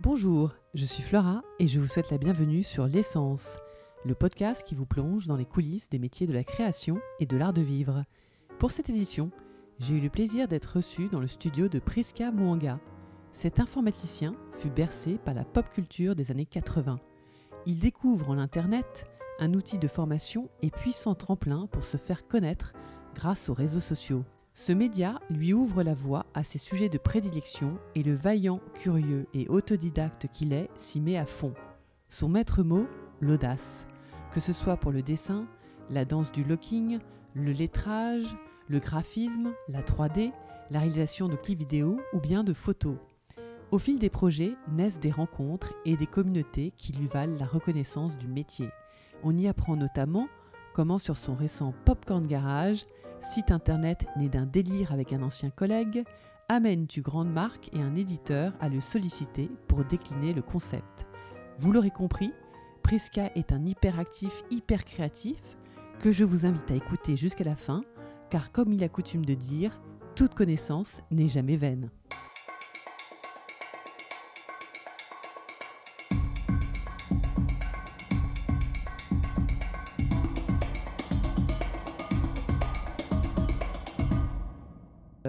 Bonjour, je suis Flora et je vous souhaite la bienvenue sur L'essence, le podcast qui vous plonge dans les coulisses des métiers de la création et de l'art de vivre. Pour cette édition, j'ai eu le plaisir d'être reçu dans le studio de Priska Mwanga. Cet informaticien fut bercé par la pop culture des années 80. Il découvre en Internet un outil de formation et puissant tremplin pour se faire connaître grâce aux réseaux sociaux. Ce média lui ouvre la voie à ses sujets de prédilection et le vaillant, curieux et autodidacte qu'il est s'y met à fond. Son maître mot, l'audace. Que ce soit pour le dessin, la danse du locking, le lettrage, le graphisme, la 3D, la réalisation de clips vidéo ou bien de photos. Au fil des projets naissent des rencontres et des communautés qui lui valent la reconnaissance du métier. On y apprend notamment comment sur son récent Popcorn Garage, site internet né d'un délire avec un ancien collègue, amène tu grande marque et un éditeur à le solliciter pour décliner le concept. Vous l'aurez compris, Priska est un hyperactif hyper créatif que je vous invite à écouter jusqu'à la fin, car comme il a coutume de dire, toute connaissance n'est jamais vaine.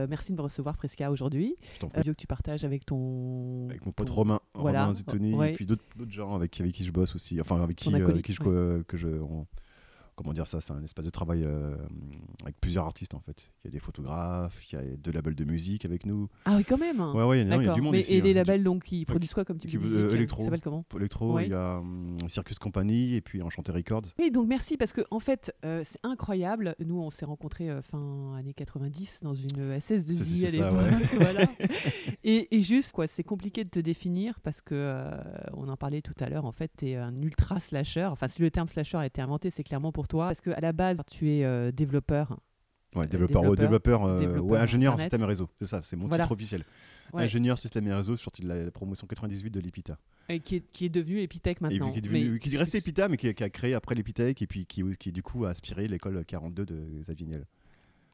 Merci de me recevoir Presca aujourd'hui. Je t'en prie. Audio que tu partages avec ton. Avec mon pote ton- Romain, voilà. Romain Zitoni, Ouais. et puis d'autres gens avec, avec qui je bosse aussi. Enfin, avec qui, euh, acolyte, avec qui je, co- que je. on- comment dire ça C'est un espace de travail euh, avec plusieurs artistes en fait. Il y a des photographes, il y a deux labels de musique avec nous. Ah oui, quand même. Ouais, ouais, il y, a- du monde Mais, ici. et hein. des labels donc qui produisent quoi comme type qui- de euh, musique. Ça s'appelle comment Electro, Ouais. il y a hum, Circus Company et puis Enchanté Records. Oui, donc merci parce que en fait, euh, c'est incroyable. Nous, on s'est rencontrés euh, fin années 90 dans une SS2I C'est- à l'époque. voilà. et, et juste, quoi, c'est compliqué de te définir parce que euh, on en parlait tout à l'heure. En fait, tu es un ultra slasher. Enfin, si le terme slasher a été inventé, c'est clairement pour toi parce que à la base, tu es euh, développeur? Ouais, Euh, développeur, développeur, ouais, développeur, euh, développeur ouais, ingénieur Internet. système et réseau. C'est ça, c'est mon Voilà. titre officiel. Ouais. Ingénieur système et réseau, sorti de la, promotion 98 de l'Epita. Et qui est, qui est devenu Epitech Et maintenant. qui est devenu, Mais- qui est resté Epita, mais qui, qui a créé après l'Epitech et puis qui, qui du coup a inspiré l'école 42 de Xavier Niel.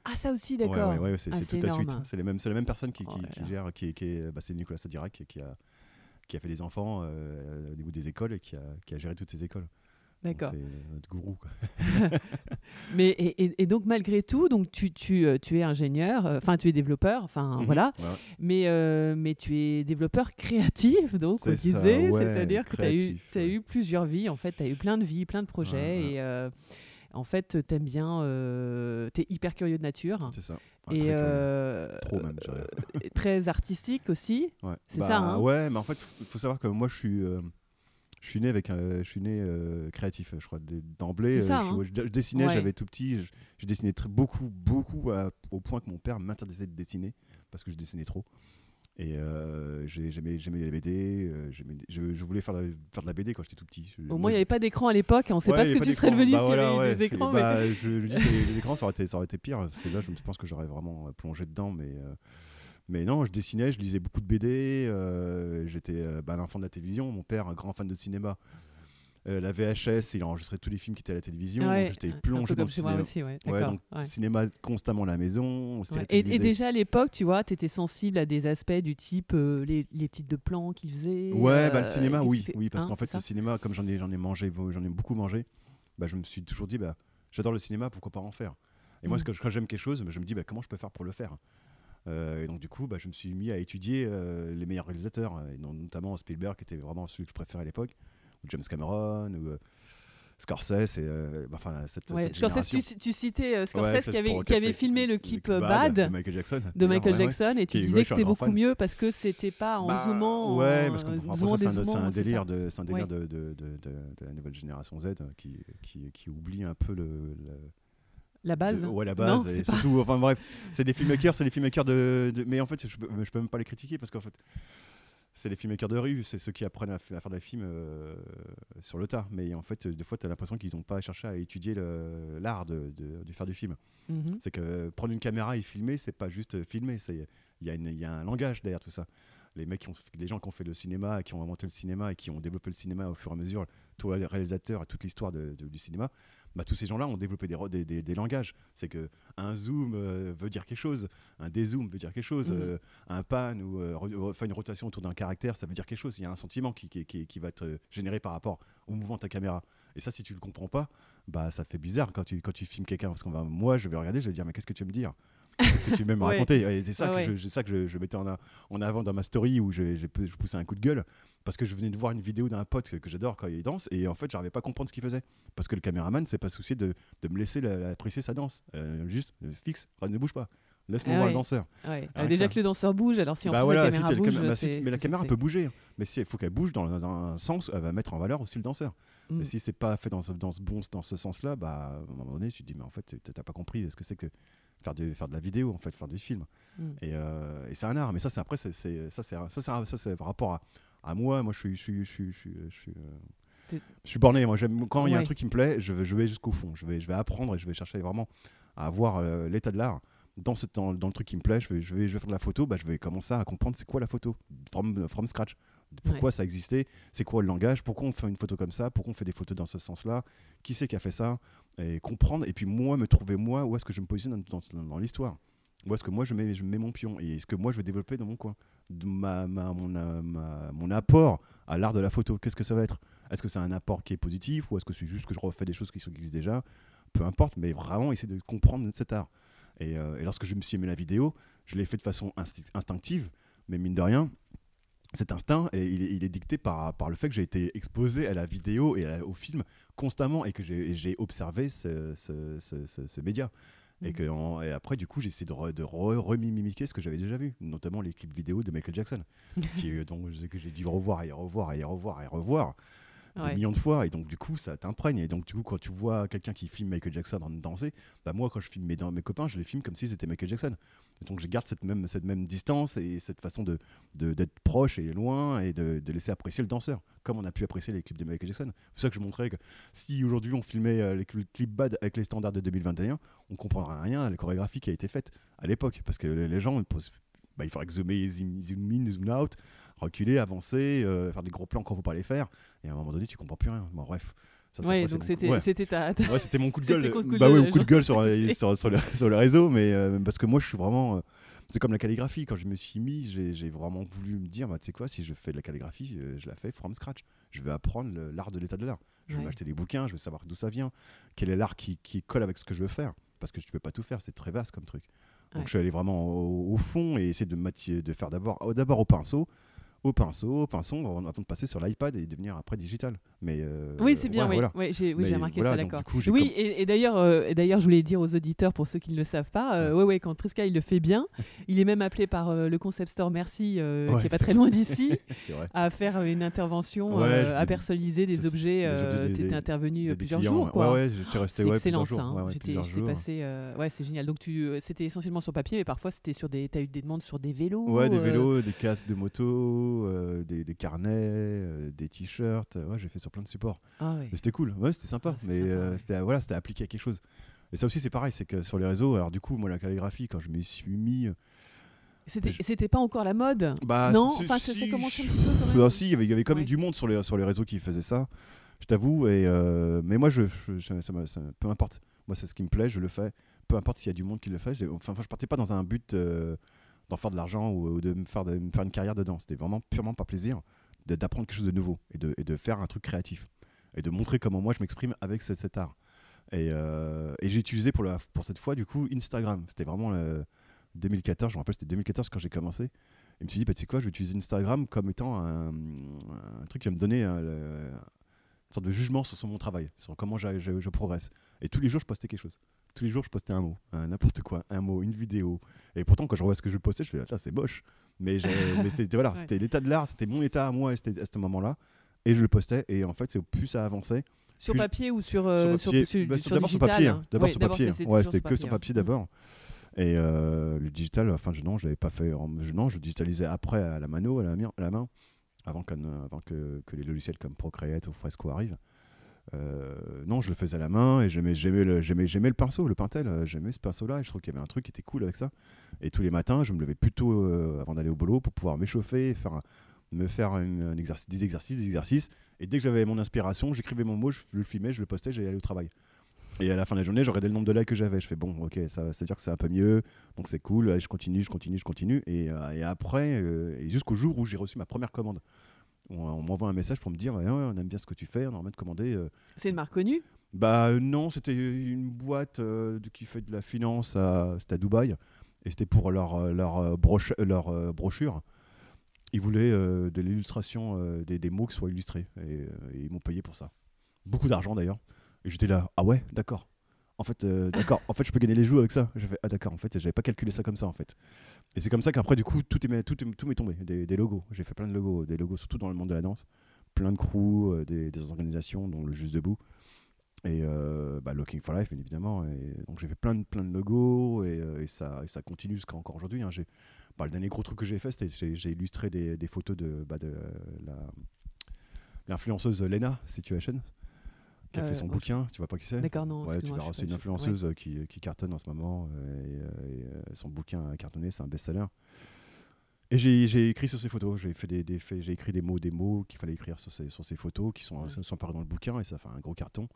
Ah, ça aussi, d'accord. ouais, ouais, c'est Ah, toute la suite. énorme. C'est les mêmes, c'est la même personne qui, Oh gère, qui, est- bah, c'est Nicolas Sadirac qui, a qui a fait des enfants euh, au niveau des écoles et qui a, qui a géré toutes ces écoles. D'accord. C'est notre gourou. Quoi. Mais et, et- et donc malgré tout, donc tu, tu, euh, tu es ingénieur, euh, enfin tu es développeur, enfin Mhm. voilà, Ouais. mais, euh, mais tu es développeur créatif, donc on disait, ouais, c'est-à-dire que tu as, eu, ouais. plusieurs vies, en fait, tu as eu plein de vies, plein de projets, et euh, en fait, tu aimes bien, tu es hyper curieux de nature, C'est ça. Et très euh, Trop même, euh, très artistique aussi. Ouais. c'est Bah, ça, hein Ouais, mais en fait, il faut savoir que moi, je suis, euh, je suis né avec, un- je suis né euh, créatif, je crois, d'emblée. Euh, je, hein. je- je dessinais, Ouais. j'avais tout petit, je, je dessinais très, beaucoup, beaucoup, à- au point que mon père m'interdisait de dessiner parce que je dessinais trop. Et euh, j'ai- j'aimais, j'aimais les BD, euh, je, je voulais faire, la- faire de la BD quand j'étais tout petit. Au moi, moins, il n'y avait pas d'écran à l'époque, on ne sait Ouais, pas ce que avait tu serais devenu Bah y avait voilà, ouais. des écrans. mais- Bah, je, je dis, les, les écrans, ça aurait, été, ça aurait été pire, parce que là, je pense que j'aurais vraiment plongé dedans, mais, euh, mais non, je dessinais, je lisais beaucoup de BD, euh, j'étais euh, bah, un enfant de la télévision, mon père, un grand fan de cinéma. Euh, la VHS, il enregistrait tous les films qui étaient à la télévision, Ouais, j'étais plongé dans le cinéma. aussi, ouais, donc cinéma constamment à la maison. Et, déjà à l'époque, tu vois, tu étais sensible à des aspects du type euh, les, les titres de plans qu'ils faisaient. Ouais, bah, le cinéma, oui, oui, parce hein, qu'en fait, le cinéma, comme j'en ai, j'en ai mangé, j'en ai beaucoup mangé, bah, je me suis toujours dit, bah, j'adore le cinéma, pourquoi pas en faire? Et moi, Mm. quand j'aime quelque chose, je me dis, bah, comment je peux faire pour le faire? Et donc, du coup, bah, je me suis mis à étudier euh, les meilleurs réalisateurs, et non- notamment Spielberg, qui était vraiment celui que je préférais à l'époque, ou James Cameron, ou euh, Scorsese, et euh, bah, enfin, cette, Ouais, cette Scorsese, tu, tu citais euh, Scorsese qui, avait, qui filmé le clip euh, Bad, de Michael Jackson. de d'ailleurs, Michael ouais, ouais. Jackson et tu disais que c'était beaucoup fan. mieux parce que c'était pas en Bah, zoomant. Ouais, en- parce que euh, c'est un, délire, de, c'est un Ouais. délire de, de, de, la nouvelle génération Z euh, qui, qui, qui oublie un peu le. le- La base de- ouais, la base. et surtout, enfin bref, c'est des filmmakers, c'est des filmmakers de, de- Mais en fait, je peux, je peux même pas les critiquer parce qu'en fait, c'est les filmmakers de rue, c'est ceux qui apprennent à, fa- à faire des films euh, sur le tas. Mais en fait, des fois, tu as l'impression qu'ils n'ont pas cherché à étudier l'art de, de, de faire du film. Mhm. C'est que prendre une caméra et filmer, c'est pas juste filmer, il y, y a un langage derrière tout ça. les mecs, qui ont, les gens qui ont fait le cinéma, qui ont inventé le cinéma et qui ont développé le cinéma au fur et à mesure, tous les réalisateurs et toute l'histoire du cinéma, bah, tous ces gens-là ont développé des, ro- des, des- des langages. C'est que un zoom euh, veut dire quelque chose, un dézoom veut dire quelque chose, Mhm. euh, un pan ou euh, une rotation autour d'un caractère, ça veut dire quelque chose. Il y a un sentiment qui, qui, qui- qui va être généré par rapport au mouvement de ta caméra. Et ça, si tu le comprends pas, bah ça fait bizarre quand tu, quand tu filmes quelqu'un. Parce qu'on va, moi, je vais regarder, je vais dire, mais qu'est-ce que tu veux me dire? Qu'est-ce que tu veux me raconter? C'est ça, que ouais. je, c'est ça que je, je mettais en, a- en avant dans ma story où je poussais un coup de gueule parce que je venais de voir une vidéo d'un pote que, que j'adore quand il danse et en fait, j'arrivais pas à comprendre ce qu'il faisait parce que le caméraman s'est pas soucié de, de me laisser la- la- apprécier sa danse. Euh, juste, euh, fixe, ne bouge pas. Laisse-moi Ah voir ouais. le danseur. Ouais. Rien que déjà ça. que le danseur bouge, alors si en Bah voilà, la caméra cam- bah, si- mais la caméra peut bouger. Mais si il faut qu'elle bouge dans, dans un sens, elle va mettre en valeur aussi le danseur. Mm. Mais si c'est pas fait dans ce, dans ce bon dans ce sens-là, bah à un moment donné, tu te dis mais en fait t'as- pas compris ce que c'est que faire de faire de la vidéo en fait, faire du film. Mm. Et, euh, et c'est un art. Mais ça c'est après c'est ça c'est ça c'est ça c'est par rapport à, à moi. Moi je suis je suis je suis je suis, je suis, euh, T'es- je suis borné. Moi j'aime quand il y a un Ouais. truc qui me plaît, je vais je vais jusqu'au fond. Je vais je vais apprendre et je vais chercher vraiment à voir euh, l'état de l'art. Dans, ce, dans, dans le truc qui me plaît, je vais, je, vais, je vais faire de la photo, bah, je vais commencer à comprendre c'est quoi la photo, from, from scratch. Pourquoi ça existait, c'est quoi le langage, pourquoi on fait une photo comme ça, pourquoi on fait des photos dans ce sens-là, qui c'est qui a fait ça, et comprendre, et puis moi, me trouver moi, où est-ce que je me positionne dans, dans- dans l'histoire. Où est-ce que moi je mets, mon pion, et ce que moi je veux développer dans mon coin. Euh, mon apport à l'art de la photo, qu'est-ce que ça va être? Est-ce que c'est un apport qui est positif, ou est-ce que c'est juste que je refais des choses qui existent déjà? Peu importe, mais vraiment essayer de comprendre cet art. Et, euh, lorsque je me suis aimé la vidéo, je l'ai fait de façon insti- instinctive, mais mine de rien, cet instinct, il, est, dicté par, le fait que j'ai été exposé à la vidéo et au film constamment et que j'ai observé ce média. Et, après, du coup, j'ai essayé de, re- de re- ce que j'avais déjà vu, notamment les clips vidéo de Michael Jackson, qui, euh, dont je- que j'ai dû revoir et revoir et revoir et revoir Ouais. des millions de fois et donc du coup ça t'imprègne. Et donc du coup quand tu vois quelqu'un qui filme Michael Jackson en danser bah moi quand je filme mes, mes copains je les filme comme si c'était Michael Jackson. Et donc je garde cette même, cette même distance et cette façon de de- d'être proche et loin et de, de laisser apprécier le danseur comme on a pu apprécier les clips de Michael Jackson. C'est pour ça que je montrais que si aujourd'hui on filmait euh, les cl- clips bad avec les standards de 2021 on comprendra rien à la chorégraphie qui a été faite à l'époque. Parce que les gens ils posent- bah, il faudrait que zoomer, zoom, zoom in, zoom out, reculer, avancer, euh, faire des gros plans quand faut pas les faire. Et à un moment donné, tu comprends plus rien. Bon, bref. Ça, Ouais, donc c'était ouais. c'était ta. ta- Ouais, c'était mon coup de gueule. coup de bah gueule, mon coup de gueule sur, sur le, sur le réseau, mais euh, parce que moi, je suis vraiment. euh, c'est comme la calligraphie. Quand je me suis mis, j'ai vraiment voulu me dire, bah, tu sais quoi, si je fais de la calligraphie, euh, je la fais from scratch. Je vais apprendre l'art de l'état de l'art. Je vais m'acheter des bouquins, je vais savoir d'où ça vient, quel est l'art qui, qui colle avec ce que je veux faire. Parce que je ne peux pas tout faire, c'est très vaste comme truc. Donc je suis allé vraiment au, au fond et essayer de, faire d'abord au pinceau, au pinceau, au pinceau, avant avant de passer sur l'iPad et devenir après digital. Mais euh, Oui, c'est bien, ouais, oui. voilà. Ouais, j'ai oui, remarqué voilà, ça, d'accord. Oui, com- et, et d'ailleurs, euh, et d'ailleurs, je voulais dire aux auditeurs, pour ceux qui ne le savent pas, euh, ouais, ouais, quand Priska il le fait bien, il est même appelé par le concept store Merci, qui est pas très loin d'ici, à faire une intervention, à personnaliser des objets. T'étais des- intervenu Des- plusieurs clients, jours, quoi. Ouais, j'étais resté excellent ça. hein. J'étais passé, ouais, c'est génial. Donc tu, c'était essentiellement sur papier, mais parfois c'était sur des, t'as eu des demandes sur des vélos. Ouais, des vélos, des casques de moto, euh, des, des carnets, euh, des t-shirts. Ouais, j'ai fait sur plein de supports. Ah c'était cool, ouais, c'était sympa. Ah, mais euh, ouais. c'était voilà, c'était appliqué à quelque chose. Et ça aussi, c'est pareil, c'est que sur les réseaux, alors du coup, moi, la calligraphie, quand je m'y suis mis. C'était, je- pas encore la mode. Bah, non, enfin ça si, s'est commencé un petit peu quand même. Ah, si, il y avait, il y avait quand même Ouais. du monde sur les, sur les réseaux qui faisait ça, je t'avoue. Et euh, mais moi, je, ça- ça ça- peu importe. Moi, c'est ce qui me plaît, je le fais. Peu importe s'il y a du monde qui le fait. Enfin, je partais pas dans un but euh, d'en faire de l'argent ou, de, me faire, de me faire une carrière dedans. C'était vraiment purement par plaisir d'apprendre quelque chose de nouveau et de, de faire un truc créatif et de montrer comment moi je m'exprime avec ce- cet art. Et, euh, et j'ai utilisé pour, la, pour cette fois, du coup, Instagram. C'était vraiment le 2014, je me rappelle, c'était 2014 quand j'ai commencé. Et je me suis dit, bah, tu sais quoi, je vais utiliser Instagram comme étant un, truc qui va me donner un- le- une sorte de jugement sur, mon travail, sur comment je, je progresse. Et tous les jours, je postais quelque chose. Tous les jours, je postais un mot, un n'importe quoi, un mot, une vidéo. Et pourtant, quand je revois ce que je postais, je fais, Attends, c'est moche. Mais, mais c'était voilà, Ouais. c'était l'état de l'art, c'était mon état à moi à ce moment-là. Et je le postais. Et en fait, c'est plus ça avançait, Sur papier ou sur, euh, sur, papier. sur- Bah, sur d'abord sur papier. hein. hein. D'abord Ouais, sur papier. c'était Ouais, toujours c'était que sur papier hein. d'abord. Et euh, le digital, enfin, je, non, je l'avais pas fait. En, je, non, je digitalisais après à la mano, à la, mi- à la main, avant, qu'un- avant que, que les logiciels comme Procreate ou Fresco arrivent. Euh, non, je le faisais à la main et j'aimais, j'aimais, le, j'aimais, j'aimais le pinceau, le pintel. euh, J'aimais ce pinceau-là et je trouve qu'il y avait un truc qui était cool avec ça. Et tous les matins, je me levais plutôt euh, avant d'aller au boulot pour pouvoir m'échauffer, faire me faire un exercice, des exercices, des exercices. Et dès que j'avais mon inspiration, j'écrivais mon mot, je le filmais, je le postais, j'allais au travail. Et à la fin de la journée, regardais le nombre de likes que j'avais. Je fais bon, ok, ça, veut dire que c'est un peu mieux, donc c'est cool. Je continue, je continue, je continue. Et, euh, et après, et jusqu'au jour où j'ai reçu ma première commande. On, on m'envoie un message pour me dire ouais, on aime bien ce que tu fais, on a envie de commander. euh, C'est une marque connue? Bah euh, non, c'était une boîte euh, qui fait de la finance, à, c'était à Dubaï, et c'était pour leur, leur, broche- leur brochure. Ils voulaient de l'illustration, des, des mots qui soient illustrés, et, et ils m'ont payé pour ça. Beaucoup d'argent d'ailleurs. Et j'étais là, ah ouais, d'accord. En fait, euh, d'accord. En fait, je peux gagner les jours avec ça. Ah d'accord. En fait, j'avais pas calculé ça comme ça en fait. Et c'est comme ça qu'après, du coup, tout est, tout tout m'est tombé. Des, logos. J'ai fait plein de logos, des logos surtout dans le monde de la danse, plein de crews, euh, des, organisations, dont le Juste Debout et euh, bah, Looking for Life bien évidemment donc j'ai fait plein de plein de logos et, euh, ça ça continue jusqu'à encore aujourd'hui hein. bah, le dernier gros truc que j'ai fait c'était j'ai, illustré des, photos de, bah, l'influenceuse Lena Situation qui a Euh, fait son moi, bouquin tu vois pas qui c'est D'accord, non. Ouais, tu verras, c'est une influenceuse euh, qui, qui cartonne en ce moment euh, et, euh, et, euh, son bouquin a cartonné, c'est un best-seller. Et j'ai écrit sur ces photos, j'ai fait des, des j'ai écrit des mots, des mots qu'il fallait écrire sur ces, sur ces photos qui sont, Ouais. sont parus dans le bouquin et ça fait un gros carton.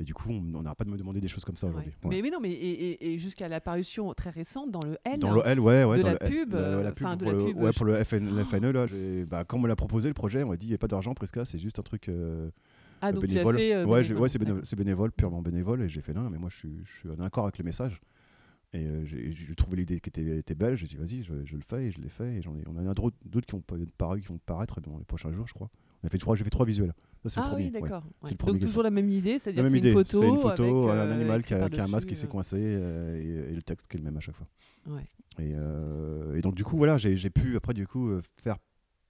Et du coup, on n'arrête pas de me demander des choses comme ça Ouais. aujourd'hui. Mais, Ouais. mais non, mais et, et- et jusqu'à l'apparition très récente dans le L. Dans le L, ouais, ouais. de dans la le pub, la- la euh, pub de pour la le, pub, ouais, je- pour le FN, FNE, là, bah, quand on me l'a proposé le projet, on m'a dit il n'y a pas d'argent, Presca, c'est juste un truc euh, ah, donc bénévole. tu as fait. euh, ouais, ouais, c'est bénévole, purement bénévole. Et j'ai fait non, mais moi je suis, je suis en accord avec le message. Et euh, j'ai trouvé l'idée qui était, était belle. J'ai dit vas-y, je, je le fais et je l'ai fait. Et j'en ai, on en a d'autres qui vont pa- paru, qui vont paraître dans les prochains jours, je crois. On a fait, je crois, j'ai fait trois visuels. Ça c'est le Ah premier. oui, ouais. d'accord. Ouais. premier Donc toujours la même idée, c'est-à-dire c'est une photo, C'est une photo, avec, un euh, animal qui a, qui a un masque qui s'est coincé euh, et, et le texte qui est le même à chaque fois. euh, ouais. Et, euh, et donc du coup voilà, j'ai pu après du coup euh, faire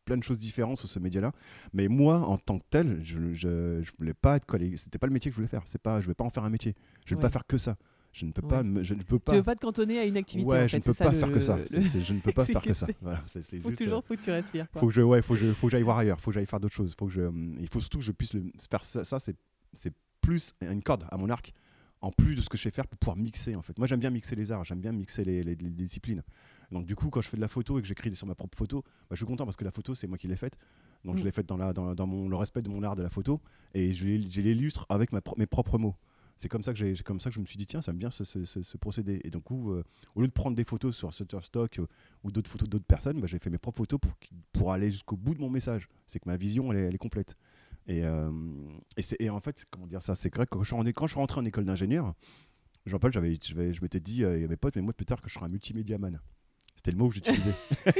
plein de choses différentes sur ce média-là. Mais moi, en tant que tel, je, je, je voulais pas être collègue. C'était pas le métier que je voulais faire. C'est pas, je voulais pas en faire un métier. Je ne Ouais. pas faire que ça. Je ne peux Ouais. pas, me- je ne peux Tu pas. veux pas te cantonner à une activité ouais, en je ne peux pas faire que ça. le- je ne peux pas faire que que ça. Voilà, c'est Faut juste, toujours euh, faut que tu respires. Quoi. faut que je, ouais, faut que je, faut que j'aille voir ailleurs. Faut que j'aille faire d'autres choses. Faut que je, il faut surtout que je puisse le, faire ça. ça, c'est, c'est plus une corde à mon arc. En plus de ce que je sais faire pour pouvoir mixer en fait. Moi j'aime bien mixer les arts, j'aime bien mixer les, les- les disciplines. Donc du coup quand je fais de la photo et que j'écris sur ma propre photo, bah, je suis content parce que la photo c'est moi qui l'ai faite. Donc je Mm. l'ai faite dans, la, dans, dans mon, le respect de mon art de la photo et je, je l'illustre avec ma mes propres mots. C'est comme ça que j'ai, c'est comme ça que je me suis dit tiens ça me bien ce, ce- ce- ce procédé. Et donc coup, euh, au lieu de prendre des photos sur Shutterstock euh, ou d'autres photos d'autres personnes, bah, j'ai fait mes propres photos pour, aller jusqu'au bout de mon message. C'est que ma vision elle est, elle est complète. Et, euh, et, en fait comment dire ça, c'est vrai que quand je suis, en- quand je suis rentré en école d'ingénieur, je rappelle j'avais, je m'étais dit euh, il y a mes potes mais moi plus tard que je serai un multimédiaman. C'était le mot que j'utilisais.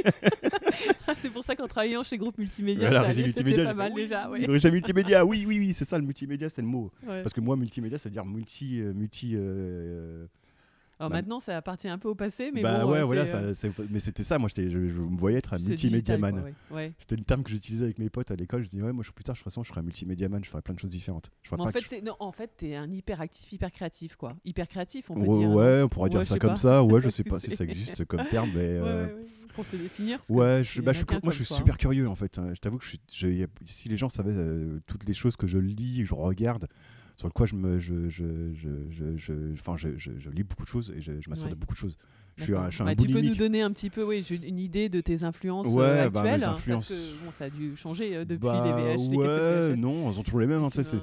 c'est pour ça qu'en travaillant chez Groupe Multimédia, Voilà, c'était pas mal oui, déjà. oui, ouais. Régie multimédia, oui, oui, oui, c'est ça le multimédia, c'est le mot. Ouais. Parce que moi, multimédia, ça veut dire multi. euh, multi euh, Alors bah, maintenant, ça appartient un peu au passé, mais bah bon. ouais, euh, voilà, euh, ça- c'est- mais c'était ça, moi, je, je me voyais être un multimédiaman. quoi, ouais. Ouais. C'était le terme que j'utilisais avec mes potes à l'école. Je disais, ouais, moi, je, plus tard, toute façon, je serai un multimédiaman, je ferai plein de choses différentes. Je Mais en pas fait, c'est non, en fait, t'es un hyperactif, hyper créatif, quoi. Hyper créatif, on peut Ouais, dire. non ouais, on pourrait Ouais, dire je ça comme pas. ça. Ouais, je sais pas si ça existe comme terme, mais. Euh. Pour te définir. Ouais, je, bah, je moi je suis toi, hein. super curieux en fait. hein. Je t'avoue que je je- si les gens savaient toutes les choses que je lis, que je regarde, sur le quoi je me, je, je, je, je, enfin, je, je, je lis beaucoup de choses et je, je m'assure Ouais. de beaucoup de choses. Je suis un, je suis un Bah, tu peux nous donner un petit peu, oui, une idée de tes influences Ouais, euh, bah, mes actuelles, hein, influences- parce que bon, ça a dû changer euh, depuis Bah, les VH, ouais, non, elles ont toujours les mêmes. hein, c'est-.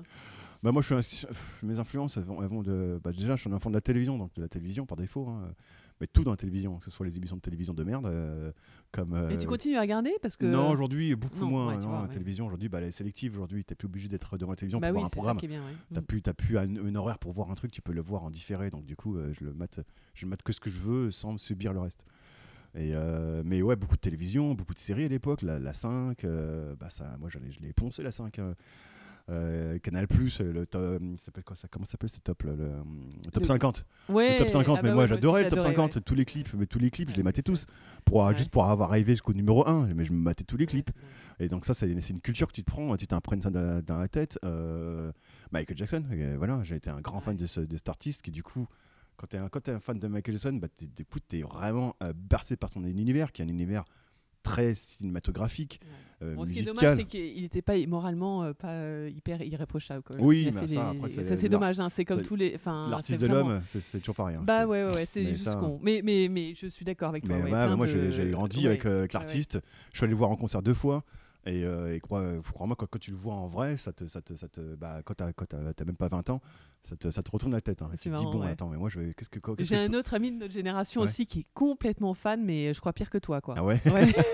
Bah, moi, je suis un- mes influences, elles vont, elles vont de. Bah, déjà, je suis un enfant de la télévision, donc de la télévision par défaut. hein. Mais tout dans la télévision, que ce soit les émissions de télévision de merde, euh, comme. Et tu euh, continues à regarder parce que Non, aujourd'hui, beaucoup Non, moins. ouais, tu non, vois, la ouais. télévision, aujourd'hui, bah, elle est sélective. Aujourd'hui, tu n'es plus obligé d'être devant la télévision bah pour oui, voir un programme. ouais. T'as Mm. plus, plus un, un horaire pour voir un truc, tu peux le voir en différé. Donc du coup, euh, je le mate, je mate que ce que je veux sans subir le reste. Et euh, mais ouais, beaucoup de télévision, beaucoup de séries à l'époque. La, la 5, euh, bah ça, moi je l'ai poncé la 5. euh, euh, Canal Plus, le top, ça s'appelle quoi ça Comment s'appelle ce top le, le top Le- 50 Ouais, Le top 50, ah mais bah moi ouais, j'adorais tu le top l'adorais, 50, ouais. tous les clips, mais tous les clips, je les matais tous, pour, juste pour avoir arrivé jusqu'au numéro 1, mais je me matais tous les clips. Et donc ça, c'est une culture que tu te prends, tu t'imprègnes ça dans, la tête. Euh, Michael Jackson, euh, voilà, j'ai été un grand fan de, ce, de cet artiste qui du coup, quand tu es, un- fan de Michael Jackson, bah, t'es- écoute, t'es vraiment euh, bercé par son univers, qui est un univers très cinématographique. euh, Bon, ce qui est dommage, c'est qu'il n'était pas moralement euh, pas euh, hyper irréprochable. Quoi. Oui, mais ça, c'est ça, c'est l'art- dommage. hein, c'est comme tous les. L'artiste de l'homme, c'est toujours pareil. hein, Bah ouais, ouais, ouais, c'est juste ça- con. Mais, mais, mais je suis d'accord avec toi. Mais ouais, ouais, plein moi, de- j'ai grandi avec, euh, avec l'artiste. Je suis allé le voir en concert deux fois. Et, et crois, faut croire moi, quand, quand tu le vois en vrai, ça te, ça te, ça te, bah, quand t'as- t'as même pas 20 ans, ça te, ça te retourne la tête. hein. Tu te dis, marrant, bon, ouais. attends, mais moi, je vais, qu'est-ce que, que J'ai un peux- autre ami de notre génération Ouais. aussi qui est complètement fan, mais je crois pire que toi. Quoi. Ah ouais? Ouais.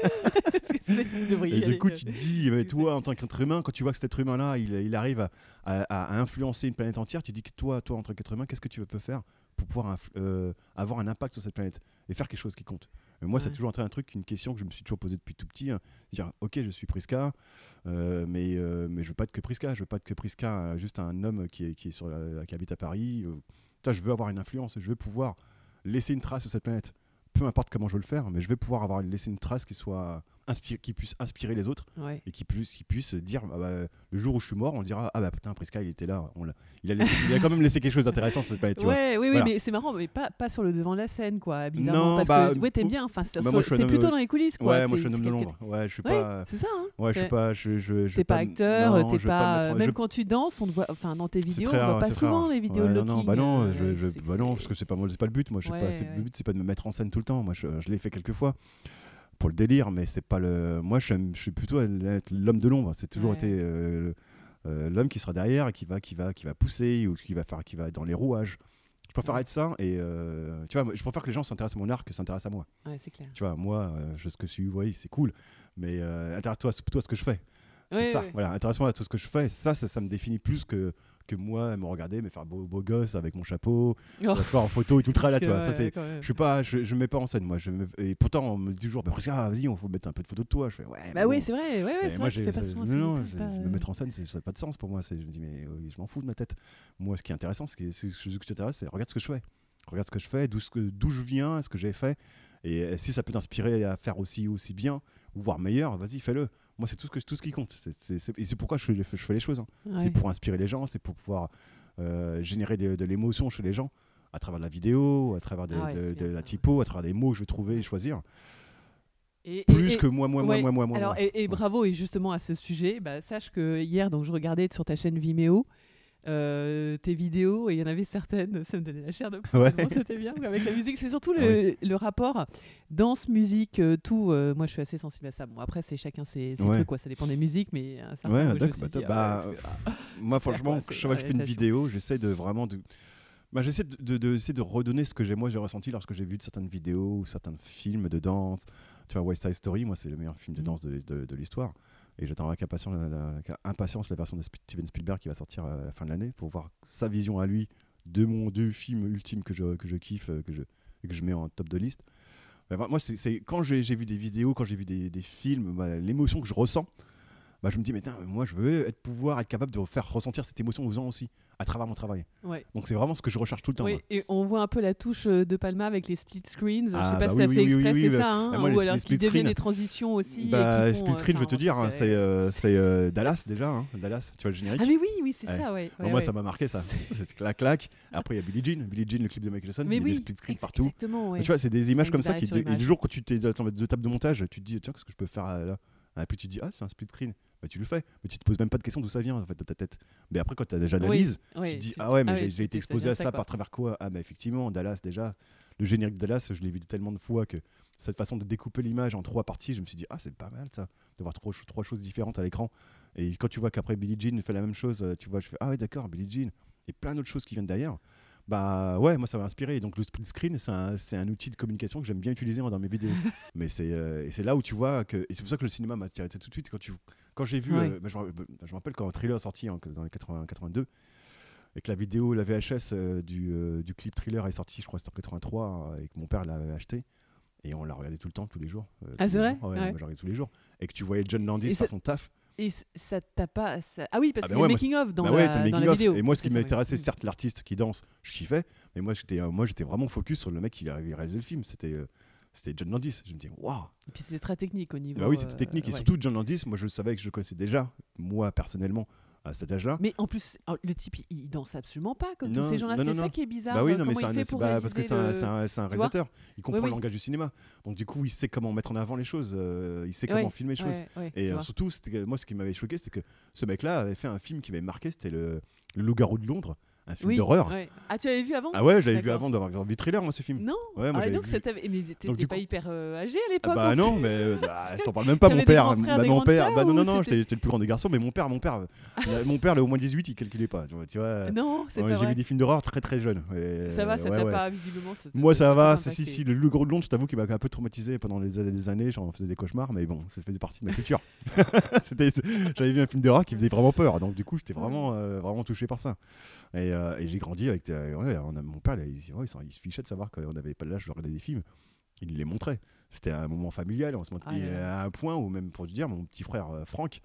Et du coup, tu te dis, toi, en tant qu'être humain, quand tu vois que cet être humain-là, il, il arrive à, à- à influencer une planète entière, tu dis que toi, toi, en tant qu'être humain, qu'est-ce que tu peux faire pour pouvoir euh, avoir un impact sur cette planète et faire quelque chose qui compte? Mais Moi, c'est Ouais. toujours un truc, une question que je me suis toujours posée depuis tout petit. hein. Dire, ok, je suis Priska, euh, mais, euh, mais je veux pas être que Priska. Je veux pas être que Priska, euh, juste un homme qui, est, qui, est sur la- qui habite à Paris. Putain, je veux avoir une influence, je veux pouvoir laisser une trace sur cette planète. Peu importe comment je veux le faire, mais je vais pouvoir avoir laisser une trace qui soit inspire, qui puisse inspirer les autres Ouais. et qui puisse, qui puisse dire ah bah, le jour où je suis mort, on dira ah bah putain Priska il était là, on l'a- il a, laissé- il a quand même laissé quelque chose d'intéressant cette planète. tu vois. Ouais, oui, oui, Voilà. mais c'est marrant, mais pas, pas sur le devant de la scène, quoi, bizarrement. Non, parce bah, que, ouais, t'aimes bien, enfin, c'est bah, c'est plutôt dans les coulisses, quoi. Ouais, moi je suis un homme de l'ombre. Ouais, je suis Ouais, pas. c'est ça, hein. Ouais, je suis pas. Je, je, je T'es pas acteur, non, t'es pas. même quand tu danses, on te voit. Enfin, dans tes vidéos, on voit pas souvent les vidéos Ouais, de non, bah non, euh, bah parce que c'est pas, pas le but. Moi, je sais Ouais, pas. ouais. Le but, c'est pas de me mettre en scène tout le temps. Moi, je l'ai fait quelques fois pour le délire, mais c'est pas le. Moi, je suis, je suis plutôt l'homme de l'ombre. C'est toujours Ouais. été euh, euh, l'homme qui sera derrière et qui va, qui va, qui va pousser ou qui va faire, qui va être dans les rouages. Je préfère Ouais. être ça et euh, tu vois, je préfère que les gens s'intéressent à mon art que s'intéressent à moi. Ouais, c'est clair. Tu vois, moi, je ce que je suis, oui, c'est cool, mais intéresse-toi plutôt à ce que je fais. C'est ça, voilà, intéresse-moi à tout ce que je fais. Ça, ça, ça me définit plus que, que moi, me regarder, me faire beau, beau gosse avec mon chapeau, Oh, me faire en photo et tout le tralala, tu vois. Ça, c'est, je suis pas, je, je me mets pas en scène, moi. Je me- et pourtant, on me dit toujours, bah, Prisca, vas-y, on faut mettre un peu de photos de toi. Je fais, ouais. Bah oui, c'est vrai, ouais, ouais, c'est moi, vrai, fais pas souvent non, non, pas- me mettre en scène, ça n'a pas de sens pour moi. C'est, je me dis, mais euh, je m'en fous de ma tête. Moi, ce qui est intéressant, ce qui, ce qui t'intéresse, c'est regarde ce que je fais. Regarde ce que je fais, d'où, je viens, ce que j'ai fait. Et euh, si ça peut t'inspirer à faire aussi, aussi bien, ou voire meilleur, vas-y, fais-le. Moi, c'est tout ce, que, tout ce qui compte. C'est, et c'est pourquoi je fais, je fais les choses. hein. Ouais. C'est pour inspirer les gens, c'est pour pouvoir euh, générer de, de l'émotion chez les gens à travers de la vidéo, à travers des- Ah ouais, de, la typo, à travers des mots que je vais trouver et choisir. Et- Plus et- que moi, moi, moi, ouais, moi, moi, moi. Alors, moi. et, et bravo, et justement à ce sujet, bah, sache que hier, donc, je regardais sur ta chaîne Vimeo euh, tes vidéos et il y en avait certaines, ça me donnait la chair de poule, Ouais. c'était bien avec la musique. C'est surtout le, le rapport danse, musique, euh, tout. euh, moi, je suis assez sensible à ça. Bon, après, c'est chacun ses, ses Ouais. trucs, quoi. Ça dépend des musiques, mais un certain Ouais, bah, ah bah, ouais, c'est- ah, Moi, franchement, chaque fois que je fais une vidéo, j'essaie de vraiment de. Bah, j'essaie de, de, de- essayer de redonner ce que j'ai moi j'ai ressenti lorsque j'ai vu de certaines vidéos ou certains films de danse. Tu vois, West Side Story, moi c'est le meilleur film de Mhm. danse de- de l'histoire. Et j'attends avec impatience la, version de Steven Spielberg qui va sortir à la fin de l'année pour voir sa vision à lui de mon deux films ultimes que je, que je kiffe, euh, que je, que je mets en top de liste. Moi, c'est quand j'ai vu des vidéos, quand j'ai vu des, films, bah, l'émotion que je ressens, bah, je me dis, mais putain, moi je veux être, pouvoir être capable de faire ressentir cette émotion aux gens aussi, à travers mon travail. Ouais. Donc c'est vraiment ce que je recherche tout le temps. Oui, moi. et on voit un peu la touche euh, de Palma avec les split screens. Ah, je sais pas bah si oui, t'as oui, fait oui, exprès, oui, c'est oui, ça, hein, bah moi, ou les- alors les qui split deviennent screens- des transitions aussi. et Bah, qui font, split euh, screen, je vais te dire, hein, c'est euh, c'est, euh, Dallas déjà, hein, Dallas, tu vois le générique Ah mais oui, oui, c'est Ouais. ça, ouais. Ouais, Moi ça m'a marqué ça, c'est la claque. Après il y a Billie Jean, Billie Jean, le clip de Michael Jackson, Mais il y a oui, des split screens partout. Exactement, Tu vois, c'est des images comme ça qui. Et le jour quand tu t'es dans ta table de montage, tu te dis, tiens, qu'est-ce que je peux faire euh, là? Et puis tu te dis, ah, c'est un split screen. Bah, tu le fais, mais tu te poses même pas de question d'où ça vient en fait, dans ta tête. Mais après, quand tu as déjà Oui, analyse, ouais, tu te dis, ah ouais, mais ah j'ai ouais, j'ai été exposé à ça quoi. par travers quoi? Ah, bah effectivement, Dallas, déjà, le générique de Dallas, je l'ai vu tellement de fois que cette façon de découper l'image en trois parties, je me suis dit, ah, c'est pas mal ça, de voir trois, trois choses différentes à l'écran. Et quand tu vois qu'après Billie Jean fait la même chose, euh, tu vois, je fais, ah ouais, d'accord, Billie Jean, et plein d'autres choses qui viennent derrière. Bah ouais, moi ça m'a inspiré. Donc le split screen, c'est un, un outil de communication que j'aime bien utiliser moi, dans mes vidéos. Mais c'est euh, et c'est là où tu vois que. Et c'est pour ça que le cinéma m'a attiré tout de suite. Quand, tu, quand j'ai vu. Ouais. euh, bah, je, me- bah, je me rappelle quand Thriller est sorti hein, dans les 80, 82, et que la vidéo, la VHS euh, du, euh, du clip Thriller est sortie, je crois c'était en 83, euh, et que mon père l'avait acheté. Et on l'a regardé tout le temps, tous les jours. euh, Ah, c'est vrai? Jours. Ouais, Ouais. moi, je tous les jours. Et que tu voyais John Landis Et faire son taf. Et ça t'a pas. ça- Ah oui, parce Ah bah y a ouais, le moi, making of dans, bah la, dans making vidéo. Et moi, ce qui m'intéressait, certes, l'artiste qui danse, je kiffais. Mais moi, j'étais, euh, moi, j'étais vraiment focus sur le mec qui avait réalisé le film. C'était, euh, c'était John Landis. Je me dis, waouh. Et puis c'était très technique au niveau. Bah oui, c'était euh, technique. Et ouais. surtout, John Landis, moi, je le savais que je le connaissais déjà, moi, personnellement, à cet âge-là. Mais en plus, oh, le type, il, danse absolument pas comme tous ces gens-là. C'est ça qui est bizarre. Bah oui, non, mais c'est un- bah, parce que c'est un, le- réalisateur. Il comprend oui. le langage du cinéma. Donc du coup, il sait comment mettre en avant les choses. euh, il sait comment filmer les choses. Et euh, surtout, moi, ce qui m'avait choqué, c'est que ce mec-là avait fait un film qui m'avait marqué. C'était le, le Loup-garou de Londres, un film Oui, d'horreur. ouais. Ah, tu avais vu avant Ah ouais, je l'avais vu avant d'avoir vu le trailer, moi, ce film. Non Ouais, moi, ah, donc vu. ça Mais t'étais pas coup- hyper euh, âgé à Ah l'époque bah en non, plus mais euh, ah, je t'en parle même pas. Mon père, frères, bah, mon père, bah non, non, non, j'étais le plus grand des garçons, mais mon père, mon père, euh, mon père, le au moins 18, il calculait pas. Tu vois. Non, c'est J'ai vu des films d'horreur très très jeunes. Et, Ça va, ça ouais, t'a pas visiblement. ça Moi ça va, si, si, le gros de Londres, je t'avoue qu'il m'a un peu traumatisé pendant les années, des années, j'en faisais des cauchemars, mais bon, ça faisait partie de ma culture. J'avais vu un film d'horreur qui faisait vraiment peur, donc du coup j'étais vraiment, euh, vraiment touché par ça. Et, euh, et j'ai grandi avec, euh, ouais, on a- mon père, il, il- ouais, il s'en- il se fichait de savoir qu'on n'avait pas l'âge de regarder des films, il nous les montrait. C'était un moment familial, on se Ah et à un point où même pour te dire, mon petit frère euh, Franck,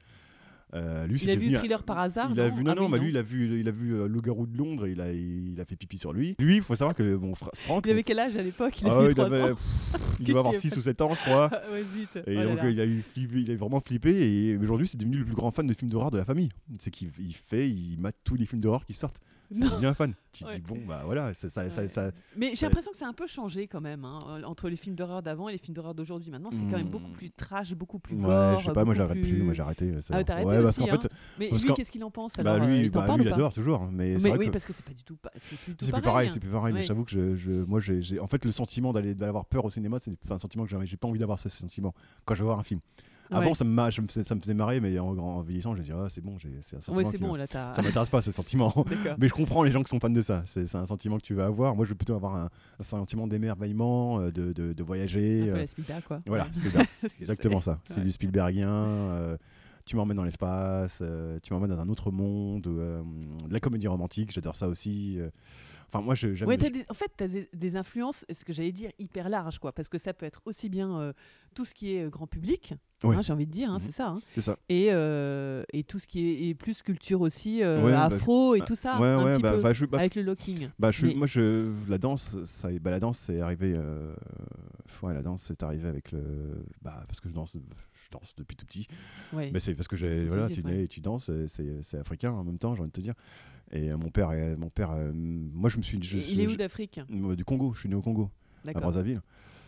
euh, lui Il a vu venu Thriller par hasard il a vu non Ah non, oui, bah lui il a vu il a vu euh, le garou de Londres il a il a fait pipi sur lui. Lui il faut savoir que mon frère Franck Il avait quel âge à l'époque? Il ah avait ouais, il 3 avait ans. pff, il Qu'est-ce devait avoir qu'il 6 ou 7 ans je crois. Ah ouais, zut. et Oh donc là. il a eu flippé- il a vraiment flippé et aujourd'hui c'est devenu le plus grand fan de films d'horreur de la famille. C'est qu'il il fait il mate tous les films d'horreur qui sortent c'est Non. devenu un fan tu Ouais. dis bon bah voilà ça, ça, ça, Ouais. ça- Mais j'ai l'impression que c'est un peu changé quand même hein, entre les films d'horreur d'avant et les films d'horreur d'aujourd'hui. Maintenant, c'est quand même Hmm. beaucoup plus trash, beaucoup plus ouais je sais pas moi j'arrête plus moi j'ai arrêté Ah, arrêté ouais parce aussi, qu'en fait Mais parce lui, qu'est-ce qu'il en pense bah alors euh, lui il bah, lui il adore toujours mais Mais oui, que- parce que c'est pas du tout, pas- c'est plus tout C'est plus pareil. pareil, hein. c'est plus pareil, mais j'avoue que je, je- moi, j'ai, j'ai- en fait, le sentiment d'aller, d'avoir peur au cinéma, c'est un sentiment que j'avais, j'ai pas envie d'avoir ce sentiment quand je vais voir un film. Avant, Ouais. ça, me, ma- je me faisais, ça me faisait marrer, mais en, en vieillissant, j'ai dit, ah, c'est bon, c'est un sentiment. Ouais, bon, me- là. Ça m'intéresse pas, ce sentiment. Mais je comprends les gens qui sont fans de ça. C'est, un sentiment que tu vas avoir. Moi, je vais plutôt avoir un, un sentiment d'émerveillement, euh, de, de, de voyager. Un peu euh, la Spida, quoi. voilà. Spielberg. Exactement ça. C'est du Spielbergien. euh, tu m'emmènes dans l'espace, euh, tu m'emmènes dans un autre monde, euh, de la comédie romantique, j'adore ça aussi. euh. Enfin, moi, je, Ouais, des- en fait, tu as des, des influences, ce que j'allais dire, hyper larges, quoi, parce que ça peut être aussi bien euh, tout ce qui est euh, grand public, hein, j'ai envie de dire, hein, Mhm. c'est ça, hein, c'est ça. et, euh, et tout ce qui est et plus culture aussi, euh, Ouais, bah, afro et bah, tout ça, ouais, un petit bah, peu, bah, je, avec le locking. Bah, je, Mais- moi, je, la danse, ça, bah, la danse, c'est arrivé. ouais, la danse, c'est arrivé avec le. Bah, parce que je danse, danse depuis tout petit. Ouais. Mais c'est parce que j'ai, voilà, tu nais et tu danses, c'est, c'est africain en même temps, j'ai envie de te dire. Et euh, mon père, mon père, euh, moi, je me suis, je, il est où d'Afrique? Du Congo. Je suis né au Congo, à D'accord. Brazzaville.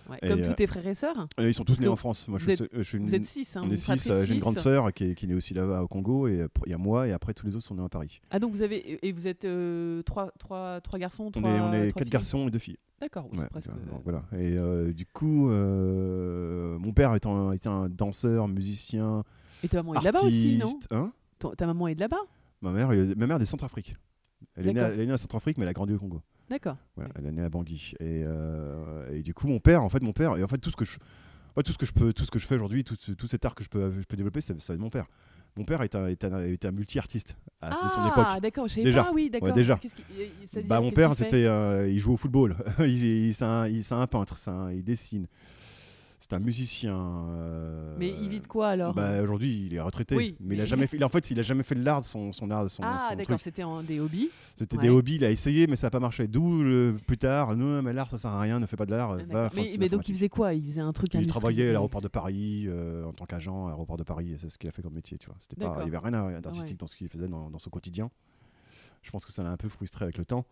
Ouais. Comme euh, tous tes frères et sœurs ils sont tous nés en France. Moi, je, vous suis- je suis une- Vous êtes six, hein on est six. euh, J'ai une grande six. sœur qui est, qui est née aussi là-bas au Congo, et euh, il y a moi, et après tous les autres sont nés à Paris. Ah donc vous avez et vous êtes euh, trois, trois, trois garçons, On est, on est quatre filles garçons et deux filles. D'accord, Ouais, presque. euh, voilà. Et euh, du coup, euh, mon père étant était un danseur, musicien, Et ta maman est de là-bas aussi, non. Hein? Ta maman est de là-bas? Ma mère, ma mère est de Centrafrique. Elle est, née à, elle est née à Centrafrique, mais elle a grandi au Congo. D'accord. Voilà, elle est née à Bangui. Et, euh, et du coup, mon père, en fait, mon père, et en fait, tout ce que je, tout ce que je peux, tout ce que je fais aujourd'hui, tout, ce- tout cet art que je peux, je peux développer, ça, ça vient de mon père. Mon père est un, est un, est un multi-artiste à- de son époque. Ah, d'accord, je Déjà. pas, oui, d'accord. Ouais, déjà. Bah, mon père, c'était, euh, il joue au football. il, il- c'est un, peintre, un- il dessine. C'est un musicien. euh, Mais il vit de quoi alors Bah, aujourd'hui, il est retraité. Oui, mais il a mais- jamais fait. il- en fait, il a jamais fait de l'art, son, son art, son, Ah, d'accord, c'était en des hobbies. C'était Ouais. des hobbies. Il a essayé, mais ça n'a pas marché. D'où le- plus tard, non, mais l'art, ça sert à rien. Ne fais pas de l'art. Ah, mais donc il faisait quoi? Il faisait un truc Il travaillait à l'aéroport de Paris euh, en tant qu'agent à l'aéroport de Paris. et C'est ce qu'il a fait comme métier. Tu vois. C'était pas, il n'y avait rien d'artistique Ouais. dans ce qu'il faisait dans, dans son quotidien. Je pense que ça l'a un peu frustré avec le temps.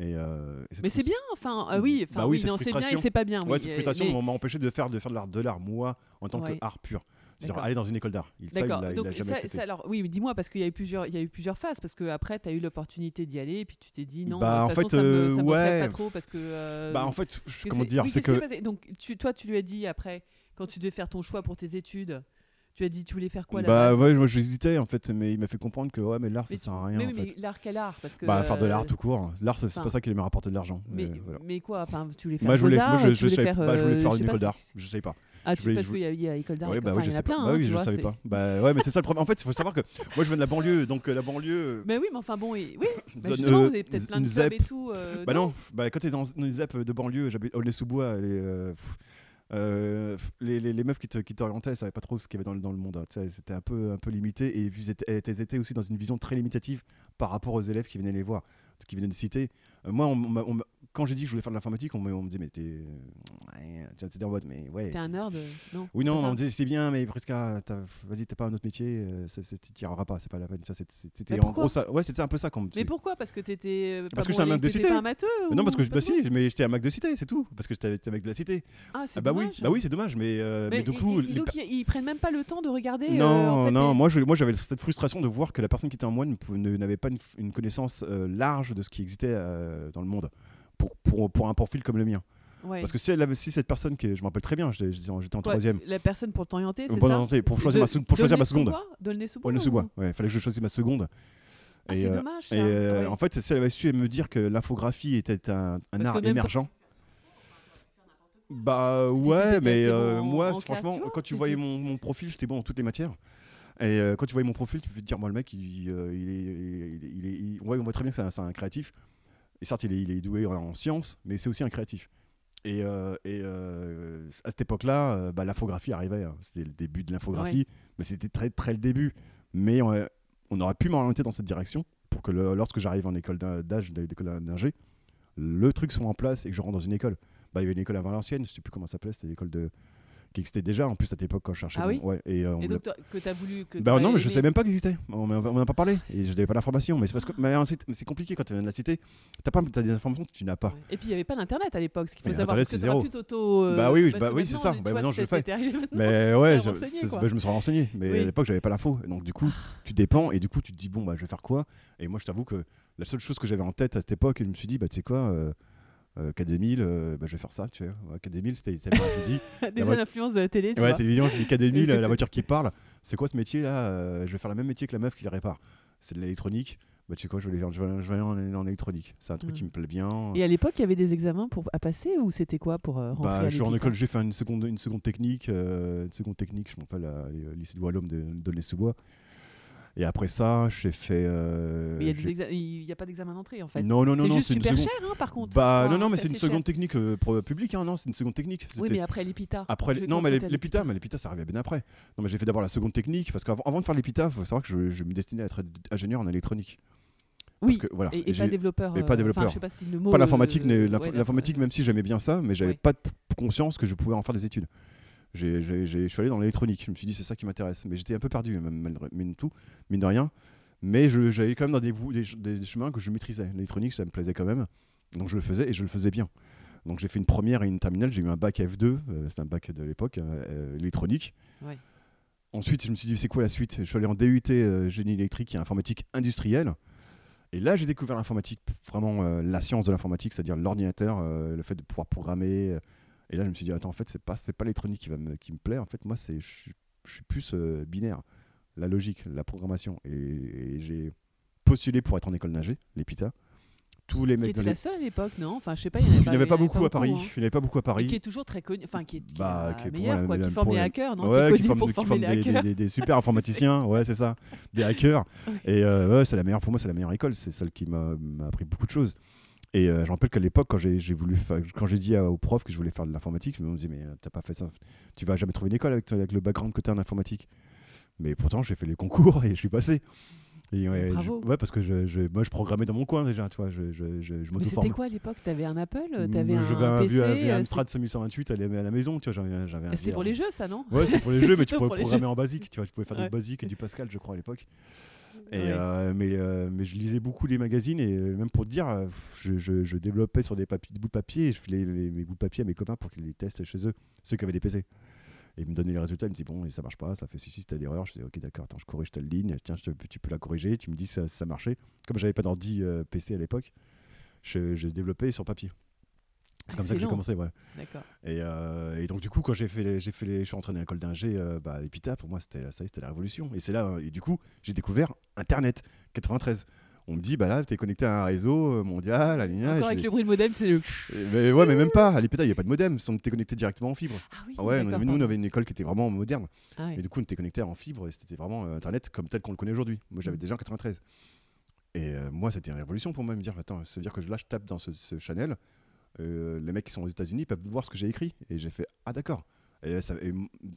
Et, euh, et cette Mais c'est bien, enfin, ah oui, enfin, Bah oui, cette c'est bien et c'est pas bien. Ouais, oui, cette euh, frustration mais- m'a empêché de faire de faire de l'art, de l'art moi en tant Ouais. qu'art pur. C'est-à-dire aller dans une école d'art. Il, il D'accord. il Donc l'a jamais ça- ça, alors oui, mais dis-moi parce qu'il y a eu plusieurs, il y a eu plusieurs phases parce que après tu as eu l'opportunité d'y aller et puis tu t'es dit non. Bah, de en façon, fait, ça me, euh, ça ouais. pas trop parce que. euh, Bah en fait, que comment dire, c'est que Donc toi, tu lui as dit après quand tu devais faire ton choix pour tes études, tu as dit tu voulais faire quoi à la bah ouais, moi j'hésitais en fait, mais il m'a fait comprendre que ouais, mais l'art ça sert à rien mais, en oui, fait. mais l'art quel art? Parce que. Bah faire de l'art euh, tout court. L'art c'est pas ça qui m'a rapporté de l'argent. Mais, Euh, voilà. mais quoi? Enfin, tu voulais faire Moi je voulais, moi je, voulais savais- faire, bah, je voulais euh, faire je une sais école d'art. Je sais pas. Ah, tu, voulais- parce qu'il y, a- école d'art. Ouais, bah oui, je sais pas. hein, Bah oui, tu je savais pas. Bah ouais, mais c'est ça le problème. En fait, il faut savoir que moi je viens de la banlieue, donc euh, la banlieue. Mais oui, mais enfin bon, et- oui. bah, justement, euh, vous avez peut-être plein de clubs et tout. euh, Bah non, bah quand t'es dans une ZEP de banlieue, j'habite Aulnay-sous-Bois, euh, pff, euh, les, meufs qui te- qui t'orientaient, savaient pas trop ce qu'il y avait dans, le- monde. hein, C'était un peu, limité et puis elles elles étaient aussi dans une vision très limitative par rapport aux élèves qui venaient les voir. Ce qu'ils venaient de citer. Euh, moi, on on quand j'ai dit que je voulais faire de l'informatique, on, me- dit, mais t'es. ouais, t'étais en mode, mais ouais. T'es un nerd euh, Non. Oui, non, on me disait, c'est bien, mais presque, vas-y, t'as pas un autre métier, euh, t'y arriveras pas, c'est pas la peine. Ça, C'était Mais en gros ça. Ouais, c'était un peu ça. Qu'on me Mais pourquoi? Parce que t'étais. Parce que j'étais un mec de cité. non, parce que je, bah si, mais j'étais un mec de cité, c'est tout. Parce que j'étais un mec de la cité. Ah, c'est Ah bah oui, dommage. bah oui, c'est dommage, mais, mais, du coup. donc, ils, prennent même pas le temps de regarder. non, non, moi j'avais cette frustration de voir que la personne qui était en moi n'avait pas une, connaissance euh, de ce qui existait euh, dans le monde pour, pour, pour un profil comme le mien. Ouais. Parce que si, elle si cette personne, qui est- je me rappelle très bien, j'étais j'étais en, en troisième, La personne pour t'orienter, c'est Bon, ça attendez, pour choisir De- ma, pour choisir ma seconde. Le sous-bois, ou- ouais, fallait que je choisisse ma seconde. Ah, Et, c'est euh, dommage ça. Et euh, Ouais. en fait, si elle avait su me dire que l'infographie était un, art émergent. Bah ouais, mais euh, en- moi, en franchement, vois, quand tu voyais mon, mon profil, j'étais bon dans toutes les matières. Et euh, quand tu voyais mon profil, tu peux te dire, moi, le mec, il, euh, il est, il est- il est- il- ouais, on voit très bien que c'est un, créatif. Et certes, il est, il est doué en, en sciences, mais c'est aussi un créatif. Et, euh, et euh, à cette époque-là, euh, bah, l'infographie arrivait. hein. C'était le début de l'infographie, mais c'était très, très le début. Mais on, on aurait pu m'orienter dans cette direction pour que le- lorsque j'arrive en école d'âge, d'école d'ingé, le truc soit en place et que je rentre dans une école. Bah, il y avait une école à Valenciennes, je sais plus comment ça s'appelait, c'était l'école de qui existait déjà en plus à cette époque quand je cherchais. Ah oui ouais, et, euh, on Et me donc, que t'as voulu. Que bah non, mais je savais même pas qu'il existait. On m'en a pas parlé et je n'avais pas l'information. Mais c'est parce que mais mais c'est compliqué quand tu viens de la cité. T'as pas, as des informations que tu n'as pas. Ouais. Et puis il n'y avait pas d'internet à l'époque, ce qu'il faut Mais savoir. Internet, c'est zéro. pu t'auto, euh, Bah oui, bah oui, c'est ça. tu Bah maintenant, je le fais. Mais tu ouais, je, bah, me serais renseigné. Mais Oui. à l'époque, j'avais pas l'info. Donc du coup, tu dépends et du coup, tu te dis bon bah je vais faire quoi? Et moi, je t'avoue que la seule chose que j'avais en tête à cette époque, je me suis dit bah tu sais quoi. Euh, euh, KD1000, euh, bah, je vais faire ça, tu vois. Ouais, KD1000, c'était, c'était pas- je dis, Déjà l'influence de la télé, tu ouais, vois. télévision, je dis KD1000, Oui, la voiture qui parle. C'est quoi ce métier là Euh, Je vais faire le même métier que la meuf qui les répare. C'est de l'électronique. Bah, tu sais quoi, je vais, aller, je vais aller- je vais aller en, en électronique. C'est un truc Mm. qui me plaît bien. Et à l'époque, il y avait des examens pour, à passer ou c'était quoi pour euh, rentrer Bah, à je suis en école, j'ai fait une seconde, une seconde technique, euh, une seconde technique, je m'appelle au lycée de Wallum de Donner-sous-Bois. Et après ça, j'ai fait. euh, Mais il a n'y a pas d'examen d'entrée en fait. Non, non, non, c'est juste super seconde. cher hein, par contre. Bah, non, non, mais c'est une cher. seconde technique euh, pour public, hein, non, c'est une seconde technique. Oui, mais après l'EPITA. Après, Je non, mais l'EPITA, mais l'EPITA, ça arrivait bien après. Non, mais j'ai fait d'abord la seconde technique parce qu'avant avant de faire l'EPITA, il faut savoir que je, je me destinais à être ingénieur en électronique. Oui, Parce que, voilà, et, pas développeur. et euh, pas enfin, développeur. je sais pas si le mot. pas l'informatique, euh, ouais, l'informatique, même si j'aimais bien ça, mais j'avais Ouais. pas de conscience que je pouvais en faire des études. J'ai- j'ai- j'ai- Je suis allé dans l'électronique, je me suis dit c'est ça qui m'intéresse, mais j'étais un peu perdu, mine, tout, mine de rien. Mais je- j'allais quand même dans des, des, des chemins que je maîtrisais. L'électronique, ça me plaisait quand même, donc je le faisais et je le faisais bien. Donc j'ai fait une première et une terminale, j'ai eu un bac F2, euh, c'était un bac de l'époque, euh, euh, électronique. Ensuite, je me suis dit, c'est quoi la suite? Je suis allé en DUT euh, génie électrique et informatique industrielle. Et là, j'ai découvert l'informatique, vraiment euh, la science de l'informatique, c'est-à-dire l'ordinateur, euh, le fait de pouvoir programmer. Et là, je me suis dit, attends, en fait, c'est pas, c'est pas l'électronique qui, va me, qui me plaît. En fait, moi, c'est, je, suis- je suis plus euh, binaire, la logique, la programmation. Et, et j'ai postulé pour être en école d'ingé, l'EPITA. Tous les Qui mecs était dans la les... seule à l'époque, non? Enfin, je sais pas, il n'y en avait y pas beaucoup à Paris. hein. Il n'y avait pas beaucoup à Paris. qui est toujours très connu, enfin qui est, qui Bah, la qui est meilleure, quoi, qui forme la- hackers, non? Ouais, qui qui qui les des, hackers. des- des super informaticiens, ouais, c'est ça, des hackers. Et euh, ouais, c'est la meilleure pour moi, c'est la meilleure école, c'est celle qui m'a appris beaucoup de choses. Et euh, je me rappelle qu'à l'époque, quand j'ai voulu, quand j'ai dit au prof que je voulais faire de l'informatique, ils me dit mais euh, t'as pas fait ça, tu vas jamais trouver une école avec, avec le background que t'as en informatique. Mais pourtant, j'ai fait les concours et je suis passé. Et ouais, Bravo. je- ouais, parce que je, je- moi, je programmais dans mon coin déjà, tu vois, je, je, je, je Mais c'était quoi à l'époque? T'avais un Apple? T'avais un J'avais un, PC un vieux euh, Amstrad 5128 à la maison, tu vois, j'avais un c'est- C'était pour les jeux, ça, non? Ouais, c'était pour les jeux, mais tu pouvais programmer jeux. en basique, tu vois, tu pouvais faire Ouais. du basique et du Pascal, je crois, à l'époque. Et, euh, mais, euh, mais je lisais beaucoup les magazines et euh, même pour te dire, je, je- je développais sur des, papiers, des bouts de papier et je filais les- mes bouts de papier à mes copains pour qu'ils les testent chez eux, ceux qui avaient des PC. Et ils me donnaient les résultats, ils me disaient bon, et ça marche pas, ça fait si, si, c'était l'erreur. Je disais ok, d'accord, attends, je corrige telle ligne, tiens, je te- tu peux la corriger, tu me dis si ça, marchait. Comme j'avais pas d'ordi euh, PC à l'époque, je, je développais sur papier. C'est comme ça que j'ai commencé, ouais. D'accord. Et, euh, et donc du coup, quand j'ai fait, les, j'ai fait les, je suis rentré dans l'école d'ingé euh, bah, à l'EPITA, pour moi c'était ça, c'était la révolution. Et c'est là, euh, et du coup, j'ai découvert Internet 93. On me dit, bah là, t'es connecté à un réseau euh, mondial, à l'INA. Encore avec le bruit de modem, c'est le. Mais ouais, mais même pas. À l'EPITA, il n'y a pas de modem. On était connecté directement en fibre. Ah oui. Ah ouais, nous, on avait une école qui était vraiment moderne. Ah. Et du coup, on était connecté en fibre et c'était vraiment euh, Internet comme tel qu'on le connaît aujourd'hui. Moi, j'avais Mm. déjà en 93. Et euh, moi, c'était une révolution pour moi de me dire, attends, ça veut dire que là, je tape dans ce, ce channel. Euh, les mecs qui sont aux États-Unis peuvent voir ce que j'ai écrit. Et j'ai fait, ah d'accord.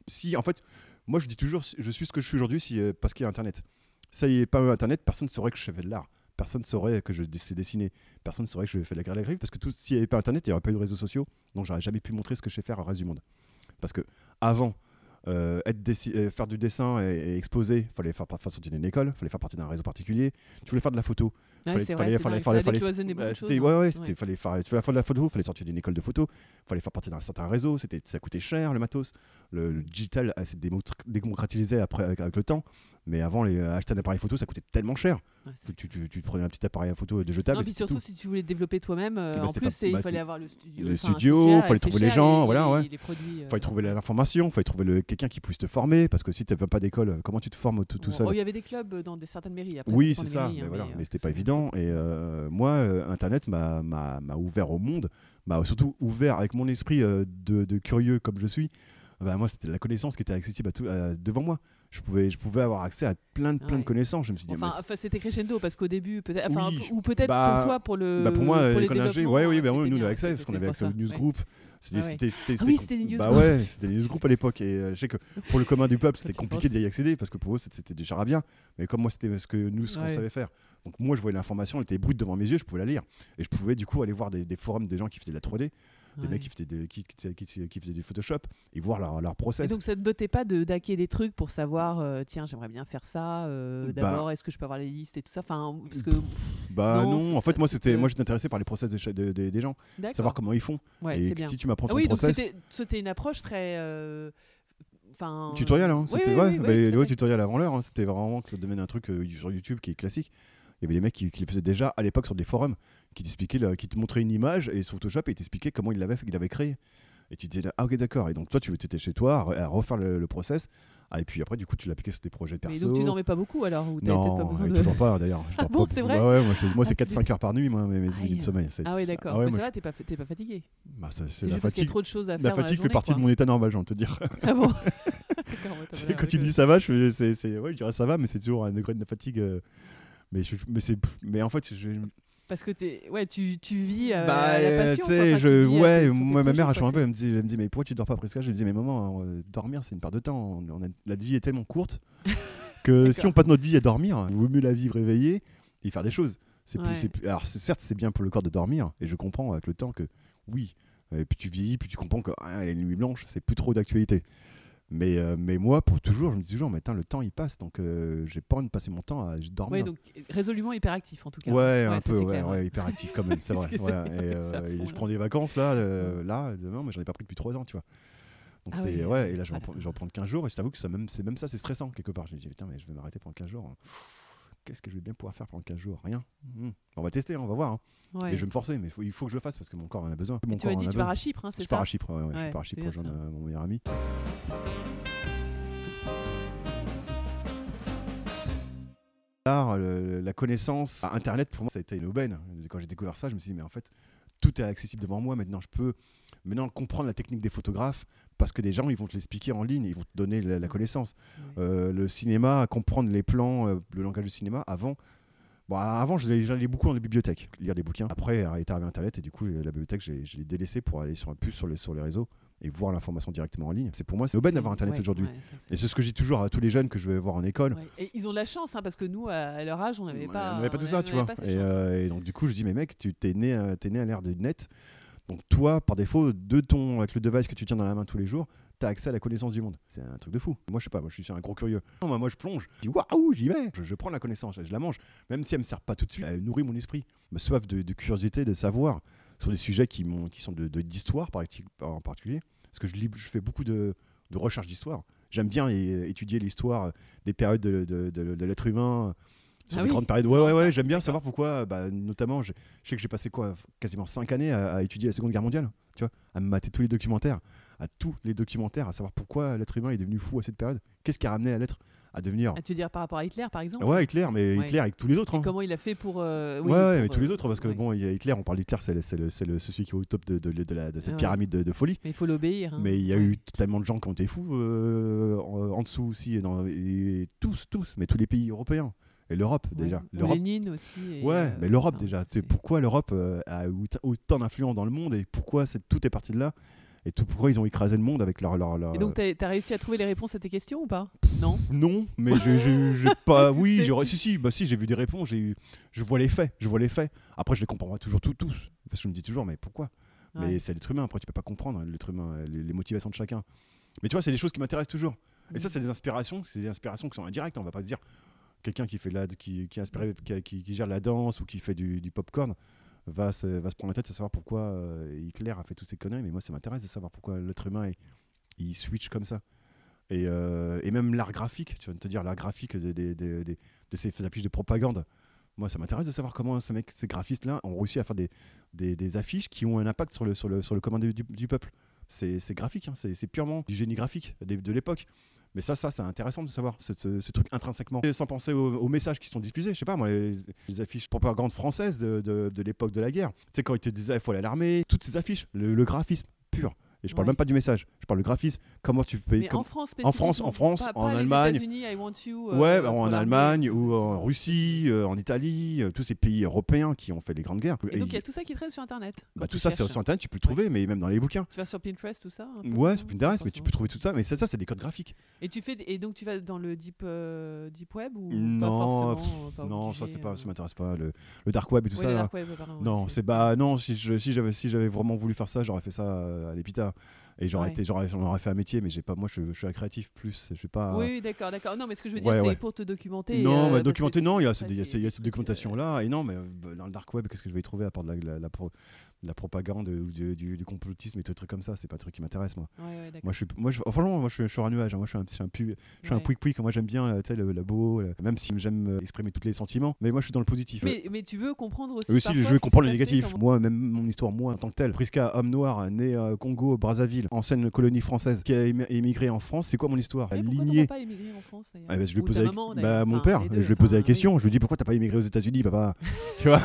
Si, en fait, moi, je dis toujours, je suis ce que je suis aujourd'hui si, euh, parce qu'il y a Internet. Ça y est, pas Internet, personne ne saurait que je fais de l'art. personne saurait que je sais dessiner. Personne saurait que je fais de la calligraphie parce que tout, s'il n'y avait pas Internet, il n'y aurait pas eu de réseaux sociaux. Donc j'aurais jamais pu montrer ce que je sais faire au reste du monde. Parce que avant, euh, être faire du dessin et, et exposer, fallait faire, sortir d'une école, fallait faire partie d'un réseau particulier. Tu voulais faire de la photo, Ouais, fallait- fallait- fallait- fallait- fallait- beaucoup bah, choses, c'était hein. ouais ouais, c'était Ouais. fallait faire tu voulais faire de la photo, fallait sortir d'une école de photo, fallait faire partie d'un certain réseau, c'était ça coûtait cher le matos. Le, le digital euh, s'est démo- démocratisé après avec, avec le temps, mais avant les euh, acheter un appareil photo, ça coûtait tellement cher. Ouais, que tu, tu, prenais un petit appareil photo de jetable Non, et puis surtout tout. si tu voulais développer toi-même, euh, Eh ben, en plus pas- il bah, fallait avoir le studio. le studio, cher, fallait trouver les gens, et- voilà, ouais. les produits, euh, Fallait trouver l'information, fallait trouver quelqu'un qui puisse te former, parce que si tu n'avais pas d'école, comment tu te formes tout, tout bon, seul oh, Il y avait des clubs dans des, certaines mairies. Après, Oui, c'est ça, mairies, mais, hein, voilà, euh, mais c'était pas évident. Et euh, moi, euh, Internet m'a- ouvert au monde, m'a surtout ouvert avec mon esprit euh, de, de curieux comme je suis. Bah, moi, c'était la connaissance qui était accessible à tout, à- devant moi. Je pouvais, je pouvais avoir accès à plein de, plein Ouais. de connaissances. Je me suis dit, Enfin, enfin, c'était crescendo parce qu'au début, peut-être, enfin, Oui, ou peut-être bah, pour toi, pour le. bah, pour moi, pour les ouais, oui, euh, bah, nous, on avait accès, parce qu'on avait accès ouais. newsgroups. C'était, Ah ouais. c'était, c'était- oui, c'était- des Bah ouais, c'était des newsgroups à l'époque. Et euh, je sais que pour le commun du peuple, c'était compliqué d'y accéder parce que pour eux, c'était, déjà bien. Mais comme moi, c'était ce que nous, ce qu'on Ouais. savait faire. Donc moi, je voyais l'information, elle était brute devant mes yeux, je pouvais la lire. Et je pouvais du coup aller voir des, des forums des gens qui faisaient de la 3D, des Ouais. mecs qui faisaient, des, qui, qui- qui- qui faisaient du Photoshop et voir leur, leur Et process. donc ça te bottait pas de d'hacker des trucs pour savoir euh, tiens j'aimerais bien faire ça euh, Bah. d'abord est-ce que je peux avoir les listes et tout ça? Enfin parce que bah non, non, en fait, moi, c'était, moi, j'étais intéressé par les process de de- de- des gens, savoir comment ils font. ouais et bien si tu m'apprends ah ton oui donc process. c'était une approche très euh, enfin Tutoriel, hein. oui, C'était oui, ouais, oui, bah, oui, tutoriels avant l'heure. hein. C'était vraiment que ça devenait un truc euh, sur YouTube qui est classique. Il y avait des mecs qui, qui le faisaient déjà à l'époque sur des forums, qui t'expliquaient, le- qui te montraient une image et sur Photoshop et t'expliquaient comment il l'avait, il avait créé. Et tu te disais ah ok d'accord. Et donc toi tu étais chez toi à, re- à refaire le, le process. Ah, et puis après du coup tu l'appliquais sur tes projets mais perso. donc tu dormais pas beaucoup alors ou pas non, besoin et de toujours pas d'ailleurs. Ah bon, pas c'est vrai ouais, moi, c'est- moi, c'est Ah, tu 4-5 heures par nuit moi, mes, mes minutes de sommeil. Ah oui d'accord ouais, mais ça je- va t'es pas t'es pas fatigué bah, c'est la qu'il y a fatigue. trop de choses à faire La fatigue fait journée, partie quoi. de mon état normal, j'ai envie de te dire. ah bon quand tu me dis ça va, je, c'est, c'est- ouais, je dirais ça va, mais c'est toujours un degré de fatigue. euh, mais, je- mais, c'est, mais en fait, je, parce que t'es ouais tu, tu vis euh, bah, la passion quoi. Enfin, je, vis, ouais, moi, ma mère, elle me dit, elle me dit, mais pourquoi tu dors pas presque Je lui dis, mais maman, euh, dormir, c'est une perte de temps. On- on a- la vie est tellement courte que si on passe notre vie à dormir, il vaut mieux la vivre éveillée et faire des choses. C'est plus, Ouais. c'est plus- alors, certes, c'est bien pour le corps de dormir, et je comprends avec le temps que oui, et puis tu vieillis, puis tu comprends que ah, les nuits blanches, c'est plus trop d'actualité. Mais, euh, mais moi, pour toujours, je me dis toujours, mais le temps il passe, donc euh, j'ai pas envie de passer mon temps à dormir. Ouais, donc résolument hyperactif en tout cas. Ouais, un peu, ouais, ouais, hyper actif quand même, c'est vrai. Et, euh, et je prends des vacances là, euh, là, demain, mais j'en ai pas pris depuis 3 ans, tu vois. Donc Ah c'est ouais, ouais, et là je vais, en prendre- je vais en prendre 15 jours et je t'avoue que ça même c'est même ça c'est stressant quelque part. Je me dis putain mais je vais m'arrêter pendant 15 jours. hein. Qu'est-ce que je vais bien pouvoir faire pendant 15 jours? Rien. Hmm. On va tester, hein, on va voir. hein. Ouais. Et je vais me forcer, mais faut- il faut que je le fasse parce que mon corps en a besoin. Mon tu corps m'as dit tu pars à Chypre, hein, c'est Je ça? pars à Chypre, ouais, ouais, je pars à Chypre rejoindre euh, mon meilleur ami. L'art, la connaissance, Internet, pour moi, ça a été une aubaine. Quand j'ai découvert ça, je me suis dit, mais en fait, tout est accessible devant moi. Maintenant, je peux maintenant comprendre la technique des photographes parce que des gens, ils vont te l'expliquer en ligne, ils vont te donner la, la connaissance. Euh, le cinéma, comprendre les plans, euh, le langage du cinéma, avant. Bon, avant, j'allais beaucoup dans les bibliothèques, lire des bouquins. Après, est arrivé Internet et du coup, la bibliothèque, je l'ai délaissé pour aller sur, plus sur les, sur les réseaux et voir l'information directement en ligne. C'est pour moi, c'est aubaine d'avoir Internet Ouais, aujourd'hui. ouais, Et c'est ce que je dis toujours à tous les jeunes que je vais voir en école. Ouais. Et ils ont de la chance, hein, parce que nous, à, leur âge, on n'avait On pas. pas tout on ça, tu on vois. cette Et, euh, donc, du coup, je dis, mais mec, tu t'es né, euh, t'es né à l'ère du net. Donc, toi, par défaut, de ton, avec le device que tu tiens dans la main tous les jours, tu as accès à la connaissance du monde. C'est un truc de fou. Moi, je sais pas, moi, je suis un gros curieux. Moi, je plonge. Je dis, waouh, j'y vais. Je, prends la connaissance, je la mange. Même si elle me sert pas tout de suite, elle nourrit mon esprit. Ma soif de, de curiosité, de savoir sur des sujets qui, sont de- de- d'histoire par- en particulier. Parce que je, fais beaucoup de, de recherche d'histoire. J'aime bien étudier l'histoire des périodes de, de- de- de l'être humain. Sur Ah oui, grandes périodes. Ouais, ouais, ouais, ça. j'aime bien savoir pourquoi, bah, notamment, je, je sais que j'ai passé quoi, quasiment 5 années à, à étudier la Seconde Guerre mondiale, tu vois, à me mater tous les documentaires, à tous les documentaires, à savoir pourquoi l'être humain est devenu fou à cette période. Qu'est-ce qui a ramené à l'être à devenir. Ah, tu veux dire par rapport à Hitler, par exemple Ouais, Hitler, mais Ouais. Hitler avec tous les autres. Et hein. Comment il a fait pour. euh, oui, ouais, ouais, pour, mais tous les euh, autres, parce que ouais. bon, il y a Hitler, on parle d'Hitler, c'est le- c'est le- c'est le- c'est celui qui est au top de, de- de la- de cette Ah ouais. pyramide de, folie. Mais il faut l'obéir. hein. Mais il y a Ouais. eu tellement de gens qui ont été fous euh, en, en dessous aussi, et, dans- et tous, tous, mais tous les pays européens. Et l'Europe Ouais. déjà. Ou L'Europe Lénine aussi. et, Ouais, euh, mais l'Europe déjà. c'est- pourquoi l'Europe euh, a autant- d'influence dans le monde et pourquoi tout est parti de là. Et tout pourquoi ils ont écrasé le monde avec leur. leur, leur- Et donc, t'as as réussi à trouver les réponses à tes questions ou pas? Non? Non, mais j'ai- pas. Oui, j'ai- si, si, bah si, j'ai vu des réponses, j'ai eu- je vois les faits, je vois les faits. Après, je les comprends pas toujours tout- tous. Parce que je me dis toujours, mais pourquoi? Ouais. Mais c'est l'être humain, après, tu peux pas comprendre hein, l'être humain, euh, les, les motivations de chacun. Mais tu vois, c'est des choses qui m'intéressent toujours. Et ça, Mm. c'est des inspirations, c'est des inspirations qui sont indirectes. On va pas se dire quelqu'un qui fait de la, qui, qui, est inspiré, qui, qui- gère la danse ou qui fait du, du popcorn va se, va se prendre la tête à savoir pourquoi euh, Hitler a fait toutes ces conneries. Mais moi, ça m'intéresse de savoir pourquoi l'être humain est- il switch comme ça. Et, euh, et même l'art graphique, tu vas te dire l'art graphique des- des- des- de ces affiches de propagande. Moi, ça m'intéresse de savoir comment ces, mecs, ces graphistes-là ont réussi à faire des, des, des affiches qui ont un impact sur le, sur le, sur le commun du, du peuple. C'est graphique, hein, c'est c'est purement du génie graphique de, de l'époque. Mais ça, ça c'est intéressant de savoir ce, truc intrinsèquement. Sans penser aux, messages qui sont diffusés. Je sais pas, moi, les, affiches propagande françaises de, l'époque de la guerre. Tu sais, quand ils te disaient il faut aller à l'armée, toutes ces affiches, le graphisme pur. Et je parle Ouais. même pas du message, je parle du graphisme. Comment tu peux. Mais comme- en France, en France, en France, pas- en pas Allemagne. États-Unis, I want you, euh, Ouais, pour en l'armée. Allemagne ou en Russie, euh, en Italie, euh, tous ces pays européens qui ont fait les grandes guerres. Et donc, il y a tout ça qui traîne sur Internet. bah, tout ça, sur Internet, tu peux le trouver, mais même dans les bouquins. Tu vas sur Pinterest, tout ça Ouais, c'est Pinterest, mais tu peux trouver tout ça. Mais ça, ça c'est des codes graphiques. Et tu fais et donc tu vas dans le deep deep web ou Non, pff, pas non, ça, c'est pas, ça m'intéresse pas. Le, le dark web et tout ça. Non, c'est bah non. Si j'avais si j'avais vraiment voulu faire ça, j'aurais fait ça à l'épita et j'aurais Ouais. été j'aurais fait un métier. Mais j'ai pas. Moi, je, je suis un créatif plus. Je suis pas. Oui, d'accord, d'accord. Non, mais ce que je veux dire, Ouais, c'est ouais. pour te documenter. Non, euh, bah, documenter, non, il y a, cette- euh, documentation-là. Et non, mais euh, bah, dans le dark web, qu'est-ce que je vais y trouver à part de la, la, la pro- de la propagande ou du, du- du complotisme et des trucs comme ça C'est pas un truc qui m'intéresse, moi. Ouais, ouais. Moi, je suis, moi, je, oh, franchement, moi, je suis, je suis un nuage. hein. Moi, je suis un, je suis un, pu- je suis un Ouais. pouic pouic. Moi, j'aime bien, euh, tu sais, le, beau, le- même si j'aime euh, exprimer tous les sentiments. Mais moi, je suis dans le positif. Mais, mais tu veux comprendre aussi. Parfois je veux comprendre le négatif. comment- Moi, même mon histoire, moi, en tant que tel, Prisca, homme noir, né euh, Congo, Brazzaville, ancienne colonie française, qui a émi- émigré en France, c'est quoi mon histoire? Mais pourquoi Lignée. t'as pas émigré en France Ah bah, je bah, mon père, je ai posé la question. Je lui ai dit pourquoi t'as pas immigré aux États-Unis, papa? Tu vois?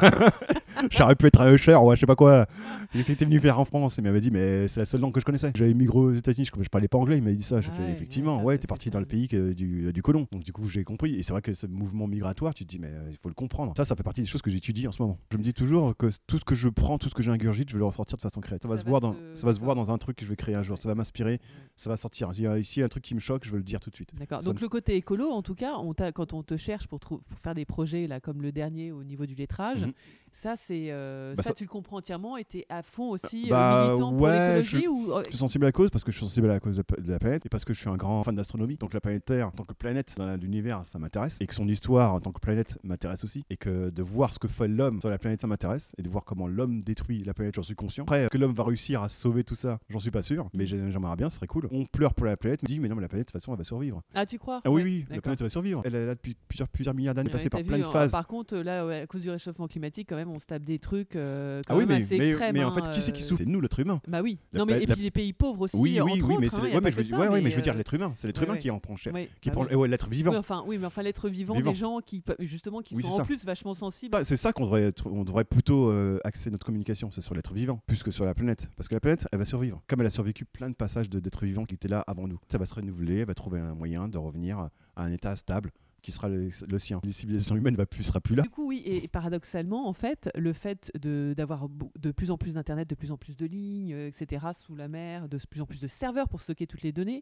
J'aurais pu être un usher ou je sais pas quoi. Qu'est-ce que t'es venu faire en France Il m'avait dit, mais c'est la seule langue que je connaissais. J'avais immigré aux États-Unis, je, je parlais pas anglais. Il m'avait dit ça. J'ai Ah fait ouais, effectivement, ouais, t'es c'est parti dans le pays que- du, du colon. Donc du coup, j'ai compris. Et c'est vrai que ce mouvement migratoire, tu te dis, mais euh, il faut le comprendre. Ça, ça fait partie des choses que j'étudie en ce moment. Je me dis toujours que tout ce que je prends, tout ce que j'ingurgite, je vais le ressortir de façon créative. Ça va Ça se voir dans, se- ça va se voir dans un truc que je vais créer un jour. Ça va m'inspirer, ça va sortir. S'il y a ici un truc qui me choque, je veux le dire tout de suite. D'accord. Donc me- le côté écolo, en tout cas, on quand on te cherche pour faire des projets là, comme le dernier au niveau du lettrage, Mhm. Ça c'est euh, Bah, ça, ça- tu le comprends entièrement et t'es à fond aussi euh, Bah, militant pour ouais, l'écologie ou euh, Je suis sensible à la cause parce que je suis sensible à la cause de, de la planète et parce que je suis un grand fan d'astronomie. Donc la planète Terre, en tant que planète dans l'univers, ça m'intéresse et que son histoire en tant que planète m'intéresse aussi et que de voir ce que fait l'homme sur la planète, ça m'intéresse et de voir comment l'homme détruit la planète, j'en suis conscient. Après, que l'homme va réussir à sauver tout ça, j'en suis pas sûr, mais j'ai- j'aimerais bien, ce serait cool. On pleure pour la planète, on dit mais non, mais la planète de toute façon elle va survivre. ah tu crois? Ah oui, Ouais, oui, la planète va survivre. Elle est là depuis plusieurs, plusieurs milliards d'années, Ouais, passée par vu, plein de euh, phases. Par contre, là, ouais, à cause du réchauffement climatique, même, on se tape des trucs euh, quand Ah oui, même mais, assez mais, extrêmes. mais en hein, fait, qui c'est qui euh, souffre? C'est nous, l'être humain. Bah oui. La non mais pla- et la- puis les pays pauvres aussi. Oui, oui, oui, mais je veux, dire euh, l'être humain. C'est l'être ouais, humain ouais. qui en prend cher. ouais, Qui bah prend, ouais, l'être vivant. Enfin, oui, mais enfin l'être vivant, Vivant. des gens qui justement qui sont en ça. plus vachement sensibles. Bah, c'est ça qu'on devrait, on devrait plutôt euh, axer notre communication, c'est sur l'être vivant, plus que sur la planète. Parce que la planète, elle va survivre. Comme elle a survécu plein de passages d'êtres vivants qui étaient là avant nous. Ça va se renouveler, elle va trouver un moyen de revenir à un état stable qui sera le, le sien. Les civilisations humaines ne plus, sera plus là. Du coup, oui, et paradoxalement, en fait, le fait d'avoir de plus en plus d'internet, de plus en plus de lignes, euh, etc., sous la mer, de plus en plus de serveurs pour stocker toutes les données,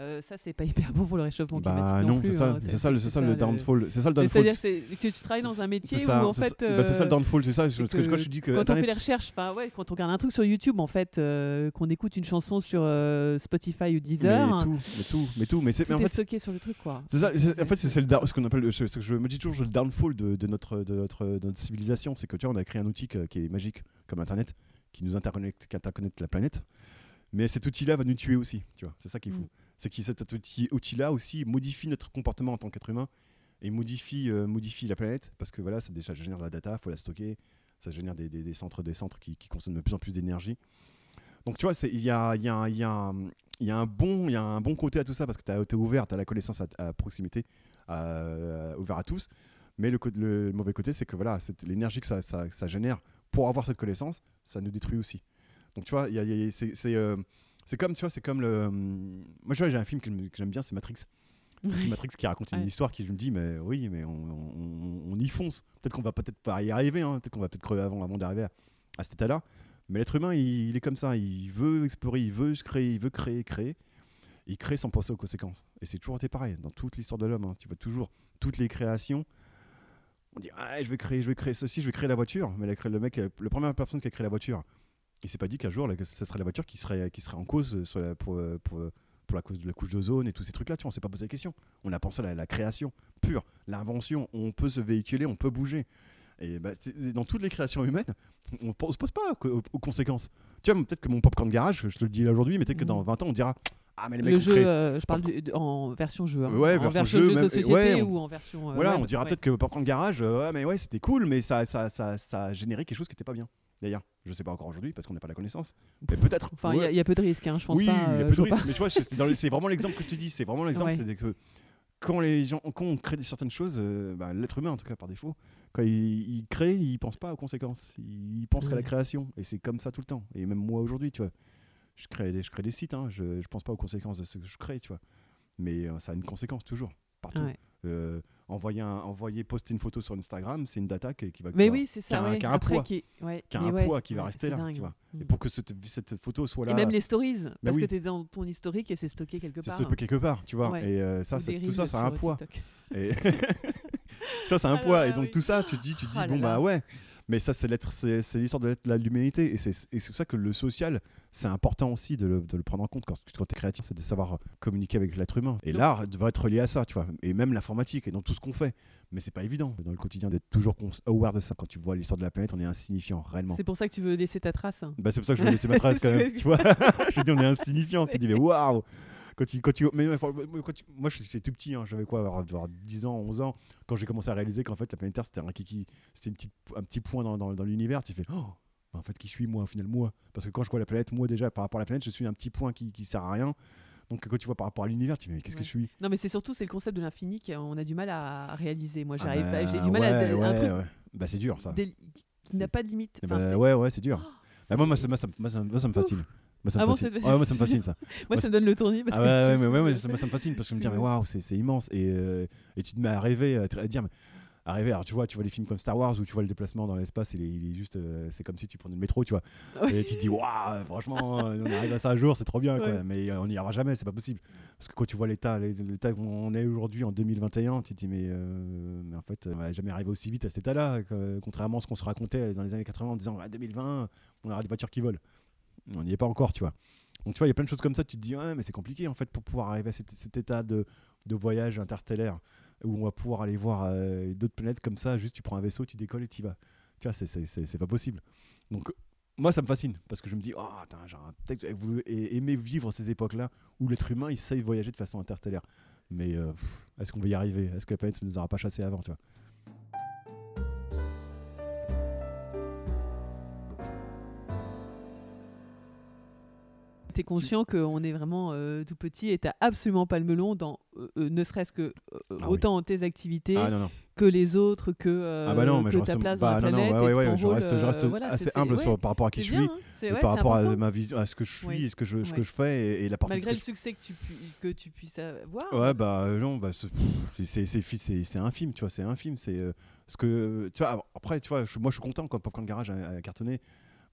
euh, ça, c'est pas hyper bon pour le réchauffement climatique. Bah non non, plus, c'est ça, hein. c'est ça, le- c'est ça le downfall. C'est ça le downfall. C'est-à-dire c'est- que tu travailles dans un métier où, ça, en fait. ça. Bah, c'est ça le euh, downfall, c'est ça. que que quand je dis que Quand on fait les recherches, ouais, quand on regarde un truc sur YouTube, en fait, euh, qu'on écoute une chanson sur Spotify ou Deezer, mais tout, mais tout, mais tout, mais c'est stocké sur le truc, quoi. C'est ça, en fait, c'est c'est le down- ce qu'on appelle, ce ce que je me dis toujours, le downfall de, de notre, de, notre, de notre civilisation. C'est que tu vois, on a créé un outil que- qui est magique, comme Internet, qui nous interconnecte, qui interconnecte la planète. Mais cet outil-là va nous tuer aussi, tu vois. C'est ça qui est fou. Mm. C'est que cet outil- outil-là aussi modifie notre comportement en tant qu'être humain et modifie, euh, modifie la planète parce que voilà, ça déjà génère de la data, faut la stocker, ça génère des, des- des centres, des centres qui, qui consomment de plus en plus d'énergie. Donc tu vois, il y a, il y, a, un- il y, a un- il y a un bon, il y a un bon côté à tout ça parce que tu es ouvert, tu as la connaissance à, à proximité, ouvert à tous. Mais le, mauvais côté, c'est que voilà, l'énergie que ça, ça- ça génère pour avoir cette connaissance, ça nous détruit aussi. Donc tu vois, il y a- il y a- c'est c'est, euh, c'est comme tu vois, c'est comme le. hum, Moi, j'ai un film que, que j'aime bien, c'est Matrix. Matrix qui raconte une Ouais. histoire qui je me dis mais oui mais on, on- on y fonce peut-être qu'on va peut-être pas y arriver hein. peut-être qu'on va peut-être crever avant avant d'arriver à, à cet état là Mais l'être humain, il, il est comme ça. Il veut explorer, il veut se créer, il veut créer, créer. Il crée sans penser aux conséquences. Et c'est toujours été pareil dans toute l'histoire de l'homme. hein. Tu vois toujours toutes les créations. On dit ah, je vais créer, je vais créer ceci, je vais créer la voiture. Mais la- le mec, la première personne qui a créé la voiture, il s'est pas dit qu'un jour, là, que ce serait la voiture qui serait, qui serait en cause euh, sur la- pour, euh, pour, euh, pour la cause de la couche d'ozone et tous ces trucs-là. Tu vois, on s'est pas posé la question. On a pensé à la, la création pure, l'invention. On peut se véhiculer, on peut bouger. Et bah, dans toutes les créations humaines, on ne se pose pas aux, conséquences. Tu vois, peut-être que mon popcorn garage, je te le dis là aujourd'hui, mais peut-être que dans Mhm. 20 ans, on dira Ah, mais les mecs Le jeu, créé- euh, je parle du- de- en version jeu. hein. Ouais, en version jeu, même- société ouais, on- ou en version. euh, Voilà, on dira ouais. peut-être que Popcorn Garage, euh, mais ouais, c'était cool, mais ça, ça, ça, ça a généré quelque chose qui n'était pas bien. D'ailleurs, je sais pas encore aujourd'hui parce qu'on n'a pas la connaissance. Mais peut-être. Enfin, il y a- y, peu de risques, hein, je pense oui, pas. il y a euh, peu de risques. Mais tu vois, c'est vraiment l'exemple que je te dis. C'est vraiment l'exemple, c'est que quand les gens, quand on crée certaines choses, euh, bah, l'être humain en tout cas par défaut, quand il, il crée, il pense pas aux conséquences. Il pense qu'à la création. Et c'est comme ça tout le temps. Et même moi aujourd'hui, tu vois, je crée des, je crée des sites. hein, je, je pense pas aux conséquences de ce que je crée, tu vois. Mais euh, ça a une conséquence toujours partout. Ouais. Euh, envoyer, un- envoyer, poster une photo sur Instagram, c'est une data qui, qui va. Mais qui oui, c'est ça. qui a un poids. qui va rester c'est là, tu vois. Mm. Et pour que cette, cette photo soit là. Et même les stories, parce oui. que tu es dans ton historique et c'est stocké quelque c'est part. stocké quelque part, tu vois. Ouais. Et euh, ça, tout ça, ça a un poids. Et ça, c'est un Ah poids. Et donc tout ça, tu te dis, tu dis là bon bah ouais. Mais ça, c'est l'histoire de l'être- de l'humanité. Et c'est pour ça que le social, c'est important aussi de le, de le prendre en compte quand, quand tu es créatif, c'est de savoir communiquer avec l'être humain. Et l'art devrait être relié à ça, tu vois. Et même l'informatique et dans tout ce qu'on fait. Mais c'est pas évident dans le quotidien d'être toujours aware de ça. Quand tu vois l'histoire de la planète, on est insignifiant réellement. C'est pour ça que tu veux laisser ta trace. hein. Bah, c'est pour ça que je vais laisser ma trace quand même. Tu vois, je dis on est insignifiant. Tu dis mais waouh. Quand tu, quand tu, mais, mais, faut- mais quand tu- moi j'étais tout petit, hein, j'avais quoi, avoir, avoir 10 ans, 11 ans, quand j'ai commencé à réaliser qu'en fait la planète Terre c'était un kiki, c'était une petite, un petit point dans, dans, dans l'univers. Tu fais oh, bah, en fait qui suis moi au final moi, parce que quand je vois la planète, moi déjà par rapport à la planète, je suis un petit point qui, qui sert à rien. Donc quand tu vois par rapport à l'univers, tu dis mais qu'est-ce que je suis? Non, mais c'est surtout c'est le concept de l'infini qu'on a du mal à réaliser. Moi, Ah j'arrive bah, pas. J'ai du mal à ouais, un truc. Bah c'est dur ça. qui n'a pas de limite. Eh Enfin, bah, ouais ouais c'est dur. Oh, Bah, moi, moi, ça, moi, ça, moi, ça- moi, ça me fascine. Moi, ça me Ah bon, fascine. Ouais, moi ça me fascine ça. Moi, ça me donne le tournis. Parce Ah que ouais, ouais, mais ouais, ça, moi, ça me fascine parce que je me dis, waouh, c'est immense. Et, euh, et tu te mets à rêver, à, dire, mais, à rêver. Alors, tu vois, tu vois les films comme Star Wars où tu vois le déplacement dans l'espace, il est, il est juste, euh, c'est comme si tu prenais le métro, tu vois. Ouais. Et tu te dis, waouh, franchement, euh, on arrive à ça un jour, c'est trop bien, quoi. Mais on n'y arrivera jamais, c'est pas possible. Parce que quand tu vois l'état, les- l'état où on est aujourd'hui en 2021, tu te dis, mais, euh, mais en fait, on va jamais arriver aussi vite à cet état-là, contrairement à ce qu'on se racontait dans les années 80 en disant, ah, 2020, on aura des voitures qui volent. On n'y est pas encore, tu vois. Donc tu vois, il y a plein de choses comme ça, tu te dis, ouais, mais c'est compliqué en fait pour pouvoir arriver à cet, état de, voyage interstellaire où on va pouvoir aller voir euh, d'autres planètes comme ça, juste tu prends un vaisseau, tu décolles et tu y vas. Tu vois, c'est- pas possible. Donc moi, ça me fascine parce que je me dis, oh, j'aurais peut-être voulu a- aimer vivre ces époques-là où l'être humain il sait voyager de façon interstellaire. Mais euh, est-ce qu'on va y arriver? Est-ce que la planète ne nous aura pas chassé avant tu vois? T'es conscient qu'on est vraiment euh, tout petit et t'as absolument pas le melon dans euh, euh, ne serait-ce que Ah oui. autant tes activités Ah non, non. que les autres, que, ah bah non, mais que je ta reste, place bah, dans la planète. ouais, et ouais, ton ouais, je reste, je reste voilà, assez humble sur- par rapport à qui je bien, suis. hein, par rapport à ma vision, à ce que je suis, Oui. et ce que je, ce Ouais. que je fais et, et la partie Malgré le succès que tu, pu- que tu puisses avoir. Ouais, bah euh, non, bah, c'est- c'est- c'est c'est fi- c'est- c'est infime, tu vois, c'est infime. C'est ce que, tu vois, après, tu vois, moi je suis content quand Popcorn Garage a cartonné.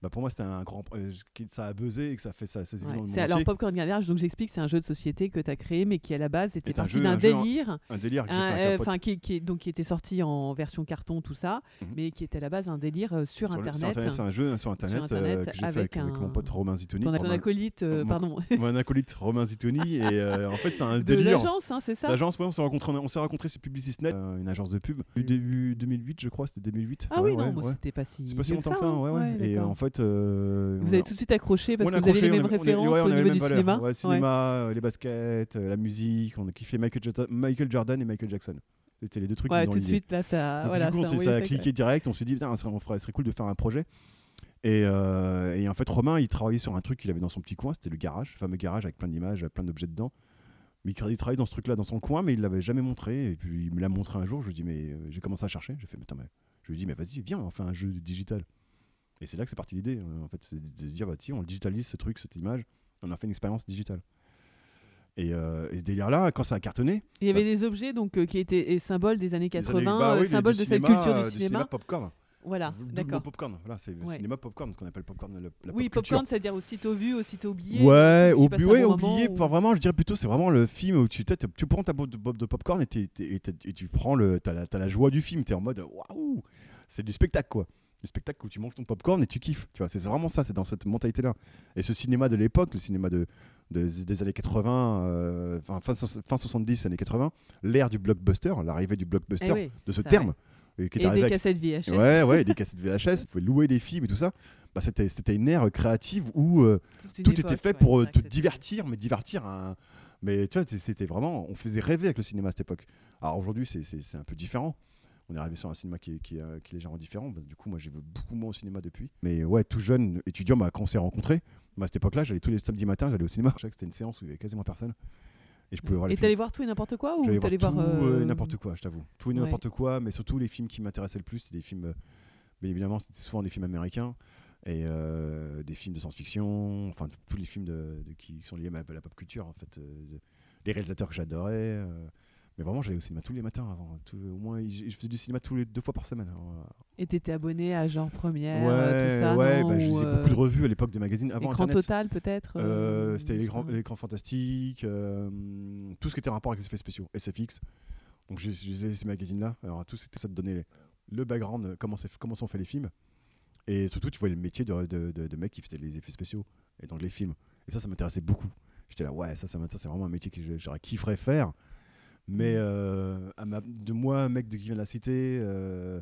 Bah, pour moi, c'était un grand. euh, ça a buzzé et que ça fait ça. ça Ouais, dans le monde c'est alors. Popcorn Garage, donc j'explique, c'est un jeu de société que tu as créé, mais qui à la base était parti d'un délire, Un délire que un- fait euh, un qui, qui donc qui était sorti en version carton, tout ça, Mhm. mais qui était à la base un délire euh, sur, Internet. C'est un jeu sur Internet, Internet euh, que j'ai fait avec mon pote Romain Zitoni. Ton, ton acolyte, euh, pardon, mon acolyte Romain Zitoni. et en fait, c'est un de délire. l'agence, hein, c'est ça L'agence, ouais, on s'est rencontrés, on s'est rencontrés, c'est Publicisnet, une agence de pub. Du début 2008, je crois, c'était 2008. Ah oui, non, c'était pas si. C'est pas si longtemps que ça, hein. ouais, ouais. Et en fait, euh, Vous on avez a- tout de suite accroché parce on que vous avez les mêmes a- on a- références ouais, on au niveau mêmes du valeurs. cinéma. Ouais, cinéma, euh, les baskets, euh, la musique. On a kiffé Michael, Jordan- Michael Jordan et Michael Jackson. C'était les deux trucs Ouais, tout de suite, là, ça. Donc, voilà, du coup, ça a cliqué direct. On s'est dit, putain, ça serait, cool de faire un projet. Et, euh, et en fait, Romain, il travaillait sur un truc qu'il avait dans son petit coin. C'était le garage, le fameux garage avec plein d'images, plein d'objets dedans. Mais il travaillait dans ce truc-là dans son coin, mais il l'avait jamais montré. Et puis il me l'a montré un jour. Je lui dis, mais euh, j'ai commencé à chercher. J'ai fait, mais attends, mais je lui dis, mais vas-y, viens, on fait un jeu digital. Et c'est là que c'est parti l'idée. euh, En fait, c'est de dire, bah tiens, on digitalise ce truc, cette image. On a fait une expérience digitale. Et, euh, et ce délire-là, quand ça a cartonné, Il y avait des objets donc euh, qui étaient et symboles des années les 80, années- bah euh, oui, symboles de cette culture euh, du cinéma. popcorn. Voilà, d'accord. popcorn. Voilà, c'est le Ouais. cinéma popcorn, ce qu'on appelle popcorn. le- la Oui, pop popcorn, c'est-à-dire aussitôt vu, aussitôt oublié. Ouais, passes oublié, ouais, Enfin, ou- vraiment, je dirais plutôt, c'est vraiment le film où tu, tu prends ta boîte de, de popcorn et, tu prends le, t'as la, t'as la joie du film. T'es en mode waouh, c'est du spectacle quoi. Du spectacle où tu manges ton popcorn et tu kiffes. Tu vois, c'est vraiment ça, c'est dans cette mentalité-là. Et ce cinéma de l'époque, le cinéma de, de- des années 80, euh, fin, fin 70, années 80, l'ère du blockbuster, l'arrivée du blockbuster, Eh oui, de ce terme, ouais. qui est Et des avec cassettes VHS. Ouais, ouais, des cassettes VHS, vous pouvez louer des films et tout ça. Bah, c'était, c'était une ère créative où euh, tout était fait ouais, pour euh, te divertir, mais divertir un. Mais tu vois, c'était vraiment. On faisait rêver avec le cinéma à cette époque. Alors aujourd'hui, c'est un peu différent. On est arrivé sur un cinéma qui est, qui est, euh, qui est légèrement différent. Bah, du coup, moi, j'ai vu beaucoup moins au cinéma depuis. Mais ouais, tout jeune, étudiant, bah, quand on s'est rencontrés, moi, à cette époque-là, j'allais tous les samedis matins, j'allais au cinéma. Je savais que c'était une séance où il y avait quasiment personne. Et je pouvais voir les Et t'allais voir tout et n'importe quoi ou t'allais voir voir tout euh, n'importe quoi, je t'avoue. Tout et ouais. n'importe quoi, mais surtout les films qui m'intéressaient le plus, c'était des films. euh, Bien évidemment, c'était souvent des films américains et euh, des films de science-fiction, enfin tous les films de, de- qui sont liés à, la pop culture en fait. euh, les réalisateurs que j'adorais. euh, mais vraiment, j'allais au cinéma tous les matins avant. tout- au moins, je je faisais du cinéma tous les deux fois par semaine. alors, Et t'étais abonné à genre première, ouais, euh, tout ça ouais, non bah, je lisais euh, beaucoup de revues à l'époque de magazines avant Écran Internet. total peut-être Euh, euh, c'était l'écran l'écran fantastique, euh, tout ce qui était en rapport avec les effets spéciaux, SFX. Donc je je lisais ces magazines-là. Alors tout c'était ça te donnait le background, euh, comment, c'est- comment on fait les films. Et surtout, tu voyais le métier de, de, de, de mec qui faisait les effets spéciaux et donc les films. Et ça, ça m'intéressait beaucoup. J'étais là, ouais, ça, ça m'intéresse, c'est vraiment un métier que j'aurais kifferé faire. Mais euh, de moi, mec de qui vient de la cité, euh,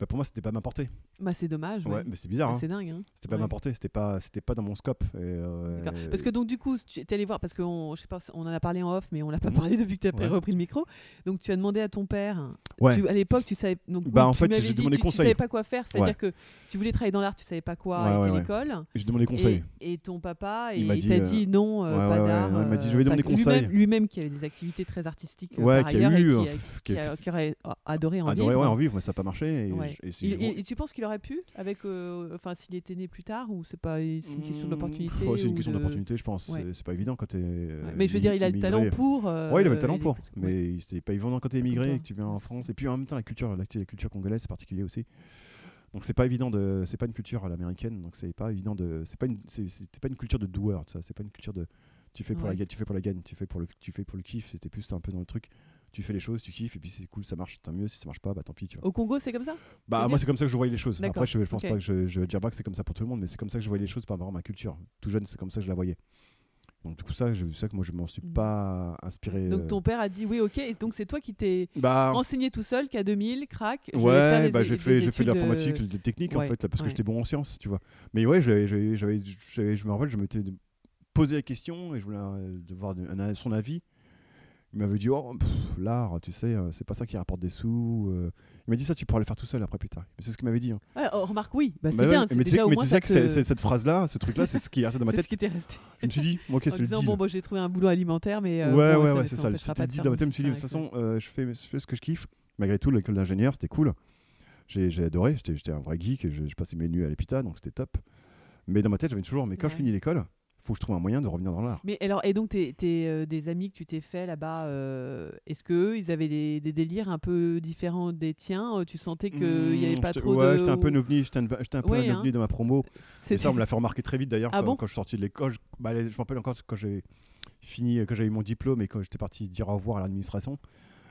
bah, pour moi, c'était pas ma portée. Bah c'est dommage. Ouais, ouais. mais c'est bizarre. Ah, hein. C'est dingue. hein. C'était pas ouais. ma portée, c'était pas, c'était pas dans mon scope. Et, euh. Parce que donc du coup, tu es allé voir, parce qu'on je sais pas, on en a parlé en off, mais on l'a pas Mhm. parlé depuis que tu as repris le micro. Donc tu as demandé à ton père. tu- à l'époque, tu savais. Donc, Bah, en fait, j'ai demandé tu, tu savais pas quoi faire, c'est-à-dire que tu voulais travailler dans l'art, tu savais pas quoi, à ouais, quelle ouais. école. J'ai demandé conseil. Et, et ton papa, Il t'a euh, dit non, euh, pas d'art. il m'a dit, je vais lui-même- conseil. Lui-même qui avait des activités très artistiques Ouais, par qui ailleurs aurait adoré en Adoré, vivre. ouais, en vivre, mais ça n'a pas marché. Et tu penses qu'il aurait pu avec euh, enfin s'il était né plus tard ou c'est pas c'est une question d'opportunité c'est une question de- d'opportunité, je pense. Ouais. C'est- pas évident quand t'es. euh, Ouais, mais je veux dire il a le immigré. talent pour euh, Ouais, il avait le talent pour. Mais c'est pas évident quand t'es immigré toi. et que tu viens en France. Et puis en même temps, la culture, la, culture congolaise, c'est particulier aussi. Donc c'est pas évident de. C'est pas une culture à l'américaine. Donc c'est pas évident de. C'est pas une. c'est- pas une culture de doueur, ça. C'est pas une culture de. Tu fais pour la gagne, tu fais pour la gagne, tu fais pour le, tu fais pour le kiff. C'était plus un peu dans le truc. Tu fais les choses, tu kiffes, et puis c'est cool, ça marche, tant mieux. Si ça marche pas, bah tant pis, tu vois. Au Congo c'est comme ça? Bah moi c'est comme ça que je voyais les choses. Après je, je pense pas que je, je dirais pas que c'est comme ça pour tout le monde, mais c'est comme ça que je voyais les choses par rapport à ma culture. Tout jeune c'est comme ça que je la voyais. Donc du coup ça, je sais que moi je m'en suis Mhm. pas inspiré. Donc euh, ton père a dit oui ok et donc c'est toi qui t'es bah renseigné tout seul qu'à 2000 crac je vais faire ouais, bah j'ai fait j'ai fait de l'informatique, euh, des techniques en fait là, parce ouais. que j'étais bon en sciences, tu vois. Mais ouais, j'avais je me rappelle, je m'étais posé la question et je voulais euh, de voir de- un- son avis. Il m'avait dit oh l'art, tu sais, euh, c'est pas ça qui rapporte des sous. euh. Il m'a dit ça, tu pourras le faire tout seul après plus tard. Mais c'est ce qu'il m'avait dit. hein. Ouais, oh, remarque oui bah, c'est Bah bien mais tu sais- mais tu que cette phrase-là, ce truc-là, c'est ce qui est resté dans ma c'est tête. ce qui t'est resté Je me suis dit, ok, c'est le deal. bon bah, j'ai trouvé un boulot alimentaire mais euh, ouais, bon, ouais, ouais, c'est ça. C'était faire dans ma tête. Je me suis dit, de toute façon, je, fais, ce que je kiffe. Malgré tout, l'école d'ingénieur, c'était cool. J'ai adoré. J'étais un vrai geek. Je, passais mes nuits à l'EPITA, donc c'était top. Mais dans ma tête, j'avais toujours, mais quand je finis l'école, faut que je trouve un moyen de revenir dans l'art. Mais alors, et donc, tes, tes, euh, des amis que tu t'es fait là-bas, euh, est-ce qu'eux, ils avaient des, des délires un peu différents des tiens Euh, Tu sentais qu'il n'y avait Mmh, pas trop ouais, de. j'étais un peu ovni. J'étais un, j'étais un peu Ouais, un hein. dans ma promo. Et ça, on me l'a fait remarquer très vite d'ailleurs Ah quand, bon quand je suis sorti de l'école. Je, bah, je me rappelle encore quand j'ai fini, quand j'avais eu mon diplôme et quand j'étais parti dire au revoir à l'administration.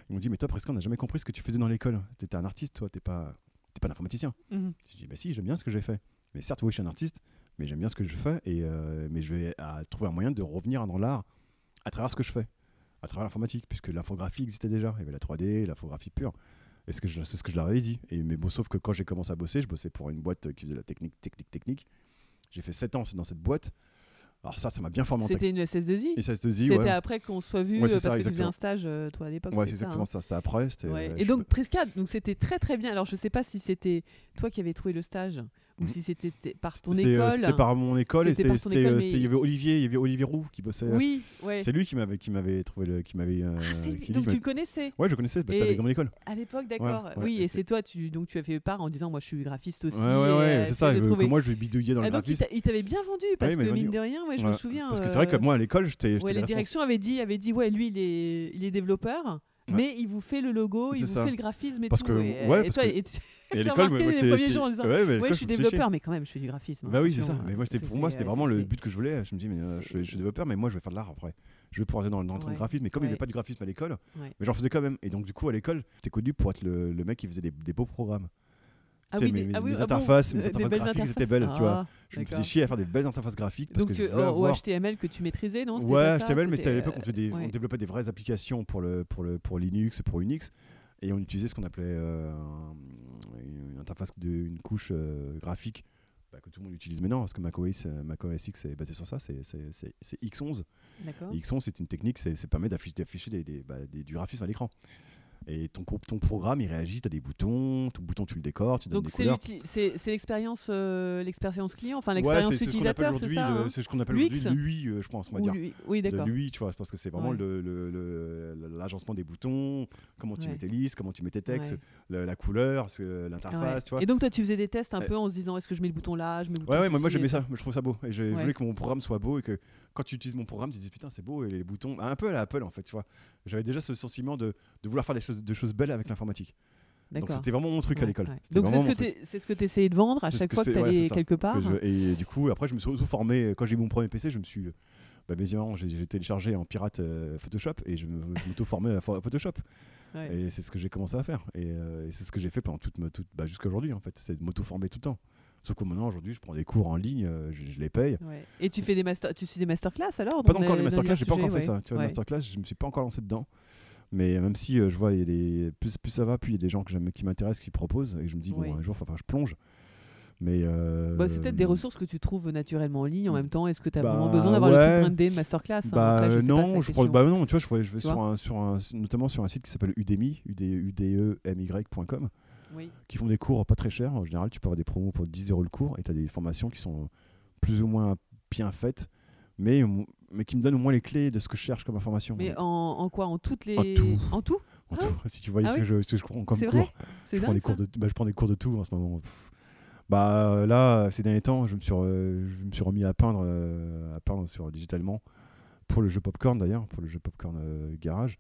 Ils m'ont dit, mais toi, presque, on n'a jamais compris ce que tu faisais dans l'école. T'étais un artiste, toi, t'es pas, t'es pas un informaticien. Mhm. Je dis, bah si, j'aime bien ce que j'ai fait. Mais certes, oui, je suis un artiste, mais j'aime bien ce que je fais. Et, euh, mais je vais à trouver un moyen de revenir dans l'art à travers ce que je fais, à travers l'informatique, puisque l'infographie existait déjà. Il y avait la 3D, l'infographie pure. Et ce que je- c'est ce que je leur avais dit. Et, mais bon, sauf que quand j'ai commencé à bosser, je bossais pour une boîte qui faisait la technique, technique, technique. J'ai fait 7 ans dans cette boîte. Alors ça, ça m'a bien formé. C'était une SS2I Et ça se dit, C'était ouais. après qu'on soit vu Ouais, euh, ça, parce que tu faisais exactement. un stage, euh, toi, à l'époque. Ouais, c'est ça, exactement hein. ça. C'était après. Ouais. Et donc Prisca, donc c'était très très bien. Alors je sais pas si c'était toi qui avais trouvé le stage ou Mhm. si c'était par ton euh, école. C'était par mon école et C'était euh, c'était- il y avait Olivier, il y avait Olivier Roux qui bossait. Oui, ouais. C'est lui qui m'avait, qui m'avait trouvé le, qui m'avait. euh, Ah, donc tu le connaissais Ouais, je connaissais, bah, c'était dans mon école. à l'époque, d'accord. ouais, oui, et c'est toi, tu donc tu as fait part en disant moi je suis graphiste aussi. Ouais, ouais, ouais, et, c'est euh, ça. euh, que moi, je vais bidouiller dans le Ah, donc il graphisme. t'a- il t'avait bien vendu parce m'a que mine de rien, ouais, je me souviens. Parce que c'est vrai que euh, moi, à l'école, j'étais. ouais, le les directions avaient dit, avaient dit ouais, lui il est, il est développeur. mais il vous fait le logo, il vous fait le graphisme et Parce tout. que- et, ouais, et parce toi, que- et l'école, moi, les j'étais- premiers j'étais- jours en disant, ouais, mais à Ouais, l'école, je suis développeur, mais quand même, je fais du graphisme. Bah oui, c'est ça. Mais moi, c'était c'est- pour moi, c'était vraiment le but que je voulais. Je me dis, mais euh, je, suis- développeur, mais moi, je vais faire de l'art après. Je vais pouvoir aller dans, dans le Ouais. graphisme. Mais comme il n'y avait pas de graphisme à l'école, Ouais. mais j'en faisais quand même. Et donc, du coup, à l'école, j'étais connu pour être le, le mec qui faisait des, des beaux programmes. Ah Tu sais, oui, mes- des- mes- ah oui, mes ah bon, interfaces, mes interfaces belles graphiques, c'était interfaces. belle, tu vois. Ah, Je me faisais chier à faire des belles interfaces graphiques parce Donc que tu, au avoir- HTML que tu maîtrisais, non Ouais, ça HTML, mais c'était à l'époque on, euh, on développait des vraies applications pour, le, pour, le, pour Linux et pour Unix. Et on utilisait ce qu'on appelait euh, un- une interface, de, une couche euh, graphique bah, que tout le monde utilise maintenant, parce que macOS, euh, macOS X est basé sur ça, c'est c'est- c'est- c'est X11. D'accord. Et X11, c'est une technique, c'est- ça permet d'afficher d'afficher des, des- bah, des- du graphisme à l'écran. Et ton, ton programme, il réagit, tu as des boutons, ton bouton, tu le décores, tu donnes Donc des couleurs. l'uti- c'est l'expérience euh, l'expérience client, enfin l'expérience appelle utilisateur, c'est ça le- hein c'est ce qu'on appelle l'UX aujourd'hui l'UI, euh, je pense, on va dire. lui- Oui, d'accord. lui, tu vois, parce que c'est vraiment Ouais. le- le- le- l'agencement des boutons, comment tu Ouais. mets tes listes, comment tu mets tes textes, le- la couleur, l'interface, tu vois. Et donc toi tu faisais des tests un peu en se disant est-ce que je mets le bouton là, je mets le bouton Ouais, ouais, moi, j'aimais ça, je trouve ça beau. Et je voulais que mon programme soit beau et que quand tu utilises mon programme, tu te dis putain, c'est beau et les boutons. Un peu à la Apple en fait, tu vois. J'avais déjà ce sentiment de, de vouloir faire des choses, des choses belles avec l'informatique. Donc c'était vraiment mon truc à l'école. ouais. Donc c'est ce que ce que tu essayais de vendre à chaque que fois que tu allais quelque part. Je- et du coup, après, je me suis auto-formé. Quand j'ai eu mon premier PC, je me suis. Bah, évidemment, j'ai téléchargé en pirate euh, Photoshop et je m'auto-formais à Pho- Photoshop. Et c'est ce que j'ai commencé à faire. Et, euh, et c'est ce que j'ai fait pendant toute bah, jusqu'à aujourd'hui, en fait. C'est de m'auto-former tout le temps. Sauf que maintenant, aujourd'hui, je prends des cours en ligne, euh, je, je les paye. Ouais. Et tu fais des master, tu suis des masterclass alors Pas encore des- les masterclass, j'ai pas encore fait ça. Tu vois, les masterclass, je me suis pas encore lancé dedans. Mais même si euh, je vois, il y a des... plus, plus ça va, plus il y a des gens que qui m'intéressent, qui proposent. Et je me dis, bon, un jour, que je plonge. Mais. euh, Bah, c'est peut-être des ressources que tu trouves naturellement en ligne en même temps. Est-ce que tu as Bah, vraiment besoin d'avoir ouais. le masterclass hein? Bah Après, je sais pas, non, je prends, question. bah non, tu vois, je, vais- je vais Tu sur un, sur un, notamment sur un site qui s'appelle Udemy, E udemy.com, Oui. qui font des cours pas très chers. En général, tu peux avoir des promos pour 10 euros le cours et tu as des formations qui sont plus ou moins bien faites, mais, mais qui me donnent au moins les clés de ce que je cherche comme information. Mais en, en quoi? En toutes les. En tout. En tout? En Ah tout. Si tu voyais Ah ce, que je, ce que je prends comme cours, vrai? C'est je prends, dingue. des cours ça de, bah, je prends des cours de tout en ce moment. Pff. Bah là, ces derniers temps, je me suis, je me suis remis à peindre, euh, à peindre sur digitalement pour le jeu Popcorn d'ailleurs, pour le jeu Popcorn euh, Garage.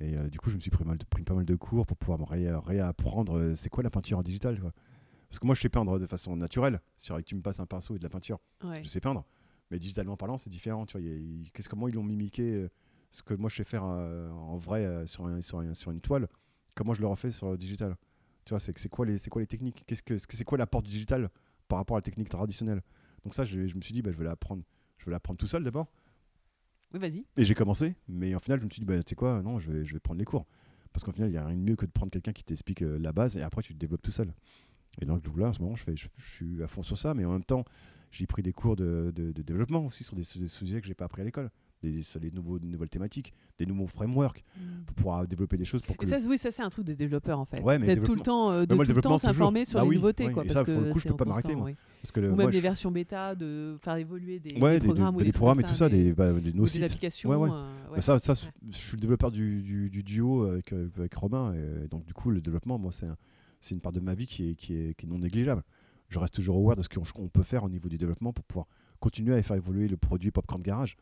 Et euh, du coup, je me suis pris, mal, pris pas mal de cours pour pouvoir me ré- réapprendre euh, c'est quoi la peinture en digital. quoi. Parce que moi, je sais peindre de façon naturelle. C'est vrai que tu me passes un pinceau et de la peinture, Ouais. je sais peindre. Mais digitalement parlant, c'est différent. Tu vois, y qu'est-ce comment ils l'ont mimiqué euh, ce que moi je sais faire euh, en vrai euh, sur, un- sur, un- sur une toile, comment je le refais sur le digital. Tu vois, c'est quoi les c'est quoi les techniques? Qu'est-ce que c'est quoi l'apport du digital par rapport à la technique traditionnelle? Donc ça, je, je me suis dit, bah, je vais l'apprendre. Je vais l'apprendre tout seul d'abord. Oui, vas-y. Et j'ai commencé, mais en final, je me suis dit, bah, tu sais quoi, non, je vais, je vais prendre les cours. Parce qu'en final, il n'y a rien de mieux que de prendre quelqu'un qui t'explique euh, la base et après, tu te développes tout seul. Et donc, là, en ce moment, je, fais, je, suis à fond sur ça, mais en même temps, j'ai pris des cours de, développement aussi sur des, des sujets que j'ai pas appris à l'école. Les nouveaux, nouvelles thématiques, des nouveaux frameworks pour pouvoir développer des choses pour que Et le- ça, oui, ça c'est un truc des développeurs en fait. Ouais, mais D'être tout le temps, euh, de moi, tout le temps s'informer sur Bah les oui, nouveautés, oui. quoi. Et parce ça, pour le coup, je peux pas m'arrêter, oui. parce que le- Ou moi, même des je- versions bêta, de faire évoluer des, ouais, des des, programmes ou des des, trucs programmes et tout ça, des, bah, nos sites. applications. Ouais, ouais. euh, Bah, ça, ça, je suis le développeur du, du, du duo avec, euh, avec Romain, et donc du coup, le développement, moi, c'est un- c'est une part de ma vie qui est, qui est, qui est non négligeable. Je reste toujours aware de ce qu'on peut faire au niveau du développement pour pouvoir continuer à faire évoluer le produit Popcorn Garage,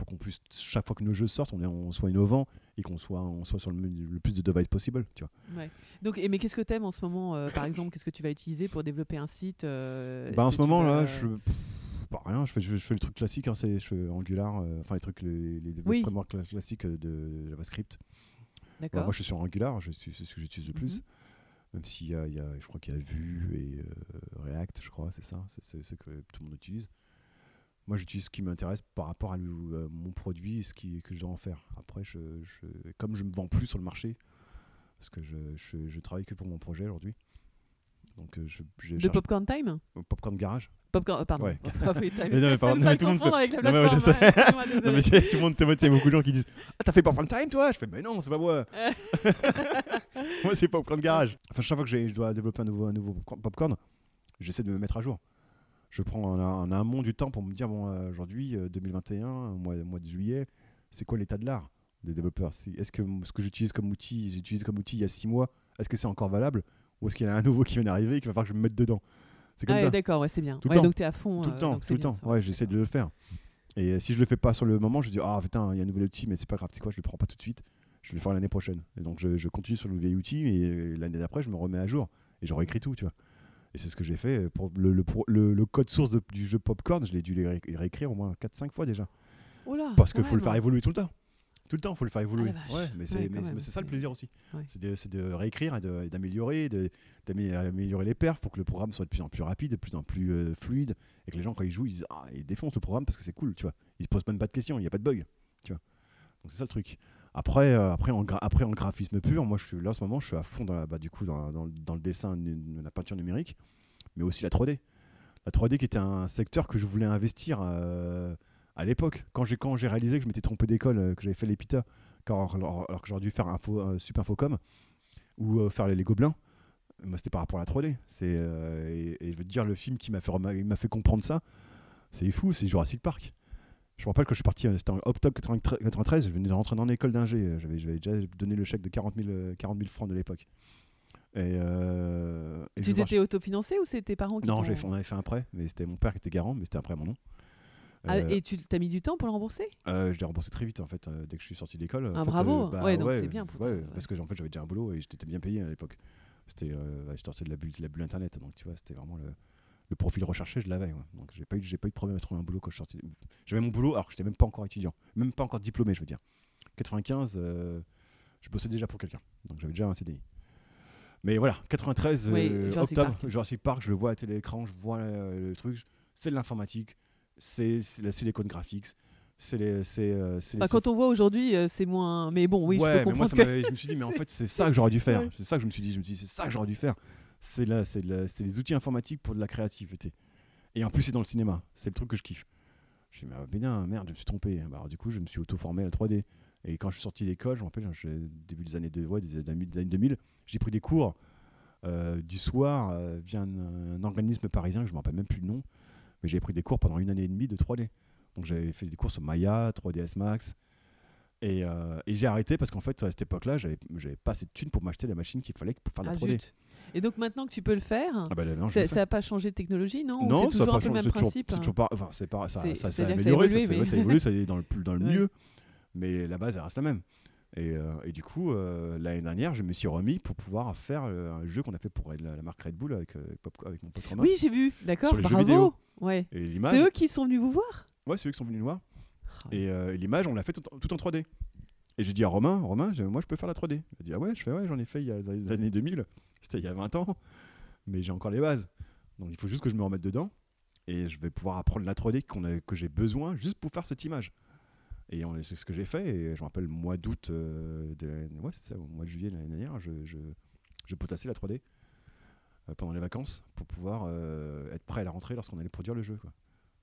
pour qu'on puisse, chaque fois que nos jeux sortent, on, est- on soit innovant et qu'on soit, on soit sur le, le plus de devices possible. Tu vois. Ouais. Donc, et, mais qu'est-ce que tu aimes en ce moment, euh, par exemple Qu'est-ce que tu vas utiliser pour développer un site euh, Bah, en ce moment, vas- là, je. pff, bah, rien, je fais, je, je fais le truc classique, hein, c'est, je fais Angular, euh, enfin les trucs, les, les, Oui. frameworks cla- classiques euh, de JavaScript. D'accord. moi, je suis sur Angular, je c'est ce que j'utilise le plus. Mhm. Même s'il y y a- je crois qu'il y a Vue et euh, React, je crois, c'est ça, c'est ce que tout le monde utilise. Moi, j'utilise ce qui m'intéresse par rapport à euh, mon produit et ce qui, que je dois en faire. Après, je, je- comme je me vends plus sur le marché, parce que je, je, je travaille que pour mon projet aujourd'hui. Donc, euh, je, je De Popcorn Time Popcorn Garage. Popcorn, euh, pardon. Ouais. Ah oui. Mais non, mais pardon, mais tout le monde confondre avec la Non, mais ouais, je plateforme, sais. excuse-moi, Non, mais désolé. c'est- tout le monde, tout le monde, il y a beaucoup de gens qui disent Ah, t'as fait Popcorn Time, toi? Je fais Mais non, c'est pas moi. moi, c'est Popcorn Garage. Enfin, chaque fois que je dois développer un nouveau, un nouveau Popcorn, j'essaie de me mettre à jour. Je prends en, en amont du temps pour me dire Bon, euh, aujourd'hui, euh, 2021, mois, mois de juillet, c'est quoi l'état de l'art des développeurs? Est-ce que ce que j'utilise comme outil, j'ai utilisé comme outil il y a six mois, est-ce que c'est encore valable? Ou est-ce qu'il y en a un nouveau qui vient d'arriver et qu'il va falloir que je me mette dedans? C'est comme Ah, ouais, d'accord, ouais, c'est bien. Tout Ouais, temps. donc tu es à fond. Tout euh, le temps, donc tout le temps. ça. Ouais, j'essaie de le faire. Et euh, si je le fais pas sur le moment, je dis ah putain, il y a un nouvel outil, mais c'est pas grave, c'est quoi, je le prends pas tout de suite. je vais le faire l'année prochaine. Et donc je, je continue sur le vieil outil et l'année d'après, je me remets à jour et je réécris tout, tu vois. Et c'est ce que j'ai fait. Pour le, le, pro- le- le code source de- du jeu Popcorn, je l'ai dû ré- réécrire au moins 4-5 fois déjà. Oh Parce qu'il faut le faire évoluer tout le temps. Tout le temps, il faut le faire évoluer. Ah ouais, mais c'est Ouais, ça le plaisir aussi. Ouais. C'est de, de réécrire et d'améliorer, d'améliorer les perfs pour que le programme soit de plus en plus rapide, de plus en plus euh, fluide. Et que les gens, quand ils jouent, ils, disent, ah, ils défoncent le programme parce que c'est cool, tu vois. Ils se posent même pas de questions, il n'y a pas de bug, tu vois. Donc c'est ça le truc. Après, euh, après, en graphisme pur, moi, je suis, là, en ce moment, je suis à fond dans, bah, du coup, dans, le dessin, nu- la peinture numérique, mais aussi la 3D. La 3D qui était un secteur que je voulais investir euh, à l'époque. Quand j'ai réalisé que je m'étais trompé d'école, euh, que j'avais fait l'EPITA, alors, alors- que j'aurais dû faire info, euh, Sup Infocom ou faire les, les Gobelins, moi, c'était par rapport à la 3D. C'est, euh, et, je veux te dire, le film qui m'a fait, m'a fait comprendre ça, c'est fou, c'est Jurassic Park. Je me rappelle que je suis parti, euh, c'était en octobre 93, 93, je venais de rentrer dans l'école d'ingé, euh, j'avais, j'avais déjà donné le chèque de 40 000, euh, 40 000 francs de l'époque. Et, euh, et Tu t'étais autofinancé ou c'est tes parents qui Non, j'ai fait- on avait fait un prêt, mais c'était mon père qui était garant, mais c'était un prêt à mon nom. Ah, Euh, et tu t'as mis du temps pour le rembourser? Euh, je l'ai remboursé très vite en fait, dès que je suis sorti d'école. En Ah, fait, bravo. bah, Ouais, donc c'est bien pour ouais, toi, ouais. Parce que en fait, j'avais déjà un boulot et j'étais bien payé à l'époque. C'était, ouais, je sortais de la bulle, de la bulle internet, donc tu vois, c'était vraiment le, le profil recherché, je l'avais. ouais. Donc j'ai pas eu, j'ai pas eu de problème à trouver un boulot quand je sortais. J'avais mon boulot alors que j'étais même pas encore étudiant, même pas encore diplômé, je veux dire. 95, euh, je bossais déjà pour quelqu'un, donc j'avais déjà un CDI. Mais voilà, 93 Oui, euh, Jurassic octobre, Park. Jurassic Park, je le vois à télécran, je vois euh, le truc, c'est de l'informatique, c'est c'est la Silicon Graphics, c'est les, c'est, euh, c'est les Bah, Quand on voit aujourd'hui, euh, c'est moins. Mais bon, oui, ouais, je peux mais moi, comprendre ça que. je me suis dit, mais en fait, c'est ça que j'aurais dû faire. Ouais. C'est ça que je me suis dit. Je me suis dit, c'est ça que j'aurais dû faire. C'est là, c'est les outils informatiques pour de la créativité. Et en plus, c'est dans le cinéma. C'est le truc que je kiffe. Je me suis dit, bien, merde, je me suis trompé. Bah, alors, du coup, je me suis auto-formé à la 3D. Et quand je suis sorti d'école, je me rappelle, début des années, de, ouais, des années des années 2000, j'ai pris des cours euh, du soir euh, via un, un organisme parisien que je me rappelle même plus le nom. Mais j'ai pris des cours pendant une année et demie de 3D. Donc j'avais fait des cours sur Maya, 3ds Max. Et, euh, et j'ai arrêté parce qu'en fait, à cette époque-là, j'avais j'avais pas assez de thunes pour m'acheter la machine qu'il fallait pour faire de Ah, la 3D. zut. Et donc maintenant que tu peux le faire, Ah bah là, non, je ça n'a pas changé de technologie, non? Non, C'est toujours un peu le même principe? c'est toujours pas- enfin, c'est pas, ça, ça, ça a amélioré, ça, mais- ouais, ça a évolué, ça est dans le, plus, dans le Ouais. mieux, mais la base elle reste la même. Et, euh, et du coup, euh, l'année dernière, je me suis remis pour pouvoir faire euh, un jeu qu'on a fait pour la, la marque Red Bull avec, avec Pop- avec mon pote Romain. Oui, j'ai vu, d'accord, bravo. Ouais. C'est eux qui sont venus vous voir? Ouais, c'est eux qui sont venus nous voir. Ah. Et euh, l'image, on l'a fait tout, en- tout en 3D. Et j'ai dit à Romain, Romain, moi je peux faire la 3D. Il a dit, ah ouais, je fais, ouais, j'en ai fait il y a les années 2000. C'était il y a 20 ans. Mais j'ai encore les bases. Donc il faut juste que je me remette dedans. Et je vais pouvoir apprendre la 3D qu'on a- que j'ai besoin juste pour faire cette image. Et c'est ce que j'ai fait. Et je me rappelle, mois d'août, euh, ouais, mois de juillet l'année dernière, je, je, potassais la 3D euh, pendant les vacances pour pouvoir euh, être prêt à la rentrée lorsqu'on allait produire le jeu.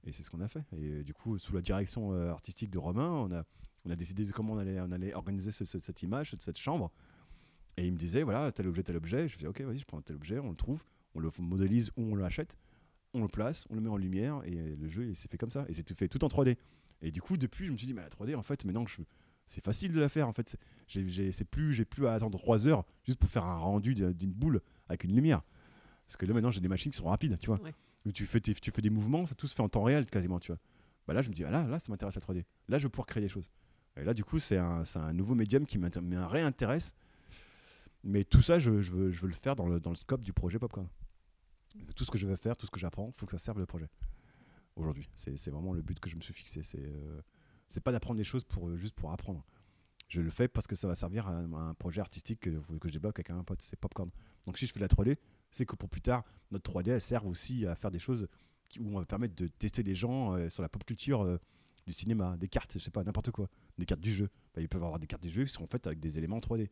Et c'est ce qu'on a fait. Et du coup, sous la direction artistique de Romain, on a, décidé de comment on allait, organiser ce- ce- cette image, cette chambre. Et il me disait, voilà, tel objet, tel objet. Je faisais, ok, vas-y, je prends tel objet, on le trouve, on le modélise ou on l'achète, on le place, on le met en lumière, et le jeu, il s'est fait comme ça. Et c'est tout fait tout en 3D. Et du coup, depuis, je me suis dit, mais la 3D, en fait, maintenant, je- c'est facile de la faire. En fait, j'ai, j'ai, c'est plus, j'ai plus à attendre 3 heures juste pour faire un rendu d'une boule avec une lumière. Parce que là, maintenant, j'ai des machines qui sont rapides, tu vois. Ouais. Où tu fais, tu fais des mouvements, ça tout se fait en temps réel quasiment, tu vois. Bah là, je me dis, ah là, là, ça m'intéresse la 3D. Là, je vais pouvoir créer des choses. Et là, du coup, c'est un, c'est un nouveau médium qui m'intér- me réintéresse. Mais tout ça, je, veux, le faire dans le, scope du projet Popcorn. Tout ce que je veux faire, tout ce que j'apprends, il faut que ça serve le projet. Aujourd'hui, c'est vraiment le but que je me suis fixé. C'est euh, pas d'apprendre des choses pour, euh, juste pour apprendre. Je le fais parce que ça va servir à un, projet artistique que, je débloque avec un pote, c'est Popcorn. Donc si je fais de la 3D, c'est que pour plus tard, notre 3D elle serve aussi à faire des choses où on va permettre de tester les gens euh, sur la pop culture euh, du cinéma, des cartes, je sais pas, n'importe quoi, des cartes du jeu. Bah, ils peuvent avoir des cartes du jeu qui sont faites avec des éléments 3D.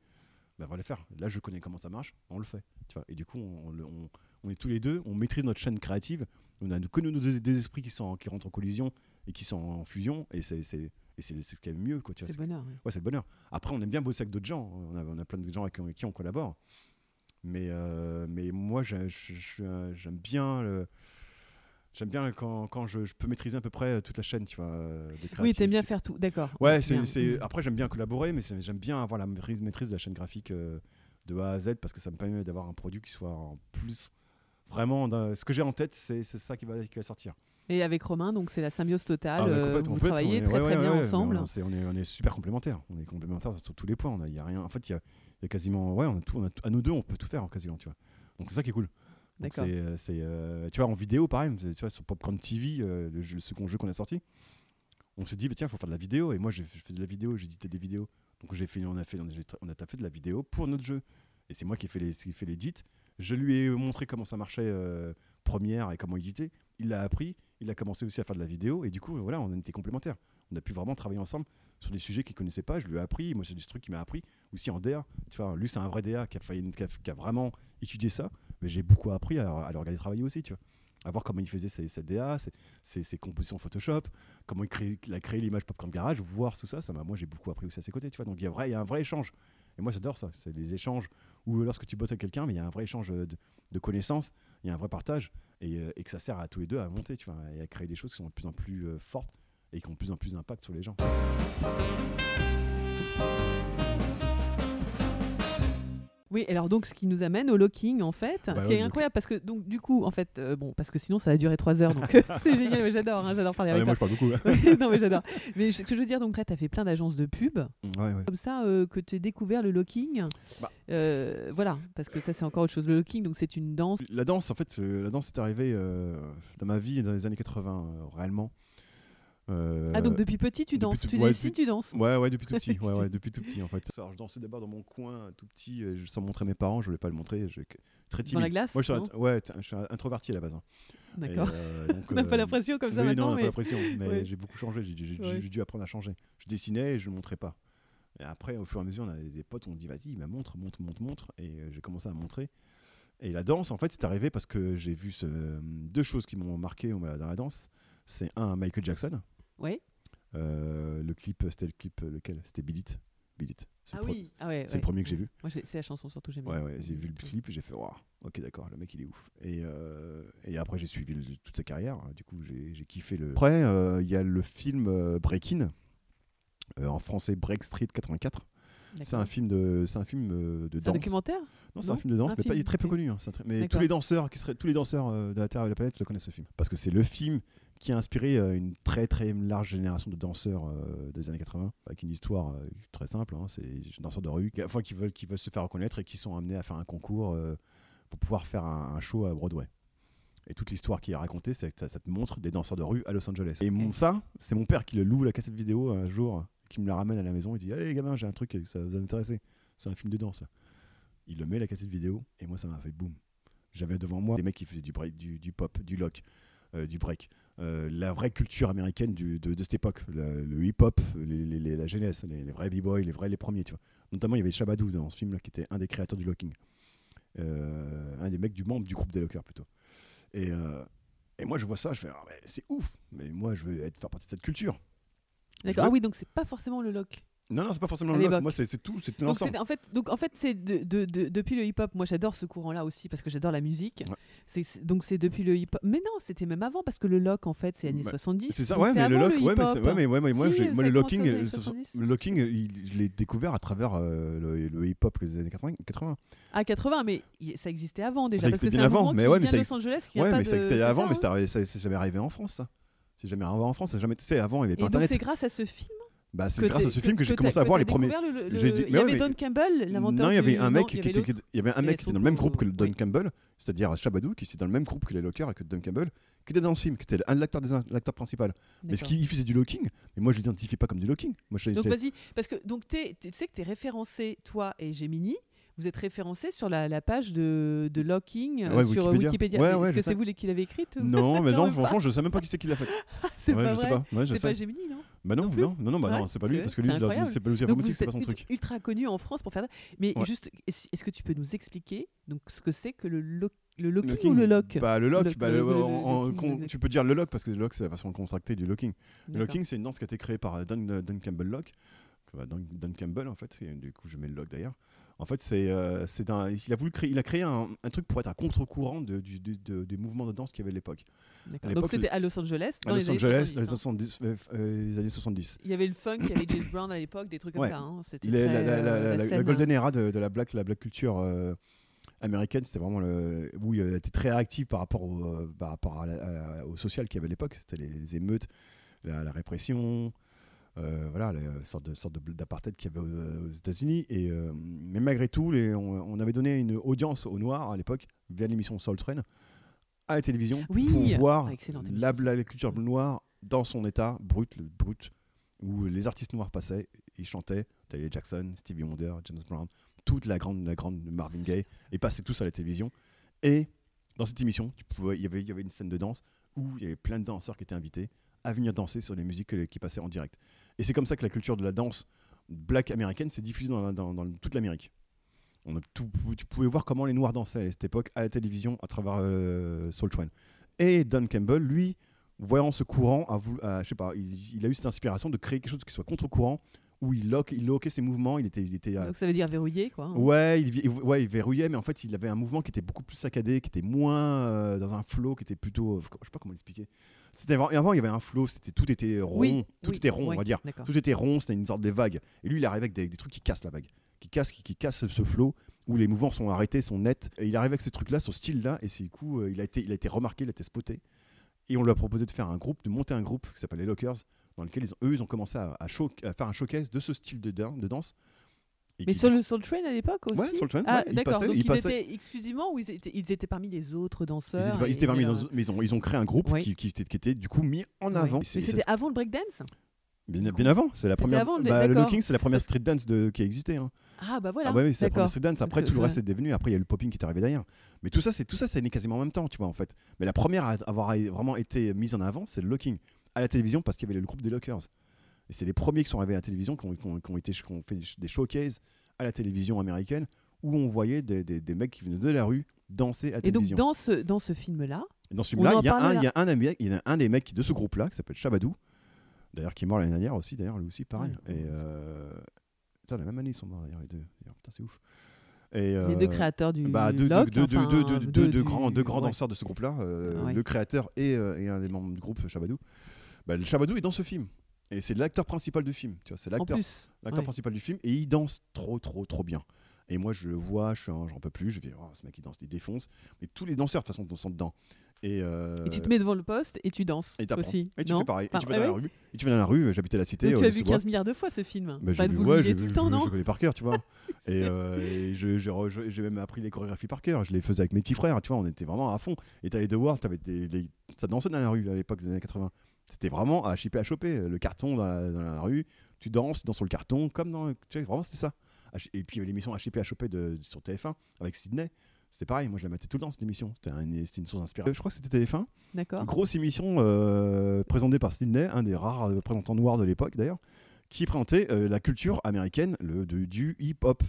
Bah, on va les faire. Là, je connais comment ça marche, on le fait. Tu vois. Et du coup, on, le- on- on est tous les deux, on maîtrise notre chaîne créative. On a que nos, nos deux, deux esprits qui, sont, qui rentrent en collision et qui sont en fusion. Et c'est c'est- ce qui est mieux. C'est le bonheur. ouais. C'est le bonheur. Après, on aime bien bosser avec d'autres gens. On a, on a plein de gens avec, avec qui on collabore. Mais, euh, mais moi, j'aime bien, le- j'aime bien quand, quand je, je peux maîtriser à peu près toute la chaîne, tu vois, euh, Oui, t'aimes bien faire tout, d'accord. Ouais, c'est c'est- après j'aime bien collaborer, mais j'aime bien avoir la maîtrise, maîtrise de la chaîne graphique euh, de A à Z parce que ça me permet d'avoir un produit qui soit en plus vraiment. ce que j'ai en tête, c'est, ça qui va, qui va sortir. Et avec Romain, donc c'est la symbiose totale. Ah, euh, vous travaillez très ouais, très ouais, bien ouais, ensemble. On, est, on est super complémentaires. On est complémentaires sur tous les points. On a, il y a rien. En fait, il y a, il y a quasiment. Ouais, on a tout, on a à nous deux, on peut tout faire quasiment, tu vois. Donc c'est ça qui est cool. D'accord. c'est, euh, euh, tu vois, en vidéo, pareil, c'est- tu vois, sur Popcorn TV, euh, le, jeu- le second jeu qu'on a sorti, on s'est dit, bah, tiens, il faut faire de la vidéo. Et moi, j'ai- je fais de la vidéo, j'éditais des vidéos. Donc j'ai fait, on a fait, on a, on a fait de la vidéo pour notre jeu. Et c'est moi qui ai fait les, qui ai fait l'édit. Je lui ai montré comment ça marchait euh, première et comment éditer. Il l'a appris. Il a commencé aussi à faire de la vidéo. Et du coup, voilà, on était complémentaires. On a pu vraiment travailler ensemble sur des sujets qu'il connaissait pas. Je lui ai appris. Moi, c'est des trucs qu'il m'a appris. Aussi en DA. Tu vois, lui, c'est un vrai DA qui a, fait une- qui a- qui a vraiment étudié ça. Mais j'ai beaucoup appris à, à le regarder travailler aussi, tu vois. À voir comment il faisait ses, DA, ses, compositions Photoshop, comment il, crée- a créé l'image Popcorn Garage, voir tout ça. ça moi, j'ai beaucoup appris aussi à ses côtés, tu vois. Donc, il y, a vrai- il y a un vrai échange. Et moi, j'adore ça. C'est les échanges où, lorsque tu bosses avec quelqu'un, mais il y a un vrai échange de, de connaissances, il y a un vrai partage, et, euh, et que ça sert à tous les deux à monter, tu vois, et à créer des choses qui sont de plus en plus euh, fortes et qui ont de plus en plus d'impact sur les gens. Oui, alors donc ce qui nous amène au locking en fait, Bah ce qui ouais, est le incroyable parce que donc du coup en fait euh, bon parce que sinon ça va durer trois heures donc euh, c'est génial, mais j'adore, hein, j'adore parler Ah avec moi, toi. je parle beaucoup. Non mais j'adore. Mais ce que je veux dire donc là tu as fait plein d'agences de pub ouais, ouais. comme ça euh, que tu as découvert le locking. Bah. Euh, voilà, parce que ça c'est encore autre chose. Le locking donc c'est une danse. La danse, en fait, la danse est arrivée dans ma vie dans les années 80, euh, réellement. Euh, Ah donc depuis petit tu danses, tout- tu ouais, dessines, depuis- tu danses. Ouais, ouais, depuis tout petit. ouais, ouais, depuis tout petit, en fait. Alors, je dansais d'abord dans mon coin, tout petit, sans montrer mes parents. Je voulais pas le montrer. Je, très Dans timide. la glace Moi, je suis, int- ouais, je suis introverti à la base. hein. D'accord. Euh, On n'a pas euh, l'impression comme ça oui, maintenant non, on n'a mais pas l'impression. Mais Ouais. j'ai beaucoup changé. J'ai dû apprendre à changer. Je dessinais et je ne le montrais pas. Et après, au fur et à mesure, on a des potes, on dit vas-y, bah, montre, montre, montre, montre. Et euh, j'ai commencé à montrer. Et la danse, en fait, c'est arrivé parce que j'ai vu ce- deux choses qui m'ont marqué dans la danse. C'est un, Michael Jackson. Ouais. Euh, le clip, c'était le clip lequel? C'était Beat It. Beat It. C'est Ah oui, ah ouais, c'est le premier que j'ai vu. Moi c'est la chanson surtout j'aime Ouais, bien. ouais, j'ai vu le clip et j'ai fait, waouh, ok, d'accord, le mec il est ouf. Et, euh, et après, j'ai suivi le- toute sa carrière. Du coup, j'ai j'ai kiffé le. Après, euh, il y a le film euh, Breakin, euh, en français Break Street 84. C'est un film de, c'est un film euh, de C'est un danse. documentaire? Non, c'est un film de danse, Un mais pas- il est très peu connu. hein, très- mais tous les danseurs qui seraient, tous les danseurs euh, de la Terre et de la planète le connaissent ce film, parce que c'est le film qui a inspiré euh, une très très large génération de danseurs euh, des années 80, avec une histoire euh, très simple. hein, c'est des danseurs de rue, qui, enfin, qui veulent, qui veulent se faire reconnaître et qui sont amenés à faire un concours euh, pour pouvoir faire un, un show à Broadway. Et toute l'histoire qui est racontée, c'est que ça, ça te montre des danseurs de rue à Los Angeles. Et mon, ça, c'est mon père qui le loue la cassette vidéo un jour, qui me la ramène à la maison. Il dit Allez, les gamins, j'ai un truc, ça vous intéresser. C'est un film de danse. Il le met la cassette vidéo, et moi, ça m'a fait boum. J'avais devant moi des mecs qui faisaient du, break, du, du pop, du lock, euh, du break. Euh, la vraie culture américaine du- de, de cette époque, le, le hip-hop, la jeunesse, les, les vrais b-boys, les vrais, les premiers, tu vois. Notamment, il y avait Shabadou dans ce film-là, qui était un des créateurs du locking. Euh, un des mecs du membre du groupe des lockers, plutôt. Et, euh, et moi, je vois ça, je fais, Ah, c'est ouf, mais moi, je veux être, faire partie de cette culture. D'accord. veux- Ah oui, donc c'est pas forcément le lock. Non, non, c'est pas forcément le. Moi, c'est tout, c'est tout Donc en fait, donc en fait c'est de, de- de- depuis le hip-hop. Moi j'adore ce courant-là aussi parce que j'adore la musique. Ouais. Donc c'est depuis le hip-hop. Mais non, c'était même avant parce que le lock en fait c'est années Bah, 70. C'est ça, ouais, mais le lock, ouais, mais, c'est- hip-hop. ouais, mais, ouais, mais moi, Si, ça moi, le locking, euh, ce- 70. le locking, il- je l'ai découvert à travers euh, le, le hip-hop des années 80. 80. À 80, mais ça existait avant déjà. Ça existait bien avant, mais ouais, mais ça ça existait avant, ça, mais hein. c'est ça- c'est jamais arrivé en France, ça. C'est jamais arrivé en France, c'est jamais. Tu sais, avant, il n'y avait pas donc c'est Internet. grâce à ce film Bah, c'est grâce à ce film que j'ai commencé à voir les premiers. découvert le- le- j'ai dit- Il y avait mais- Don Campbell, l'inventeur Non, il y avait un mec qui était, il y avait un mec qui était dans le même groupe que Don. Campbell, c'est-à-dire Shabadou, qui était dans le même groupe que les Lockers et que Don Campbell, qui était dans le film, qui était un de l'acteur principal. Mais ce qu'il faisait du locking, mais moi je l'identifie pas comme du locking. Moi je Donc vas-y, parce que donc tu sais que tu es référencé, toi et Gemini, vous êtes référencé sur la, la page de, de locking euh, Ouais, sur Wikipédia. Wikipédia. Ouais, Est-ce que c'est vous qui l'avez écrite Non, mais non, franchement, je sais même pas qui c'est qui l'a fait. C'est Ouais, pas je sais vrai. pas. Ouais, je C'est sais. pas Gemini, non? Bah non, non non, non, bah non, c'est pas lui, parce que lui, c'est pas lui, informatique, c'est pas son truc. ultra connu en France pour faire ça. Mais juste, est-ce que tu peux nous expliquer donc ce que c'est que le, le locking Locking. ou le lock? Bah le lock, bah, tu peux dire le lock parce que le lock c'est la façon contractée du locking. Le locking c'est une danse qui a été créée par Don, Don Campbell Lock. Don Campbell en fait, et du coup je mets le lock d'ailleurs. En fait c'est euh, c'est un- il a voulu créer, il a créé un, un truc pour être à contre-courant de, du- du- de- des mouvements de danse qu'il y avait à l'époque. D'accord. à Donc c'était à Los Angeles À dans Los les années Angeles 70, dans les, hein. 70, euh, euh, les années 70. Il y avait le funk, il y avait James Brown à l'époque, des trucs comme Ouais. ça. hein. C'était très, la, la- la- la- la scène, golden era de, de la black, la black culture euh, américaine, c'était vraiment le, où il était très réactif par rapport au, par rapport à la- à- au social qu'il y avait à l'époque. C'était les, les émeutes, la répression, euh, voilà, les euh, sortes de sortes de- d'apartheid qu'il y avait aux, aux États-Unis. Et euh, mais malgré tout, les- on, on avait donné une audience aux Noirs à l'époque via l'émission Soul Train à la télévision Oui. pour voir Ah, excellente la, la- la culture noire dans son état brut, le brut, où les artistes noirs passaient, ils chantaient, Taylor Jackson, Stevie Wonder, James Brown, toute la grande, la grande Marvin Gaye, et passaient tous à la télévision. Et dans cette émission, tu pouvais, il, y avait, il y avait une scène de danse où il y avait plein de danseurs qui étaient invités à venir danser sur les musiques que- qui passaient en direct. Et c'est comme ça que la culture de la danse black américaine s'est diffusée dans, la- dans- dans toute l'Amérique. On a tout- tu pouvais voir comment les Noirs dansaient à cette époque à la télévision à travers euh, Soul Train. Et Don Campbell, lui, voyant ce courant, a, voulu- a- je sais pas, il, il a eu cette inspiration de créer quelque chose qui soit contre-courant, où il lock, il loquait ses mouvements, il était, il était euh, Donc ça veut dire verrouillé, quoi. hein. Ouais, il, ouais, il verrouillait, mais en fait, il avait un mouvement qui était beaucoup plus saccadé, qui était moins euh, dans un flow, qui était plutôt. euh, je sais pas comment l'expliquer. C'était avant, il y avait un flow, c'était tout était rond, Oui, tout oui, était rond, oui, on va dire. Tout était rond, c'était une sorte de vague. Et lui, il arrive avec des, des trucs qui cassent la vague, qui cassent, qui, qui cassent ce flow où les mouvements sont arrêtés, sont nets. Et il arrive avec ce truc-là, ce style-là, et c'est du coup, euh, il a été, il a été remarqué, il a été spoté. Et on lui a proposé de faire un groupe, de monter un groupe qui s'appelle les Lockers, dans lequel ils ont- eux, ils ont commencé à, à show- à faire un showcase de ce style de danse. Mais qui- sur le Soul Train à l'époque aussi Ouais, le train, Ah, ouais, d'accord. Donc il ils passait- étaient exclusivement ou ils étaient, ils étaient parmi les autres Ils danseurs étaient, ils étaient parmi dans- euh, mais ils ont, ils ont créé un groupe Oui. qui, qui était, qui était du coup mis en avant. Mais c'était avant le breakdance bien, bien avant, c'est la première. avant le- bah, le locking, c'est la première street dance de, qui a existé. hein. Ah bah voilà. ah ouais, oui, c'est la première street dance. Après, tout le reste est devenu. Après, il y a le popping qui est arrivé derrière. Mais tout ça, c'est tout ça, c'est né quasiment en même temps, tu vois, en fait. Mais la première à avoir vraiment été mise en avant, c'est le locking à la télévision parce qu'il y avait le groupe des Lockers. Et c'est les premiers qui sont arrivés à la télévision, qui ont, qui ont- qui ont été, qui ont fait des showcases à la télévision américaine où on voyait des, des- des mecs qui venaient de la rue danser à la Et donc télévision. dans ce, dans ce film-là, Dans ce film-là, il y, a un- il y a des mecs de ce groupe-là qui s'appelle Shabadou, d'ailleurs qui est mort l'année dernière aussi, d'ailleurs lui aussi pareil. Ouais, et euh... putain, la même année ils sont morts d'ailleurs les deux. Putain, c'est ouf. Et, les deux euh, créateurs du bah, deux, enfin, du- grands, deux grands ouais. danseurs de ce groupe-là, euh, Ouais. le créateur et, et un des membres du groupe Shabadou. Bah, le Shabadou est dans ce film. Et c'est l'acteur principal du film. Tu vois, c'est l'acteur plus. l'acteur ouais. principal du film, et il danse trop, trop, trop bien. Et moi, je le vois, je j'en peux plus, je vais, oh, ce mec, il danse, il défonce. Mais tous les danseurs, de toute façon, sont dedans. Et, euh, Et tu te mets devant le poste et tu danses et aussi. Et tu non fais pareil. Enfin, et tu vas ouais, dans la rue. Et tu vas dans la rue. J'habitais à la cité. Au tu as vu Sous-Bois. 15 milliards de fois ce film. Bah, j'ai Pas de vu- vous le ouais, tout le vu- temps, je- non Je connais par cœur, tu vois. et euh, je- j'ai même appris les chorégraphies par cœur. Je les faisais avec mes petits frères, tu vois. On était vraiment à fond. Et t'avais des, des- ça dansait dans la rue à l'époque des années 80. C'était vraiment à chipper, à choper. Le carton dans la, dans la rue, tu danses, tu danses sur le carton, comme dans. Tu sais, vraiment, c'était ça. Et puis avait l'émission à chipper, à choper de, sur TF1 avec Sydney. C'était pareil, moi je la mettais tout le temps cette émission. C'était un- c'était une source d'inspiration. Je crois que c'était TF1. D'accord. Grosse émission euh, présentée par Sydney, un des rares euh, représentants noirs de l'époque d'ailleurs, qui présentait euh, la culture américaine le, de- du hip-hop.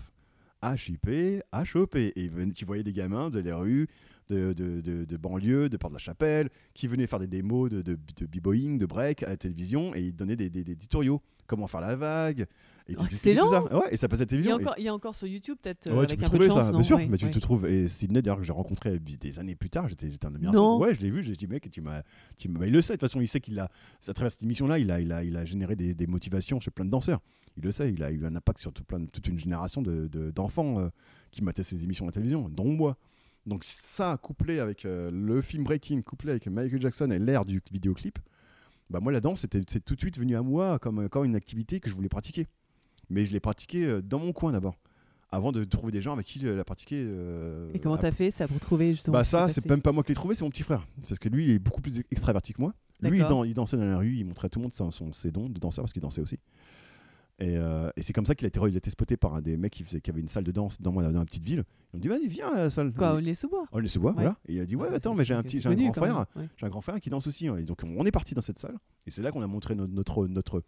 À choper. Et tu voyais des gamins de les rues, de, de, de, de banlieue, de Porte-la-Chapelle, qui venaient faire des démos de, de, de b-boying, de break à la télévision, et ils donnaient des, des, des tutoriaux. Comment faire la vague. Et Oh, t'expliquaient tout ça. excellent Ouais, et ça passait à la Il y, télévision. a Et- encore, il y a encore sur YouTube, peut-être, Ouais, avec tu peux un peu trouver de chance, ça, bien sûr, Ouais, mais tu te trouves. Et Sydney, d'ailleurs, que j'ai rencontré des années plus tard, j'étais un admirateur. Non. Ouais, je l'ai vu, j'ai dit, mec, tu m'as. tu m'as- il le sait, de toute façon, il sait qu'il a. À travers cette émission-là, il a, il, a, il a généré des, des motivations chez plein de danseurs. Il le sait, il a eu un impact sur tout plein de- toute une génération d'enfants de, d'enfants euh, qui mataient ces émissions à la télévision, dont moi. Donc, ça, couplé avec euh, le film Breaking, couplé avec Michael Jackson et l'ère du vidéoclip, bah, moi, la danse, c'était c'est tout de suite venu à moi comme, comme une activité que je voulais pratiquer. Mais je l'ai pratiquée euh, dans mon coin d'abord avant de trouver des gens avec qui la pratiquer. euh, Et comment t'as fait ça pour trouver justement Bah ça, c'est même pas moi qui l'ai trouvé, c'est mon petit frère. Parce que lui, il est beaucoup plus extraverti que moi. Lui, il, dansait dans la rue, il montrait à tout le monde son- ses dons de danseur parce qu'il dansait aussi. Et, euh, et c'est comme ça qu'il a été, re- il a été spoté par un des mecs qui, faisait, qui avait une salle de danse dans, la petite ville. Ils ont dit, vas-y, viens à la salle. Quoi, Et- les sous-bois Oh, les sous-bois, Ouais. voilà. Et il a dit, ouais, Ah, attends, mais j'ai un petit, j'ai un grand frère. ouais. J'ai un grand frère qui danse aussi. Et donc on est parti dans cette salle. Et c'est là qu'on a montré notre, notre, notre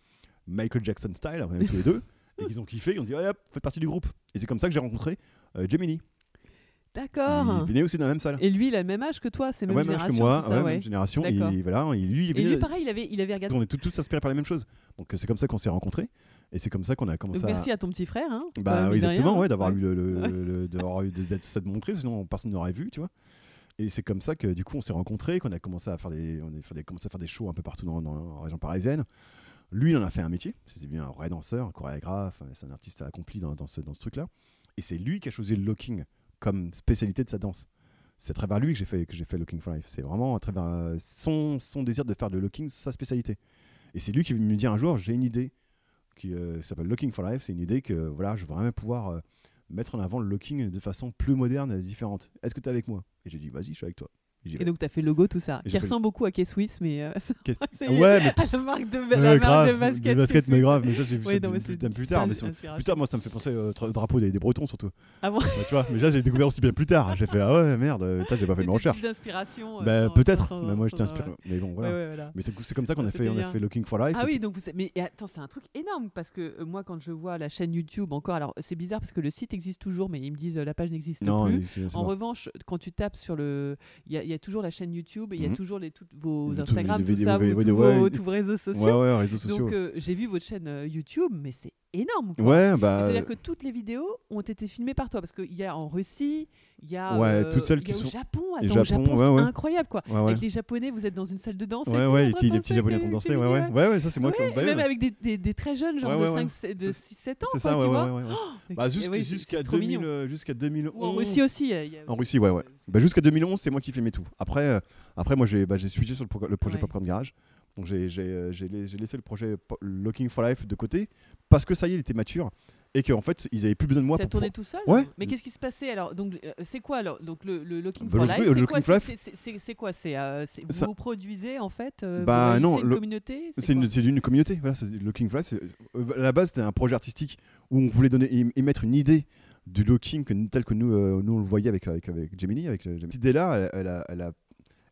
Michael Jackson style, on tous les deux. Et qu'ils ont kiffé, ils ont dit, ouais, hop, faites partie du groupe. Et c'est comme ça que j'ai rencontré euh, Gemini. D'accord. Il venait aussi dans la même salle. Et lui, il a le même âge que toi, c'est même Ouais, même âge génération, que moi, ça, ouais, ouais. même génération. Et voilà, et lui, il Et lui, pareil, il avait, il avait regardé. on est tous, tous inspirés par les mêmes choses. Donc c'est comme ça qu'on s'est rencontrés. Et c'est comme ça qu'on a commencé Donc à. merci à ton petit frère. Hein, Bah de exactement, rien. ouais, d'avoir Ouais. eu le, le- le- d'être ça de montrer, sinon personne n'aurait vu, tu vois. Et c'est comme ça que du coup on s'est rencontrés, qu'on a commencé à faire des, on a commencé à faire des shows un peu partout dans, dans la région parisienne. Lui, il en a fait un métier. C'était bien un vrai danseur, un chorégraphe. C'est un artiste accompli dans, dans ce, dans ce truc-là. Et c'est lui qui a choisi le locking comme spécialité de sa danse. C'est à travers lui que j'ai fait, que j'ai fait Looking for Life. C'est vraiment à travers euh, son, son désir de faire de looking sa spécialité. Et c'est lui qui me dit un jour j'ai une idée qui euh, s'appelle Looking for Life. C'est une idée que voilà, je veux vraiment pouvoir euh, mettre en avant le looking de façon plus moderne et différente. Est-ce que tu es avec moi? Et j'ai dit vas-y, je suis avec toi. Et donc, tu as fait le logo, tout ça, qui fait- ressemble beaucoup à K-Swiss, mais euh, c'est ouais, mais à la marque de, Ouais, la marque grave, de basket. de basket, mais grave. Mais ça, j'ai vu Ouais, ça non, mais plus, tard. Mais tard, moi, ça me fait penser au drapeau des, des Bretons surtout. Ah bon Bah, tu vois, mais là, j'ai découvert aussi bien plus tard. J'ai fait ah ouais, merde, euh, putain, j'ai pas fait mes recherches. petites inspirations. euh, Bah, peut-être, mais moi, inspiré. ouais. Mais bon, voilà. Mais c'est comme ça qu'on Ah, a fait, Looking for Life. Ah oui, donc mais attends, c'est un truc énorme parce que moi, quand je vois la chaîne YouTube encore, alors c'est bizarre parce que le site existe toujours, mais ils me disent la page n'existe plus. En revanche, quand tu tapes sur le, il y, a- il y a toujours la chaîne YouTube et il y a Mhm. toujours les toutes vos Instagram, tout ça, vos- tous vos, ouais, tous vos réseaux Ouais, sociaux. ouais, réseaux sociaux. Donc euh, j'ai vu votre chaîne euh, YouTube, mais c'est énorme. quoi. ouais, bah. C'est-à-dire que toutes les vidéos ont été filmées par toi parce qu'il y a en Russie, il y a, Ouais, euh, toutes celles qui au sont- Japon. Attends, au Japon, Japon, ouais, c'est ouais. incroyable quoi. Avec les Japonais, vous êtes dans une salle de danse. Ouais, ouais, et de les petits japonais font danser. Ouais, ouais. Ouais, ça, c'est moi qui. Même avec des, des- des très jeunes, genre de, ouais, 5, de C'est- 6-7 ans. C'est quoi, ça, tu ouais, vois. Mais Bah, c'est- jusqu'à oui, c'est- jusqu'à c'est trop 2000, mignon. euh, jusqu'à 2011. Ou en Russie aussi. En Russie, ouais, ouais. euh, Bah, jusqu'à 2011, c'est moi qui filmais tout. Après, euh, après moi, j'ai bah, j'ai switché sur le, pro- le projet. Popcorn Garage. Donc, j'ai euh, j'ai la- j'ai laissé le projet Looking for Life de côté parce que ça y est, il était mature et qu'en fait, ils avaient plus besoin de moi ça pour. tournait tout seul Ouais. Mais qu'est-ce qui se passait alors? Donc euh, c'est quoi alors? Donc le, le Looking Bah, for Life, c'est quoi? C'est- euh, Ça- vous produisez en fait euh, Bah, non, le- communauté? C'est une, communauté. Voilà, Looking for Life. à la base, c'était un projet artistique où on voulait donner, y- y mettre une idée du looking que, tel que nous, nous on le voyait avec, avec, avec Gemini. Avec. Cette idée-là, elle, elle, a,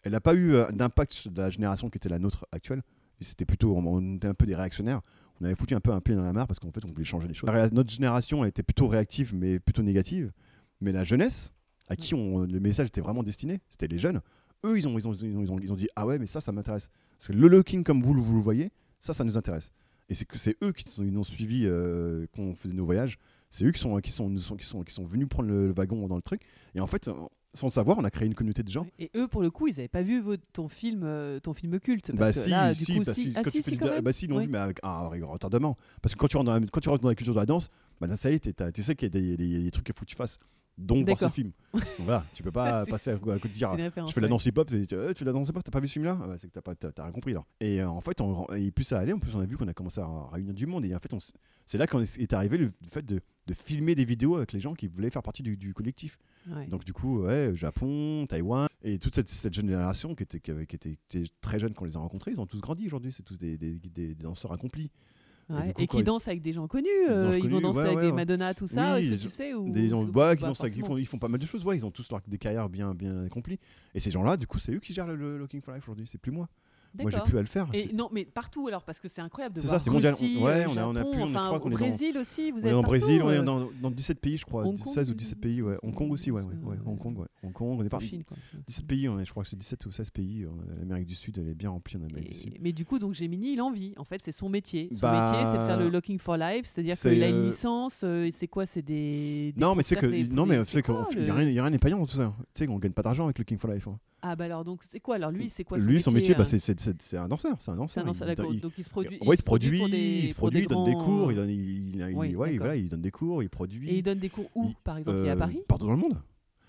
elle a pas eu euh, d'impact de la génération qui était la nôtre actuelle. C'était plutôt, on, était un peu des réactionnaires. On avait foutu un peu un pied dans la mare parce qu'en fait, on voulait changer les choses. Ré- Notre génération elle était plutôt réactive, mais plutôt négative. Mais la jeunesse, à qui on, le message était vraiment destiné, c'était les jeunes. Eux, ils ont, ils ont, ils ont, ils ont, dit Ah ouais, mais ça, ça m'intéresse. Parce que le looking, comme vous, le- vous le voyez, ça, ça nous intéresse. Et c'est que c'est eux qui nous ont suivis euh, quand on faisait nos voyages. C'est eux qui sont, qui, sont, qui, sont, qui sont venus prendre le, le wagon dans le truc. Et en fait, sans le savoir, on a créé une communauté de gens. Et eux, pour le coup, ils n'avaient pas vu votre- ton film, euh, ton film culte. Bah que si, là, si, du coup, bah si. si, Ah quand même. bah si, ils l'ont Oui. vu, mais avec un retardement. Parce que quand tu rentres dans la, quand tu rentres dans la culture de la danse, bah ça y est, tu sais qu'il y a des, des- des trucs qu'il faut que tu fasses, dont voir ce film. Donc voilà, tu peux pas passer à, côté de dire je fais la danse hip-hop, tu, tu fais la danse hip-hop, t'as pas vu ce film-là? Ah bah, C'est que t'as pas- rien compris là. Et euh, en fait, on, et plus ça allait, en plus on a vu qu'on a commencé à réunir du monde. Et en fait, c'est là qu'on est est arrivé le fait de, de filmer des vidéos avec les gens qui voulaient faire partie du, du collectif. Ouais. Donc du coup, ouais, Japon, Taïwan, et toute cette, cette jeune génération qui était, qui, avait- qui était, qui était très jeune quand on les a rencontrés, ils ont tous grandi aujourd'hui, c'est tous des, des, des- des danseurs accomplis. Ouais. du coup, Et qui ils- dansent avec des gens connus. Des euh, ils vont danser ouais, avec ouais, des. Madonna, tout ça. Oui, que tu sais ou Des gens qui, dansent avec- forcément font, ils font pas mal de choses, ouais, ils ont tous leur- des carrières bien, bien accomplies. Et ces gens-là, du coup, c'est eux qui gèrent le, le Looking for Life aujourd'hui, c'est plus moi. Moi, j'ai plus à le faire. Et C'est- non, mais partout alors, parce que c'est incroyable de C'est voir ça, c'est mondial. Russie, Ouais, on a- on a pu- on- enfin, au dans- Brésil aussi, vous on êtes est en Brésil, on est euh, dans, dans 17 pays, je crois, Hong Kong, 16 ou 17 pays, ouais. Hong Kong aussi, ouais, ouais, ouais. Hong Kong, ouais. Hong Kong, on est parti. Chine, quoi. 17 pays, on est- je crois que c'est 17 ou 16 pays. euh, L'Amérique du Sud, elle est bien remplie en Amérique du Sud. Mais du coup, donc Gemini, il en vit. En fait, c'est son métier. Son Bah, métier, c'est de faire le Looking for Life, c'est-à-dire c'est, qu'il a une euh, licence. euh, et c'est quoi C'est des, des Non, mais tu sais que, non, mais tu sais c'est qu'il n'y a, rien- y a rien n'est payant dans tout ça. Tu sais qu'on gagne pas d'argent avec Looking for Life. Hein. Ah bah alors donc c'est quoi Alors lui, c'est quoi son Lui, son métier, euh bah, c'est- c'est un danseur. C'est un danseur. un danseur, Il- Donc il se produit. Ouais, il se produit, pour des- il se pour des produit, il donne des cours, il donne, il, ouais, voilà, il donne des cours, il produit. Et il donne des cours où, par exemple Il est à Euh, Paris? Partout dans le monde.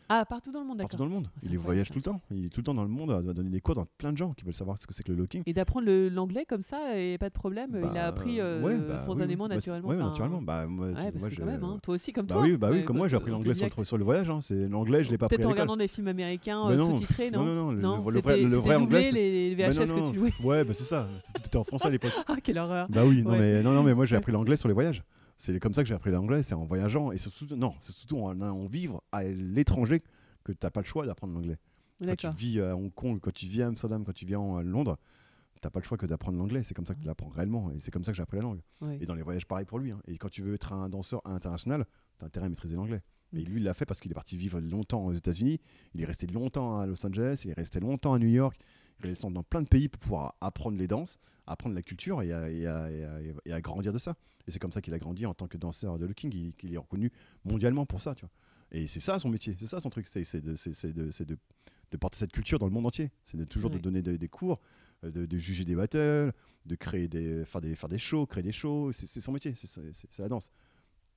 Ah, partout dans le monde, Partout dans le monde. Ah, Il incroyable, voyage tout le temps. Il est tout le temps dans le monde à donner des cours dans plein de gens qui veulent savoir ce que c'est que le looking. Et d'apprendre l'anglais comme ça, et pas de problème. il a Bah, appris euh, ouais, bah, oui, spontanément, oui. Bah, naturellement. Enfin, naturellement. Bah, moi, Ouais, tu- moi, j'ai- quand même, hein, toi aussi comme Bah toi. oui, bah oui, comme moi, j'ai appris l'anglais sur, le voyage. hein. C'est l'anglais, je l'ai pas appris Peut-être en regardant des films américains euh, sous-titrés, non non, non, Non, le vrai- le anglais, les, VHS que tu louais. Ouais, bah c'est ça. C'était en français à l'époque. Ah, quelle horreur. Bah oui, non, mais, moi j'ai appris l'anglais sur les voyages. C'est comme ça que j'ai appris l'anglais, c'est en voyageant. Et c'est surtout, non, c'est surtout en, en vivre à l'étranger que tu n'as pas le choix d'apprendre l'anglais. Quand tu vis à Hong Kong, quand tu vis à Amsterdam, quand tu vis à Londres, t'as pas le choix que d'apprendre l'anglais. C'est comme ça que tu l'apprends réellement. Et c'est comme ça que j'ai appris la langue. Et dans les voyages, pareil pour lui. hein. Et quand tu veux être un danseur international, tu as intérêt à maîtriser l'anglais. Et Mm. lui, il l'a fait parce qu'il est parti vivre longtemps aux États-Unis. Il est resté longtemps à Los Angeles. Il est resté longtemps à New York. Resté dans plein de pays pour pouvoir apprendre les danses, apprendre la culture et à, et à- et à- et à grandir de ça. Et c'est comme ça qu'il a grandi en tant que danseur de looking. Il, qu'il est reconnu mondialement pour ça. Tu vois. Et c'est ça son métier, c'est ça son truc. C'est de, de, c'est de- de porter cette culture dans le monde entier. C'est de toujours Ouais. de donner des, des cours, euh, de, juger des battles, de créer des, faire, des, faire des shows, créer des shows. C'est son métier, c'est la danse.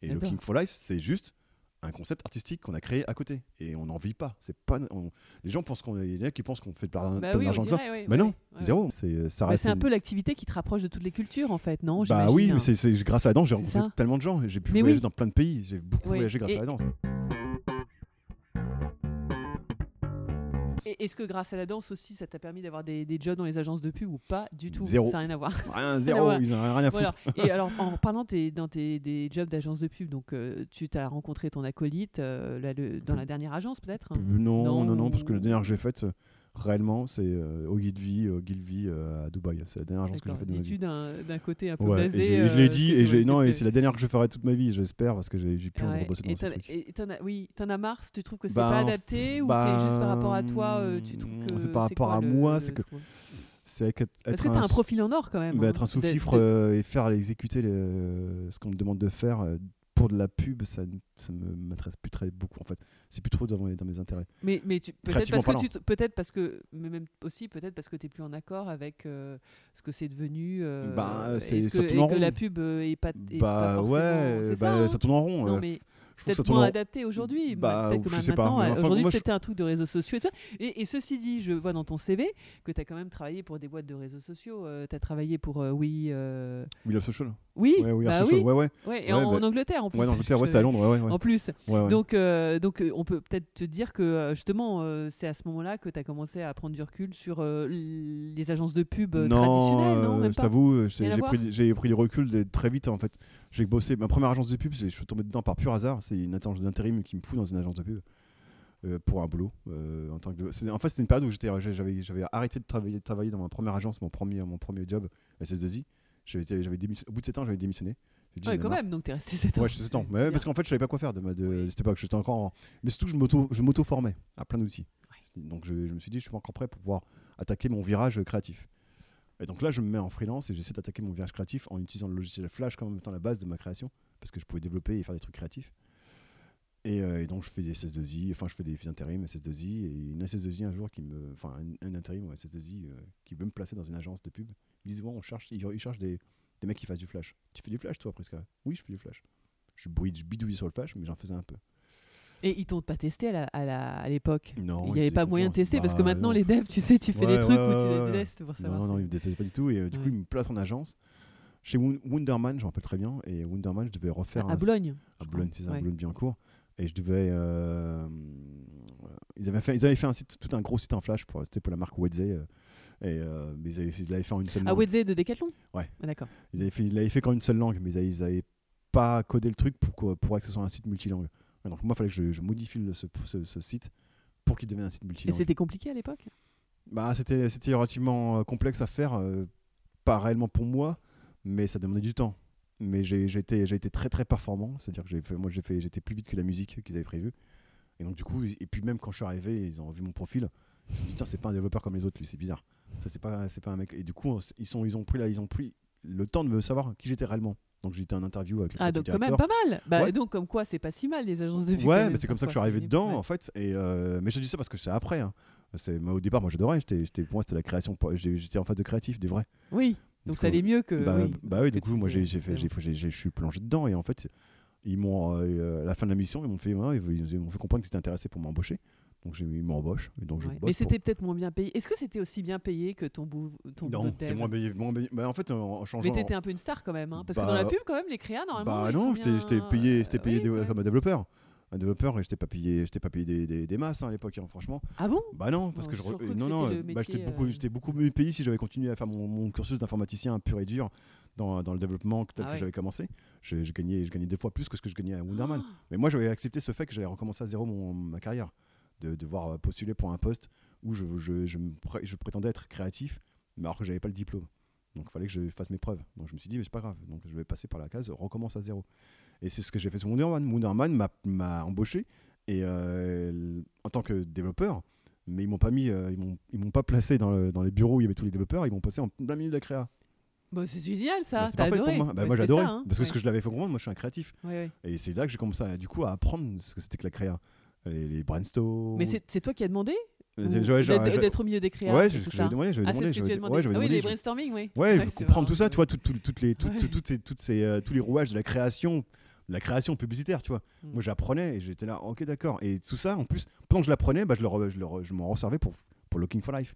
Et. Looking for Life, c'est juste un concept artistique qu'on a créé à côté et on n'en vit pas. C'est pas on- les gens pensent qu'on il y en a qui pensent qu'on fait de l'argent Bah oui, d'argent ouais, Mais ouais, non, ouais. zéro. C'est ça Bah, c'est un peu l'activité qui te rapproche de toutes les cultures en fait, non Bah oui, hein. mais c'est grâce à la danse j'ai rencontré ça. tellement de gens. J'ai pu voyager oui. dans plein de pays. J'ai beaucoup voyagé grâce Et- à la danse. Est-ce que grâce à la danse aussi, ça t'a permis d'avoir des, des jobs dans les agences de pub ou pas du tout Zéro. Ça n'a rien à voir. Rien, zéro. Voilà. Ils n'ont rien à foutre. Voilà. Et alors, en parlant tes- dans tes des jobs d'agence de pub, donc euh, tu t'as rencontré ton acolyte euh, là, le- dans la dernière agence peut-être hein? Non, non, Non, non, parce que la dernière que j'ai faite, euh, réellement, c'est euh, Ogilvy, Ogilvy euh, à Dubaï. C'est la dernière agence que j'ai faite de ma vie. D'un côté un peu Ouais, et blasé j'ai- et je l'ai euh, dit, et non, c'est- la dernière que je ferai toute ma vie, j'espère, parce que j'ai j'ai plus envie Ouais. de rebosser dans ce truc. et t'en as- oui, t'en as marre Tu trouves que c'est pas en adapté ou c'est juste par rapport à toi euh, Tu trouves que c'est par rapport quoi à le- moi, c'est que- C'est que Parce être que t'as un profil en or quand même. bah, hein, être un sous-fifre euh, et faire exécuter les- euh, ce qu'on me demande de faire euh, pour de la pub, ça, n- ça me m'intéresse plus très beaucoup en fait. C'est plus trop dans mes, dans mes intérêts. Mais, peut-être parce que tu peut-être parce que mais même aussi peut-être parce que tu es plus en accord avec euh, ce que c'est devenu euh, Bah, c'est- ce que, et la pub euh, est pas, est Bah ouais, bah, ça, hein ça tourne en rond. non euh, mais peut-être moins adapté aujourd'hui Bah, euh, aujourd'hui c'était un truc de réseaux sociaux et, tout ça. et, et ceci dit je vois dans ton CV que tu as quand même travaillé pour des boîtes de réseaux sociaux tu as travaillé pour euh, oui euh, We Love Social. Oui Ouais, bah Ouais, ouais. et en, bah- en Angleterre en plus ouais, Je- c'est à Londres. En plus donc, euh, donc euh, on peut peut-être te dire que euh, justement, euh, c'est à ce moment-là que tu as commencé à prendre du recul sur euh, les agences de pub euh, traditionnelles, non Même je t'avoue, j'ai pris, pris du recul de- très vite en fait. J'ai bossé. Ma première agence de pub, je suis tombé dedans par pur hasard. C'est une agence d'intérim qui me fout dans une agence de pub euh, pour un boulot. euh, en, tant que, en fait, c'était une période où j'avais, j'avais arrêté de travailler, de travailler dans ma première agence, mon premier, mon premier job, SS2I. J'avais, démission- au bout de 7 ans, j'avais démissionné. Dit, Ouais, j'en ai quand même, donc tu es resté 7 ans. Ouais, je 7 ans. Mais bien. parce qu'en fait, je savais pas quoi faire de, ma, de cette époque. J'étais encore en- Mais surtout, je m'auto, je m'auto-formais à plein d'outils. Donc, je, je me suis dit, je suis pas encore prêt pour pouvoir attaquer mon virage créatif. Et donc là, je me mets en freelance et j'essaie d'attaquer mon virage créatif en utilisant le logiciel Flash comme étant la base de ma création, parce que je pouvais développer et faire des trucs créatifs. Et, euh, et donc, je fais des SS2I, enfin, je fais des intérims SS2I, et une SS2I un jour qui me. Enfin, un, un intérim ou SS2I euh, qui veut me placer dans une agence de pub. Ils disent, bon, on cherche, ils, ils cherchent des, des mecs qui fassent du Flash. Tu fais du Flash, toi, presque Oui, je fais du Flash. Je, je bidouille sur le Flash, mais j'en faisais un peu. Et ils t'ont pas testé à la- à à l'époque? Non, Il n'y avait pas moyen de tester parce que Bah, maintenant non. les devs, tu sais, tu fais des trucs ouais, où tu des tests pour savoir. Non, non, si- ils me détestaient pas du tout. Et euh, du coup, ils me placent en agence. Chez Wunderman, je me rappelle très bien. Et Wunderman, je devais refaire à un- Boulogne. À Boulogne, c'est ça, à. Boulogne-Billancourt. Et je devais. euh, ils, avaient fait, ils avaient fait un site, tout un gros site en flash. pour- C'était pour la marque Wedze. euh, et, euh, mais ils avaient, ils l'avaient fait en une seule Ah, langue. Wedze de Decathlon Ouais. Ah, D'accord. Ils avaient fait, ils l'avaient fait qu'en une seule langue, mais ils avaient, ils avaient pas codé le truc pour, que- pour que ce soit un site multilangue. Donc moi, il fallait que je, je modifie le- ce, ce- ce site pour qu'il devienne un site Et multilangue. c'était compliqué à l'époque? Bah, c'était, relativement euh, complexe à faire, euh, pas réellement pour moi, mais ça demandait du temps. Mais j'ai, été, très très performant, c'est-à-dire que fait, moi j'étais plus vite que la musique qu'ils avaient prévu. Et donc du coup, et puis même quand je suis arrivé, ils ont vu mon profil, ils se sont dit tiens c'est pas un développeur comme les autres, lui c'est bizarre. Ça c'est pas, c'est pas un mec. Et du coup, ils sont, ils ont pris là, ils ont pris le temps de me savoir qui j'étais réellement. Donc j'ai été en interview avec le Ah, donc quand même pas mal. Bah, Ouais. donc comme quoi, c'est pas si mal les agences de Ouais, mais c'est comme ça que je suis arrivé dedans en fait. Et euh, mais je dis ça parce que c'est après. hein. C'est, moi, au départ, moi j'adorais. J'étais, j'étais, pour moi, c'était la création. J'étais en phase de créatif, des vrais. Oui, donc ça allait mieux que. bah, oui, bah oui, que du coup, moi j'ai, fait, je suis plongé dedans et en fait, ils m'ont, euh, à la fin de la mission, ils m'ont fait, ouais, ils, ils m'ont fait comprendre qu'ils étaient intéressés pour m'embaucher. Donc j'ai. Et donc je Ouais. bosse Mais pour- c'était peut-être moins bien payé. Est-ce que c'était aussi bien payé que ton, bou... ton Non, c'était moins payé. Moins payé. Bah, en fait, en changeant. Mais t'étais un peu une star quand même, hein, parce que Bah, dans la pub quand même, les créas normalement. Bah non, j'étais, bien- payé, j'étais payé Oui, des- ouais. comme un développeur. Un développeur et j'étais pas payé, j'étais pas payé des, des, des masses hein, à l'époque, hein, franchement. Ah bon? Bah non, parce Non, que je que non non, bah, j'étais beaucoup euh, j'étais beaucoup mieux payé si j'avais continué à faire mon, mon cursus d'informaticien pur et dur dans, dans le développement tel Ah que ouais. j'avais commencé. Je, je gagnais je gagnais deux fois plus que ce que je gagnais à Wunderman. Ah, Mais moi j'avais accepté ce fait que j'allais recommencer à zéro mon, ma carrière, de devoir postuler pour un poste où je, je, je, prétendais être créatif, mais alors que j'avais pas le diplôme. Donc il fallait que je fasse mes preuves. Donc je me suis dit mais c'est pas grave. Donc je vais passer par la case, recommence à zéro. Et c'est ce que j'ai fait sur Wunderman. Wunderman m'a- m'a embauché et euh, en tant que développeur, mais ils m'ont pas mis, euh, ils m'ont, pas placé dans, le- dans les bureaux où il y avait tous les développeurs, ils m'ont passé en plein milieu de la créa. Bah, c'est génial ça, Bah, t'as adoré. pour moi. Bah, moi j'adorais hein. parce que ce que je l'avais fait comprendre, moi je suis un créatif Ouais, ouais. et c'est là que j'ai commencé à, du coup à apprendre ce que c'était que la créa, les, les brainstorms. Mais c'est toi qui as demandé Euh, ouais, d'être au milieu des créas ouais, tout demandé, j'avais Ah, c'est demandé, ce que tu j'avais- as demandé. ouais, j'avais ah oui, les je- brainstorming, oui. Ouais, c'est comprendre tout ça, tu vois, toutes, toutes les, toutes, Ouais. toutes, toutes ces, toutes ces, euh, tous les rouages de la création, la création publicitaire, tu vois. Mm. Moi, j'apprenais et j'étais là, ok, d'accord. Et tout ça, en plus, pendant que je l'apprenais, bah, je, le je, le je m'en resservais pour, pour Looking for Life.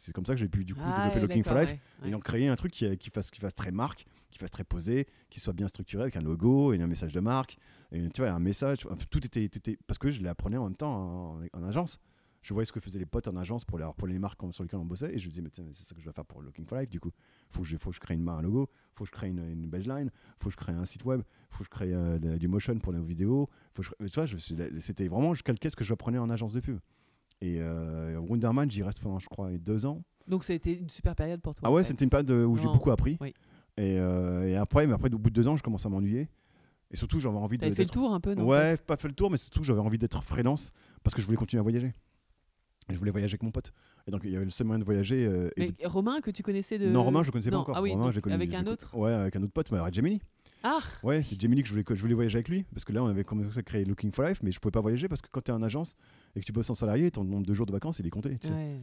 C'est comme ça que j'ai pu du coup Ah, développer Looking for Life ouais, et ouais. créer un truc qui, qui fasse, qui fasse très marque, qui fasse très posé, qui soit bien structuré avec un logo et un message de marque. Et tu vois, un message, tout était, était- Parce que je l'apprenais en même temps en, en agence. Je voyais ce que faisaient les potes en agence pour les, pour les marques sur lesquelles on bossait et je me disais, mais tiens, mais c'est ça que je dois faire pour Looking for Life du coup. Faut que je, faut que je crée une, mar- un logo, faut que je crée une, une baseline, faut que je crée un site web, faut que je crée euh, du motion pour nos vidéos. Faut que je- tu vois, c'était vraiment, je calquais ce que je apprenais en agence de pub. Et euh, Wonderman, j'y reste pendant, je crois, deux ans. Donc ça a été une super période pour toi. Ah ouais, c'était une période où j'ai beaucoup appris. oui. Et, euh, et après, mais après, au bout de deux ans, je commence à m'ennuyer. Et surtout, j'avais envie de. T'avais fait le tour un peu, non? Ouais, pas fait le tour, mais surtout, j'avais envie d'être freelance parce que je voulais continuer à voyager. Et je voulais voyager avec mon pote. Et donc, il y avait le seul moyen de voyager. euh, et Mais de- Romain, que tu connaissais de. Non, Romain, je le connaissais Non, pas encore. Ah oui, Romain, donc avec un autre? Ouais, avec un autre pote, mais Gemini. Ah Ouais, c'est Gemini que je voulais, que je voulais voyager avec lui. Parce que là, on avait commencé à créer Looking for Life, mais je pouvais pas voyager parce que quand tu es en agence et que tu bosses en salarié, ton nombre de jours de vacances, il est compté. tu sais. Ouais.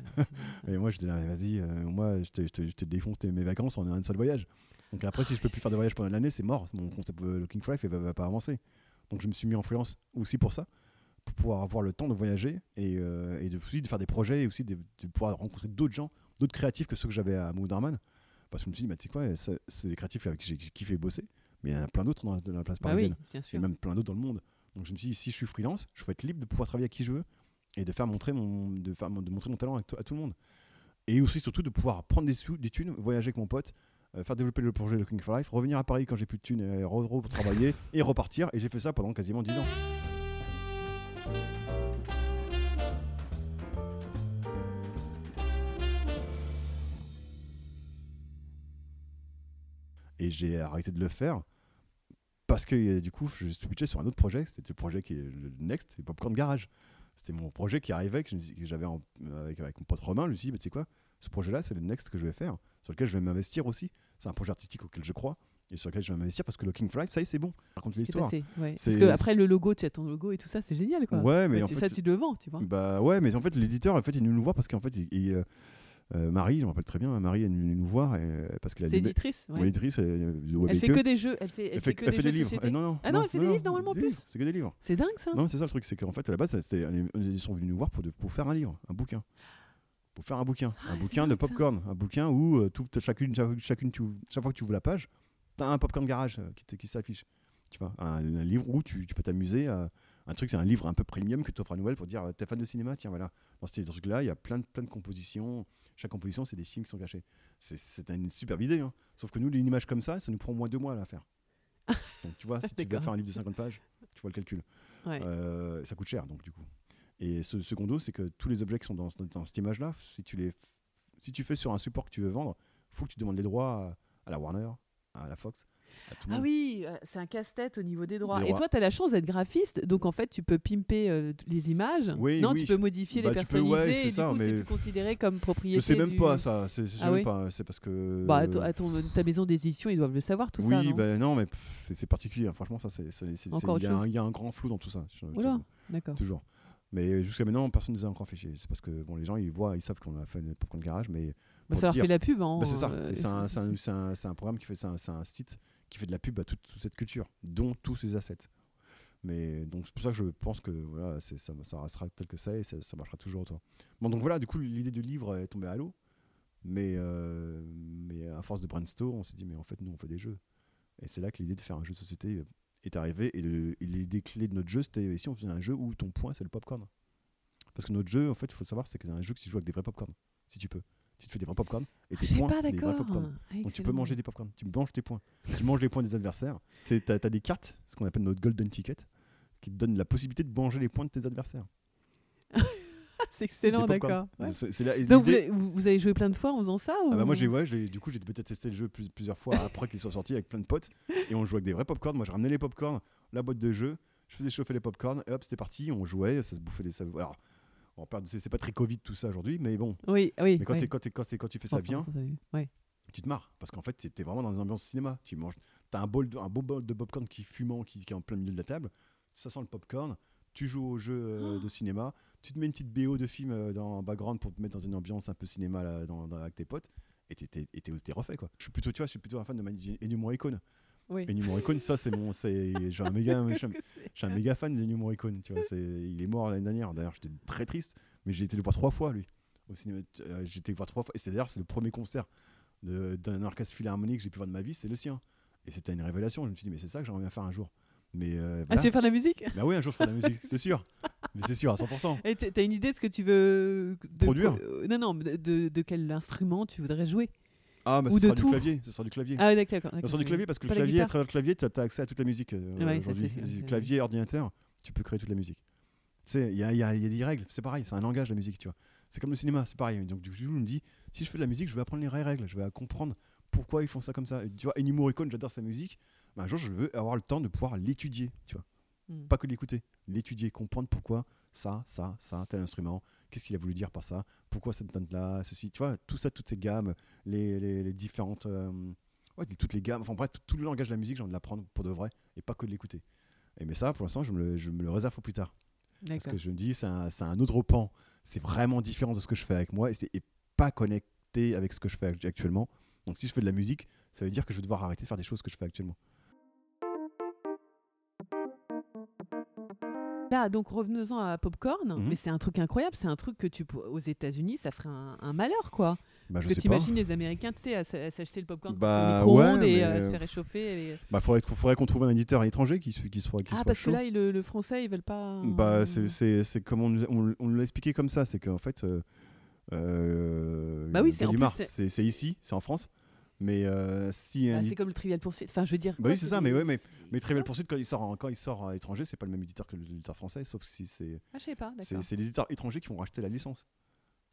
Et moi, j'étais là, vas-y, euh, moi, je te, je, je défonce mes vacances en un seul voyage. Donc après, si je peux plus faire de voyage pendant l'année, c'est mort. Mon concept euh, Looking for Life il va, va pas avancer. Donc je me suis mis en freelance aussi pour ça, pour pouvoir avoir le temps de voyager et, euh, et de, aussi de faire des projets et aussi de, de pouvoir rencontrer d'autres gens, d'autres créatifs que ceux que j'avais à Moodorman. Parce que je me suis dit, bah, tu sais quoi, c'est des créatifs avec qui j'ai kiffé bosser, mais il y en a plein d'autres dans, la- dans la place Bah oui, parisienne bien et sûr. même plein d'autres dans le monde. Donc je me suis dit, si je suis freelance, je faut être libre de pouvoir travailler avec qui je veux et de faire montrer mon, de faire, de montrer mon talent à, to- à tout le monde. Et aussi surtout de pouvoir prendre des sous, des thunes, voyager avec mon pote, euh, faire développer le projet Looking for Life, revenir à Paris quand j'ai plus de thunes, et re, re- travailler et repartir. Et j'ai fait ça pendant quasiment 10 ans. Et j'ai arrêté de le faire parce que euh, du coup, je switchais sur un autre projet. C'était le projet qui est le Next, c'est Popcorn Garage. C'était mon projet qui arrivait, que j'avais avec, avec mon pote Romain. Je me suis dit, bah, tu sais quoi, ce projet-là, c'est le Next que je vais faire, sur lequel je vais m'investir aussi. C'est un projet artistique auquel je crois et sur lequel je vais m'investir parce que Looking for Life, ça y est, c'est bon. Raconte l'histoire. ouais. Parce que après le logo, tu as ton logo et tout ça, c'est génial quoi. Ouais, mais en tu- fait, ça tu le vends, tu vois. bah ouais, mais en fait, l'éditeur, en fait, il nous voir parce qu'en fait, il, il, euh, euh, Marie, je me rappelle très bien, Marie est venue nous voir et, euh, parce qu'elle a C'est éditrice. ouais. Ouais, éditrice, euh, Elle Webmaker. fait que des jeux. Elle fait, elle Elle fait que elle des fait jeux des de livres. Euh, non, non, Ah non, elle fait des livres, normalement, plus. C'est que des livres. C'est dingue ça. Non, c'est ça le truc, c'est qu'en fait, à la base, ils sont venus nous voir pour, de- pour faire un livre, un bouquin. Pour faire un bouquin. Ah, un bouquin de ça. popcorn. Un bouquin où, euh, tout- chacune, tu, chaque fois que tu ouvres la page, tu as un popcorn garage euh, qui, qui s'affiche. Tu vois, un, un livre où tu, tu peux t'amuser. à- un truc, c'est un livre un peu premium que tu offres à Noël pour dire euh, T'es fan de cinéma Tiens, voilà. Dans ce truc-là, il y a plein de, plein de compositions. Chaque composition, c'est des films qui sont cachés. C'est, une superbe idée. hein. Sauf que nous, une image comme ça, ça nous prend au moins deux mois à la faire. Donc, tu vois, si tu veux faire un livre de 50 pages, tu vois le calcul. Ouais. Euh, ça coûte cher, donc du coup. Et ce secondo, c'est que tous les objets qui sont dans, dans cette image-là, si tu les, si tu fais sur un support que tu veux vendre, faut que tu demandes les droits à, à la Warner, à la Fox, Ah oui, euh, c'est un casse-tête au niveau des droits. Des Et droits. toi, tu as la chance d'être graphiste, donc en fait, tu peux pimper euh, les images. Oui, non, oui. tu peux modifier Bah, les tu peux, ouais, personnaliser. c'est et ça, du coup, c'est mais plus considéré comme propriété. Je sais même du- pas ça, c'est, Ah oui c'est parce que. Bah, à, ton- à ton- ta maison d'édition, ils doivent le savoir tout oui, ça. non ben non, mais c'est, c'est particulier. hein. Franchement, ça, c'est, c'est, c'est- Encore c'est- il y, a un- chose. il y a un grand flou dans tout ça. Oula, d'accord. Toujours. Mais jusqu'à maintenant, personne ne nous a encore fait chier. C'est parce que bon, les gens, ils voient, ils savent qu'on a fait le popcorn garage, mais Bah, ça leur dire- fait la pub. Hein, Bah, c'est ça, euh, c'est, c'est un, c'est un- c'est un- c'est un programme qui fait, c'est c'est un site qui fait de la pub à toute, cette culture, dont tous ces assets. Mais donc c'est pour ça que je pense que voilà, ça, restera tel que ça et ça, marchera toujours autant. Bon donc voilà, du coup l'idée du livre est tombée à l'eau, mais euh, mais à force de brainstorm, on s'est dit mais en fait nous on fait des jeux. Et c'est là que l'idée de faire un jeu de société est arrivée et, l'idée clé de notre jeu c'était si on faisait un jeu où ton point c'est le popcorn? Parce que notre jeu en fait il faut savoir c'est que c'est un jeu que tu joues avec des vrais popcorn, si tu peux. Tu te fais des vrais popcorn et Ah, tes sais points c'est des vrais popcorn. Ah, Donc tu peux manger des popcorn, tu manges tes points. tu manges les points des adversaires. Tu as, des cartes, ce qu'on appelle notre golden ticket, qui te donnent la possibilité de manger les points de tes adversaires. C'est excellent, d'accord. Ouais. Donc vous, avez- vous- vous avez joué plein de fois en faisant ça ou... Ah bah moi j'ai ouais, du coup j'ai peut-être testé le jeu plus- plusieurs fois après qu'il soit sorti avec plein de potes et on jouait avec des vrais popcorn. Moi je ramenais les popcorn, la boîte de jeu, je faisais chauffer les popcorn et hop c'était parti, on jouait, ça se bouffait des alors on perd- c'est pas très Covid tout ça aujourd'hui mais bon. Oui, oui. Mais quand, quand, quand, quand tu fais ça bien, ouais. tu te marres parce qu'en fait tu es vraiment dans une ambiance cinéma. Tu manges t'as un bol de- un beau bol de popcorn qui est fumant qui, qui est en plein milieu de la table. Ça sent le popcorn. Tu joues au jeu euh, de cinéma. Tu te mets une petite BO de film euh, dans en background pour te mettre dans une ambiance un peu cinéma là, dans, dans- avec tes potes. Et t'es refait quoi. Je suis plutôt tu vois je suis plutôt un fan de Ennio Morricone Oui. Ennio Morricone, ça c'est mon, c'est, j'ai un méga, je suis un- méga fan d'Ennio Morricone. Tu vois, c'est, il est mort l'année dernière. D'ailleurs, j'étais très triste, mais j'ai été le voir trois fois lui au cinéma. Euh, j'ai été le voir trois fois. Et c'est d'ailleurs c'est le premier concert d'un orchestre philharmonique que j'ai pu voir de ma vie, c'est le sien. Et c'était une révélation. Je me suis dit, mais c'est ça que j'aimerais bien faire un jour. Mais euh, Ah, tu veux faire de la musique? Bah oui, un jour je ferai de la musique, c'est sûr. Mais c'est sûr à 100%. Et t'as une idée de ce que tu veux de Produire euh, Non, non, de quel instrument tu voudrais jouer? Ah, bah Ou ce de sera du tout. clavier. Ce sera du clavier. Ah, d'accord. Ça sera du clavier parce que Pas le la clavier, à guitare travers le clavier, tu as, accès à toute la musique euh, Ouais, ça, aujourd'hui. c'est sûr, Du c'est- clavier, ordinateur, tu peux créer toute la musique. Tu sais, il y a, il y a- il y a des règles, c'est pareil, c'est un langage la musique, tu vois. C'est comme le cinéma, c'est pareil. Donc du coup, je me dis, si je fais de la musique, je vais apprendre les vraies règles, je vais comprendre pourquoi ils font ça comme ça. Et tu vois, Ennio Morricone, j'adore sa musique. Bah, un jour, je veux avoir le temps de pouvoir l'étudier, tu vois. Hmm. Pas que l'écouter, l'étudier, comprendre pourquoi ça, ça, ça, tel instrument, qu'est-ce qu'il a voulu dire par ça, pourquoi cette note-là, ceci, tu vois, tout ça, toutes ces gammes, les, les- les différentes. euh, ouais, toutes les gammes, enfin bref, tout, tout le langage de la musique, j'ai envie de l'apprendre pour de vrai et pas que de l'écouter. Et mais ça, pour l'instant, je me, le, je me le réserve pour plus tard. Parce que je me dis, c'est un, un autre pan. C'est vraiment différent de ce que je fais avec moi et c'est pas connecté avec ce que je fais actu- actuellement. Donc si je fais de la musique, ça veut dire que je vais devoir arrêter de faire des choses que je fais actuellement. Là, donc revenons-en à Popcorn, Mhm. mais c'est un truc incroyable, c'est un truc que tu aux États-Unis, ça ferait un, un malheur quoi. Bah, Parce que sais tu pas. imagines les Américains, tu sais, à, s'acheter le popcorn Bah, au micro-ondes ouais, et mais, euh, se euh, faire réchauffer. et- Bah, faudrait, faudrait qu'on trouve un éditeur étranger qui, qui soit, qui Ah, soit parce chaud. que là, il- le, le français, ils veulent pas. Bah, c'est- comme on, on, on l'a expliqué comme ça, c'est qu'en fait, euh, euh, Bah oui, c'est ici, c'est en France, mais euh, si Ah, édi- c'est comme le Trivial Poursuite. Enfin, je veux dire. Bah quoi, oui, c'est ça, mais ouais, mais, mais Trivial Pursuit quand il sort en- quand il sort à l'étranger, c'est pas le même éditeur que l'éditeur français, sauf si c'est Ah, je sais pas, d'accord. c'est les éditeurs étrangers qui vont racheter la licence.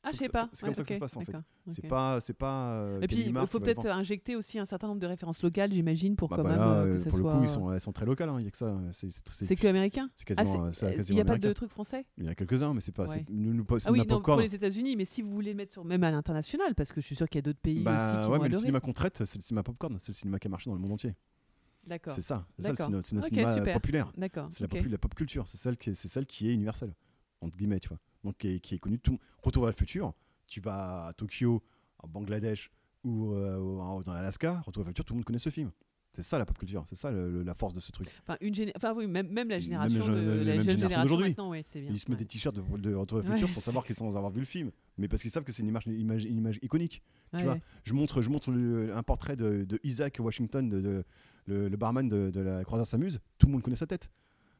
Ah, je sais pas. c'est comme ça que ça se passe, en fait. C'est pas c'est pas euh, Et puis, il faut peut-être injecter aussi un certain nombre de références locales, j'imagine, pour Bah, quand bah même là, euh, que euh, ça pour soit. le coup, ils sont, elles sont très locales. hein, Il y a que ça. C'est c'est- que américain c'est Ah, quasiment, c'est il n'y a pas de trucs français? Il y en a quelques-uns, mais c'est pas. Ouais. Nous, nous, Ah oui, non, pour les États-Unis, mais si vous voulez le mettre sur, même à l'international, parce que je suis sûr qu'il y a d'autres pays aussi Bah qui ouais, mais le cinéma qu'on traite, c'est le cinéma popcorn. C'est le cinéma qui a marché dans le monde entier. D'accord. C'est ça. C'est D'accord. cinéma, populaire. D'accord. C'est la, pop culture, c'est celle qui est, c'est celle qui est universelle entre guillemets, tu vois. Donc qui est, qui est connue de tout. Retour vers le futur. Tu vas à Tokyo, à Bangladesh ou euh, dans l'Alaska, Retour vers le futur, tout le monde connaît ce film. C'est ça la pop culture, c'est ça le- le- la force de ce truc. Enfin, une géné- enfin, oui, même, même la génération, de, la jeune génération d'aujourd'hui. ouais. Ils se mettent ouais. des t-shirts de, de Retour vers le Ouais, futur sans savoir qu'ils sans avoir vu le film, mais parce qu'ils savent que c'est une image, une image, une image iconique. Ouais, vois. Je montre, je montre le- un portrait de, de Isaac Washington, de, de- le, le barman de, de la Croisière s'amuse. Tout le monde connaît sa tête.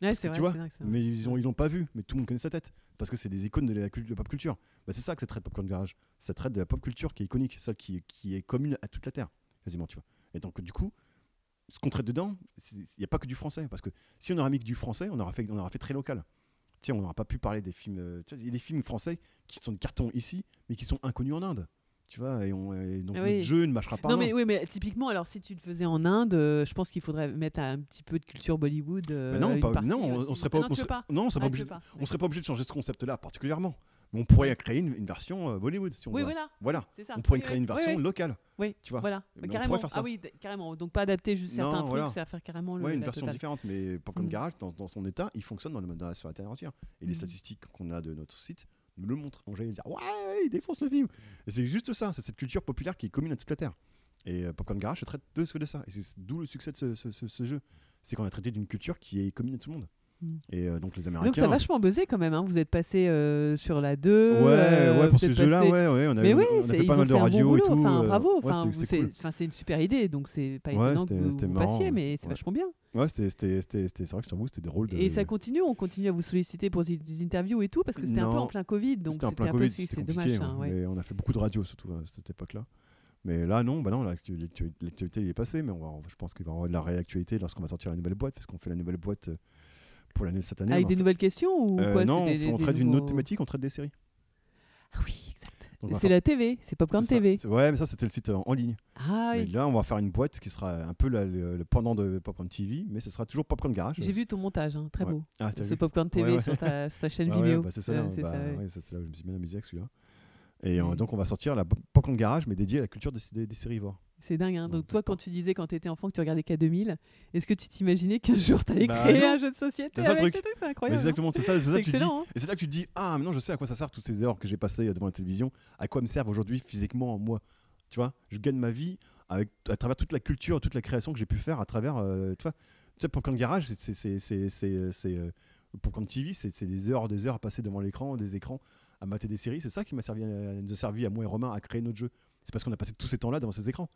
Ouais, c'est vrai, vrai vrai. Mais ils ont, ils l'ont pas vu, mais tout le monde connaît sa tête. Parce que c'est des icônes de la, de la pop culture. Bah, c'est ça que ça traite Popcorn Garage. Ça traite de la pop culture qui est iconique, celle qui, qui est commune à toute la Terre, quasiment, tu vois. Et donc, du coup, ce qu'on traite dedans, il n'y a pas que du français. Parce que si on aurait mis que du français, on aurait fait, on aurait fait très local. Tiens, on n'aura pas pu parler des films. euh, tu vois, Il y a des films français qui sont de carton ici, mais qui sont inconnus en Inde. Tu vois, et, on, et donc Ah le oui. jeu ne marchera pas. Non mais oui mais typiquement alors si tu le faisais en Inde, euh, je pense qu'il faudrait mettre un petit peu de culture Bollywood. euh, Mais non, pas- non, on- on aussi. serait pas- Ah on serait- pas non, on serait Ah, pas tu obligé- pas, on serait pas obligé de changer ce concept-là particulièrement. Mais on pourrait créer une, une version euh, Bollywood. Si on Oui veut. voilà, Voilà. ça. On pourrait Oui, créer oui, une version oui, oui. locale. Oui, tu vois. Voilà, Mais on carrément. pourrait faire ça. Ah oui, carrément. Donc pas adapter juste certains trucs, c'est à faire carrément le, Ouais, une version totale. différente, mais Popcorn Mm. Garage, dans, dans son état, il fonctionne dans le- dans- sur la Terre entière. Et les Mm. statistiques qu'on a de notre site le montrent. On va dire Ouais, il défonce le film. C'est juste ça, c'est cette culture populaire qui est commune à toute la Terre. Et euh, Popcorn Garage traite de, de ça. Et c'est d'où le succès de ce- ce jeu. C'est qu'on a traité d'une culture qui est commune à tout le monde. Et euh, donc les Américains. Donc ça a vachement buzzé quand même. hein. Vous êtes passé euh, sur la 2. Ouais, euh, ouais, pour ce jeu-là, passé- ouais, ouais, on a, Mais on oui, a fait ils pas mal de bon radio et tout. Enfin, bravo. ouais, Enfin, c'est cool. une super idée, donc c'est pas Ouais, étonnant que vous, marrant, passiez, mais c'est vachement bien. Ouais, c'était- vrai que sur vous, c'était des rôles de. Et ça continue, on continue à vous solliciter pour des interviews et tout, parce que c'était un peu en plein Covid, donc C'était un peu c'est dommage. hein, on a fait beaucoup de radio, surtout à cette époque-là. Mais là, non, bah non, l'actu- l'actu- l'actualité est passée, mais on je pense qu'il va y avoir de la réactualité lorsqu'on va sortir la nouvelle boîte, parce qu'on fait la nouvelle boîte pour l'année de cette année. Avec va des nouvelles questions ou Euh, quoi Non, des- on, des traite d'une nouveaux- autre thématique, on traite des séries. Ah oui, exact. C'est faire- la TV, c'est Popcorn. TV. Ouais, mais ça, c'était le site euh, en ligne. Ah Mais oui. là, on va faire une boîte qui sera un peu la- le, le pendant de Popcorn TV, mais ce sera toujours Popcorn Garage. J'ai vu ton montage, hein, très Ouais. beau. Ah, Ce Popcorn TV Ouais, ouais. Sur, ta, sur ta chaîne Ah vidéo. bah, c'est ça, c'est bah, ça, ça, là où je me suis bien amusé avec celui-là. Et euh, donc, on va sortir la Pop- Popcorn Garage, mais dédiée à la culture des, des, des séries ivoires. C'est dingue. Hein. Donc toi, quand tu disais quand tu étais enfant que tu regardais K2000, est-ce que tu t'imaginais qu'un jour tu allais Bah créer non. un jeu de société C'est le truc. ce truc? C'est incroyable. hein. exactement, c'est ça, c'est ça que tu dis. excellent. hein. Et c'est là que tu te dis Ah, maintenant je sais à quoi ça sert toutes ces heures que j'ai passées devant la télévision, à quoi me servent aujourd'hui physiquement moi? Tu vois, je gagne ma vie avec, à travers toute la culture, toute la création que j'ai pu faire à travers. euh, tu vois, tu sais, Popcorn Garage, c'est- c'est- c'est. c'est- c'est- c'est, euh, Popcorn TV, c'est c'est des heures, des heures à passer devant l'écran, des écrans, à mater des séries. C'est ça qui m'a servi, à- nous a servi à moi et Romain à créer notre jeu. C'est parce qu'on a passé tous ces temps-là devant ces écrans.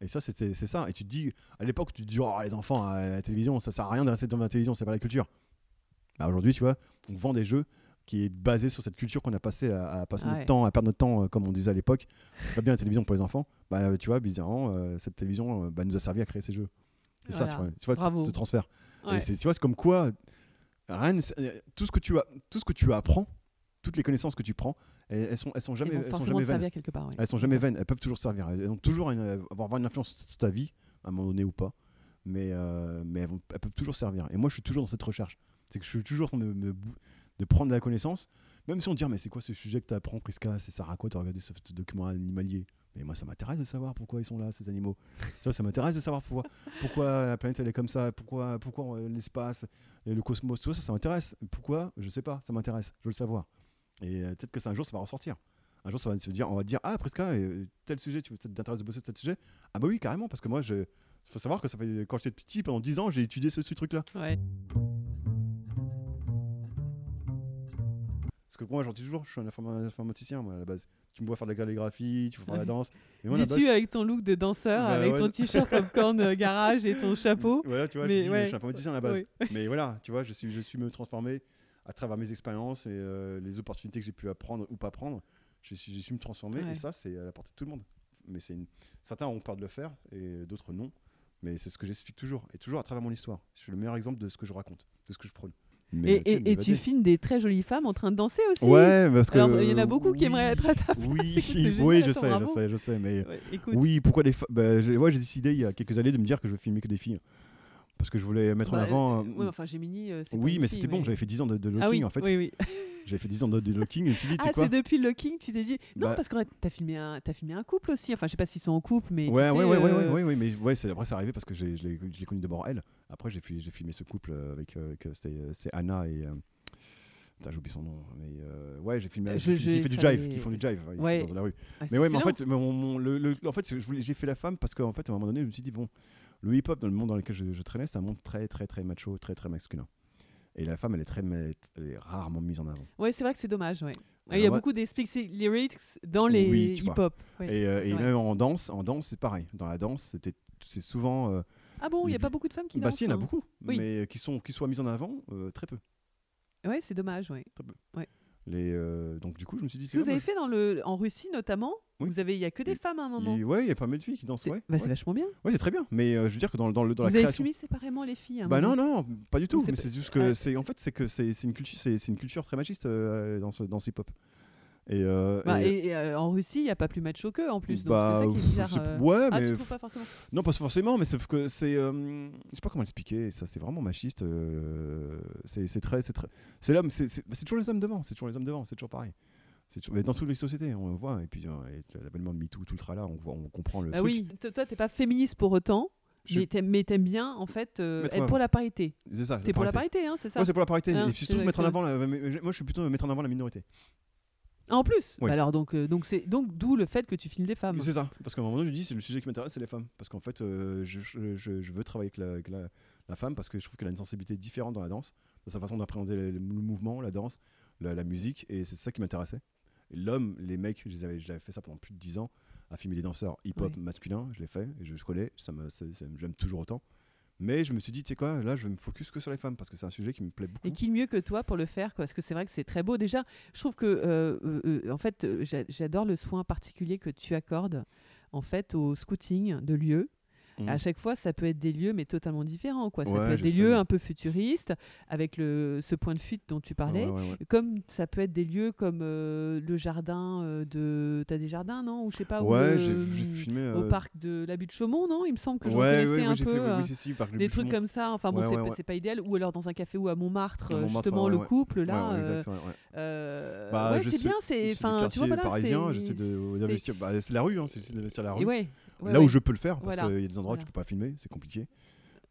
Et ça, c'était- c'est ça. Et tu te dis, à l'époque, tu te dis, oh, les enfants à la télévision, ça sert à rien de rester devant la télévision, c'est pas la culture. Bah, Aujourd'hui, tu vois, on vend des jeux qui est basé sur cette culture qu'on a passé à, à passer notre temps, à perdre notre temps, euh, comme on disait à l'époque. Pas bien la télévision pour les enfants. Bah, euh, tu vois, bizarrement, euh, cette télévision euh, bah, nous a servi à créer ces jeux. C'est ça, tu vois, tu vois ce- transfert. Ouais. Et c'est- tu vois, c'est comme quoi, rien, euh, tout, ce que tu as, tout ce que tu apprends, toutes les connaissances que tu prends, elles, sont, elles sont jamais, elles sont jamais vaines. servir quelque part. ouais. Elles sont jamais vaines, elles peuvent toujours servir. Elles ont toujours une, avoir une influence sur ta vie, à un moment donné ou pas, mais, euh, mais elles, vont- elles peuvent toujours servir. Et moi, je suis toujours dans cette recherche. C'est que je suis toujours en train de, prendre de la connaissance, même si on dit, Ah, mais c'est quoi ce sujet que tu apprends, Prisca? C'est ça à quoi? Tu as regardé ce, document animalier? Mais moi, ça m'intéresse de savoir pourquoi ils sont là, ces animaux. vois, ça m'intéresse de savoir pourquoi, pourquoi la planète elle est comme ça, pourquoi, pourquoi euh, l'espace, le cosmos, tout ça, ça m'intéresse. Pourquoi? Je sais pas, ça m'intéresse, je veux le savoir. Et euh, peut-être que c'est un jour, ça va ressortir. Un jour, ça va se dire, on va dire, ah, Prisca, euh, tel sujet, tu t'intéresses de bosser sur tel sujet? Ah, bah oui, carrément, parce que moi, je. faut savoir que ça fait, quand j'étais petit, pendant 10 ans, j'ai étudié ce, ce truc-là. Ouais. Parce que moi, j'en dis toujours, je suis un informa- informaticien, moi, à la base. Tu me vois faire de la calligraphie, tu vois faire la Ouais. danse. Mais moi, la Dis-tu base, avec ton look de danseur, Bah avec ouais. ton t-shirt popcorn euh, garage et ton chapeau? Voilà, tu vois, Mais je, dis, ouais. je suis informaticien à la base. Oui. Mais voilà, tu vois, je suis, je suis me transformer à travers mes expériences et euh, les opportunités que j'ai pu apprendre ou pas prendre. J'ai su, j'ai su me transformer Ouais. et ça, c'est à la portée de tout le monde. Mais c'est une... certains ont peur de le faire et d'autres non. Mais c'est ce que j'explique toujours et toujours à travers mon histoire. Je suis le meilleur exemple de ce que je raconte, de ce que je prône. Mais, Et, tu sais, et- et tu m'évader. filmes des très jolies femmes en train de danser aussi? Ouais, parce que. Alors, il y en a beaucoup qui aimeraient être à ta place. Oui, génial, je sais, je sais, je sais, mais Ouais, écoute, oui, pourquoi les femmes bah, j'ai- ouais, j'ai décidé il y a quelques années de me dire que je vais filmer que des filles. Parce que je voulais mettre bah, en avant. euh, euh, ouais, enfin, Gemini, euh, oui, mais c'était bon, j'avais fait 10 ans de, de locking Ah oui, en fait. oui, oui. J'avais fait 10 ans de, de locking et je tu Ah, quoi c'est depuis le locking, tu t'es dit. Non, Bah- parce que t'as filmé, un, as filmé un couple aussi. Enfin, je sais pas s'ils sont en couple, mais. Ouais, ouais, sais, ouais, ouais, euh, ouais, mais ouais, c'est, après c'est arrivé parce que je, l'ai, je connu d'abord elle. Après j'ai, fi- j'ai filmé ce couple avec, avec, c'est Anna et. Putain, j'ai oublié son nom. Mais euh, ouais, j'ai filmé. Je- qui fait du jive, les- qui font du jive ouais, ils font dans la rue. ah, Mais ouais, mais en fait, le, le- en fait je j'ai fait la femme parce qu'en fait, à un moment donné, je me suis dit, bon, le hip-hop, dans le monde dans lequel je, je traînais, c'est un monde très, très, très macho, très, très masculin. Et la femme, elle est, très, elle est rarement mise en avant. Ouais, c'est vrai que c'est dommage. Ouais. Ouais, Il y a ouais. beaucoup d'explicit lyrics dans les Oui, hip-hop. ouais. Et, euh, et même en danse, en danse, c'est pareil. Dans la danse, c'est souvent. euh, Ah bon, il n'y a pas beaucoup de femmes qui bah dansent si, il y en a hein? beaucoup, Oui. mais qui sont, qui soient mises en avant, euh, très peu. Ouais, c'est dommage. Ouais. Les, euh, donc du coup, je me suis dit, Ce que vous avez fait dans le, en Russie notamment, Oui. vous avez, il y a que des Oui. femmes à un moment. Ouais, il y a pas mal de filles qui dansent. C'est Ouais, bah, ouais. vachement bien. Ouais, c'est très bien. Mais euh, je veux dire que dans, le- dans, le, dans vous la avez création. filmé séparément les filles. à un Bah non, moment. non, pas du tout. c'est Mais pas- c'est juste que Ouais. c'est en fait c'est que c'est une culture, c'est c'est une culture très machiste euh, dans ce dans ce hip-hop. Et, euh, Bah, et- et, et, euh, en Russie, il n'y a pas plus macho qu'eux en plus. Donc bah, c'est ça qui est bizarre. pas- euh. Ouais, Ah, mais tu trouves pas forcément non, pas forcément, mais sauf que c'est, euh, je sais pas comment l'expliquer. Ça, c'est vraiment machiste. c'est c'est très, c'est très, c'est l'homme, c'est c'est- c'est toujours les hommes devant. C'est toujours les hommes devant. C'est toujours pareil. C'est toujours- mais dans toutes les sociétés, on le voit. Et puis l'avènement de MeToo, tout le tralala, on voit, on comprend le Bah truc. oui, toi, t'es pas féministe pour autant, Je- mais t'aimes bien en fait euh, être pour la parité. C'est ça. T'es pour la parité, hein, c'est ça Ouais, c'est pour la parité. Hein, et c'est surtout mettre en avant. la- moi, je suis plutôt mettre en avant la minorité. En plus. Oui. Bah alors donc euh, donc c'est donc d'où le fait que tu filmes des femmes. C'est ça, parce qu'à un moment donné, je dis, c'est le sujet qui m'intéresse, c'est les femmes. Parce qu'en fait, euh, je, je- veux travailler avec, la, avec la- la femme parce que je trouve qu'elle a une sensibilité différente dans la danse, dans sa façon d'appréhender le, le mouvement, la danse, la, la musique, et c'est ça qui m'intéressait. L'homme, les mecs, je les avais- je l'avais fait ça pendant plus de 10 ans, à filmer des danseurs hip-hop masculins, je l'ai fait, et je, je connais, ça- j'aime toujours autant. Mais je me suis dit, tu sais quoi, là, je vais me focus que sur les femmes parce que c'est un sujet qui me plaît beaucoup. Et qui mieux que toi pour le faire quoi, Parce que c'est vrai que c'est très beau. Déjà, je trouve que, euh, euh, euh, en fait, j'a- j'adore le soin particulier que tu accordes en fait au scouting de lieux. Mhm. À chaque fois, ça peut être des lieux, mais totalement différents. Quoi. Ça Ouais, peut être des sais. lieux un peu futuristes, avec le, ce point de fuite dont tu parlais. Ouais, ouais. Comme ça peut être des lieux comme euh, le jardin euh, de. T'as des jardins, non? Ou je sais pas. où Ouais, j'ai j'ai filmé. Au euh, parc de la butte Chaumont, non? Il me semble que j'en connaissais un peu. fait, euh, oui, si, si, des trucs comme ça. Enfin bon, c'est pas- idéal. Ou alors dans un café ou à Montmartre, euh, justement le couple là. ouais, euh, Bah, c'est bien. C'est enfin, tu vois voilà. c'est- c'est- d'investir. Bah, c'est la rue, hein, c'est d'investir la Et rue. ouais, ouais, Là ouais. où je peux le faire, parce Voilà. qu'il y a des endroits où tu Voilà. peux pas filmer, c'est compliqué.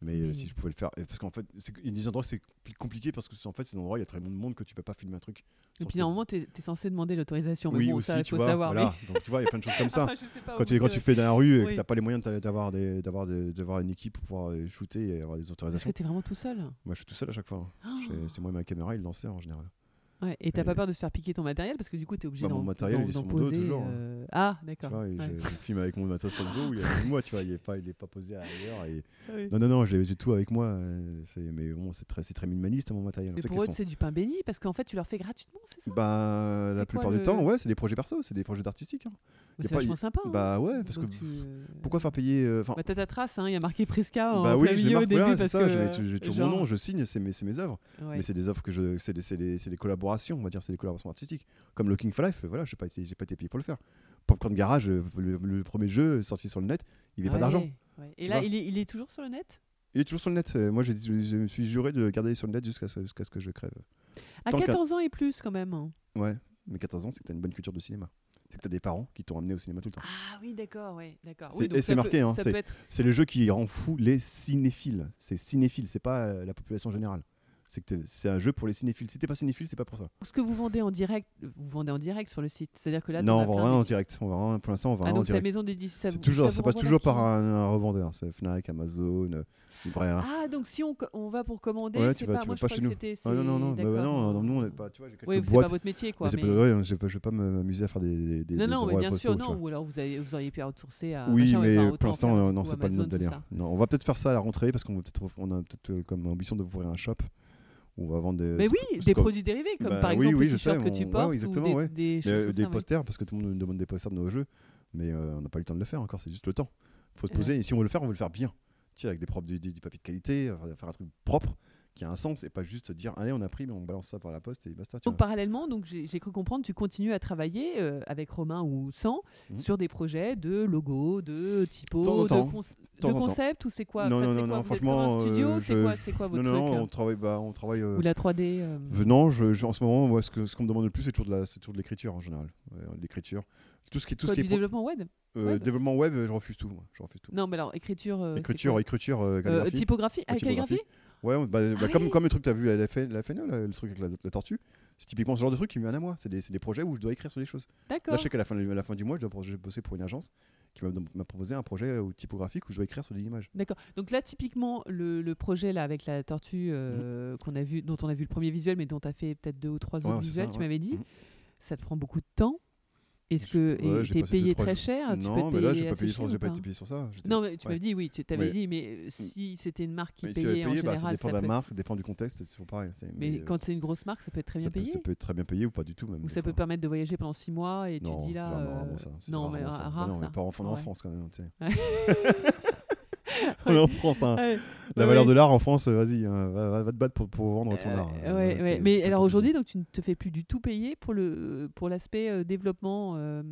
Mais euh, Mais- si je pouvais le faire, parce qu'en fait, il y a des endroits c'est plus compliqué parce que en fait, ces endroits, il y a tellement de monde que tu peux pas filmer un truc. Et puis normalement, tu es, censé demander l'autorisation. Mais oui bon, aussi, ça, tu faut vois. savoir. voilà. Donc tu vois, il y a plein de choses comme ça. Enfin, je pas, quand tu, quand tu fais dans la rue et Oui. que t'as pas les moyens d'a- d'avoir des, d'avoir d'avoir une équipe pour pouvoir euh, shooter et avoir des Parce autorisations. que tu es vraiment tout seul. Moi, je suis tout seul à chaque fois. Oh. J'ai- C'est moi et ma caméra et le lanceur en général. Ouais, et t'as Et- pas peur de se faire piquer ton matériel parce que du coup, tu es obligé Bah, mon d'en matériel, d'en- il est sur mon dos, toujours. euh, Ah, d'accord. et ouais. je, je filme avec mon matos sur le dos, il est moi, tu vois, il est pas, il est pas posé ailleurs. Et... Non, non, non, j'ai j'ai tout avec moi. euh, Mais bon, c'est très, très minimaliste mon matériel. C'est pour eux, sont- c'est du pain béni parce qu'en fait, tu leur fais gratuitement, c'est ça? Bah, la plupart du temps, ouais, c'est des projets perso, c'est des projets d'artistiques. hein. C'est pas- vachement sympa. hein. Bah ouais, parce que tu, euh, pourquoi faire payer euh, enfin, Bah, t'as ta trace, hein, il y a marqué Prisca en Bah oui, je au début voilà, c'est ça, j'ai toujours mon nom, je signe, c'est mes, mes œuvres. ouais. Mais c'est des œuvres que je. C'est des, des- des collaborations, on va dire, c'est des collaborations artistiques. Comme Looking for Life, voilà, j'ai pas, été- pas été payé pour le faire. Popcorn Garage, euh, le, le premier jeu sorti sur le net, il n'y avait pas d'argent. Ouais. Et Tu là, il est, il est toujours sur le net? Il est toujours sur le net. Moi, je, je me suis juré de le garder sur le net jusqu'à ce, ce que je crève. À Tant qu'à- 14 ans et plus quand même. hein. Ouais, mais 14 ans, c'est que t'as une bonne culture de cinéma. C'est que t'as des parents qui t'ont amené au cinéma tout le temps. Ah oui, d'accord, ouais, d'accord. Oui, c'est marqué, hein, c'est- être- le jeu qui rend fou les cinéphiles. C'est cinéphile, c'est pas euh, la population générale. C'est que t'es- c'est un jeu pour les cinéphiles. Si t'es pas cinéphile, c'est pas pour toi. Ce que vous vendez en direct, vous vendez en direct sur le site. C'est-à-dire que là, non, on as vend rien en direct. On rien- pour l'instant, on va Ah rien en donc c'est la direct. maison d'édition. toujours, ça ça passe toujours par un, un revendeur. C'est Fnac, Amazon, Ah donc si on, on va pour commander, Ouais, c'est tu vas- moi je pas chez nous. Ah non, non, non, bah, bah, non, non, nous on n'est pas. Tu vois, j'ai quelques Oui, c'est pas votre métier quoi. mais c'est mais- pas, ouais, je je vais pas m'amuser à faire des, des, Non, des non, mais bien sûr, non. Ou alors vous, avez, vous auriez pu outsourcer à. Oui, machin, mais enfin, pour l'instant, non, c'est pas notre délire. Non, on va peut-être faire ça à la rentrée parce qu'on va peut-être, on a peut-être euh, comme ambition d'ouvrir un shop on va vendre des. Mais oui, des produits dérivés, comme Bah par oui, exemple oui, les je t-shirts que tu ouais, portes oui, ou des, ouais. des euh, des oui. posters parce que tout le monde nous demande des posters de nos jeux, mais euh, on n'a pas eu le temps de le faire encore. C'est juste le temps. Faut se Ouais. poser. Et si on veut le faire, on veut le faire bien. Sais, avec des propres, du, papier de qualité, euh, faire un truc propre qui a un sens et pas juste dire allez on a pris mais on balance ça par la poste et basta. Donc vois. parallèlement, donc j'ai cru comprendre, tu continues à travailler euh, avec Romain ou sans Mhm. sur des projets de logo, de typo, Temps de, temps. de concept ou c'est quoi? Non, Enfin, non, non, quoi? non, franchement, studio, euh, c'est quoi, c'est quoi votre non, non, truc on travaille, bah, on travaille. euh, Ou la 3D euh, Non, je, je- en ce moment, moi, ce que ce qu'on me demande le plus, c'est toujours de la, c'est toujours de l'écriture en général. Ouais, l'écriture, tout ce qui, tout quoi, ce qui du est pro- développement web euh, web développement web, je refuse tout. moi, je refuse tout. Non, mais alors écriture. euh, c'est écriture, quoi écriture, euh, Euh, calligraphie. typographie Ah, calligraphie Ouais, bah, bah, Ah comme, oui. comme le truc que tu as vu à la, FN, la FNE, là, le truc avec la, la tortue, c'est typiquement ce genre de truc qui me vient à moi. C'est des, c'est des projets où je dois écrire sur des choses. Là, D'accord. je sais qu'à la fin, à la fin du mois, je dois je vais bosser pour une agence qui m'a m'a proposé un projet euh, typographique où je dois écrire sur des images. D'accord. Donc là, typiquement, le, le projet là avec la tortue euh, qu'on a vu, dont on a vu le premier visuel, mais dont tu as fait peut-être deux ou trois Ouais, autres ouais, c'est visuels, ça, tu ouais. m'avais dit, Mhm. ça te prend beaucoup de temps. Est-ce Je- que ouais, passé deux, payé très cher? Tu peux non, mais là, payer j'ai pas payé sur, pas été payé sur ça. Non, mais tu ouais. m'avais dit oui, tu t'avais Mais- dit, mais si c'était une marque qui Mais si payait est en bah, général, ça dépend de la peut marque, être- ça dépend du contexte, c'est pareil. Mais euh, quand c'est une grosse marque, ça peut être très bien ça peut, payé. ça peut être très bien payé ou pas du tout même. Ou ça peut permettre de voyager pendant six mois et non, tu dis là. euh, rarement ça, non, mais rare non, on ça. est pas en, Ouais. France quand même. tu sais. On est en France. hein. Ouais. La valeur ouais. de l'art en France, euh, vas-y, hein, va, te battre pour, pour vendre ton art. Euh, euh, ouais, ouais. c'est Mais alors aujourd'hui, donc tu ne te fais plus du tout payer pour le pour l'aspect euh, développement euh,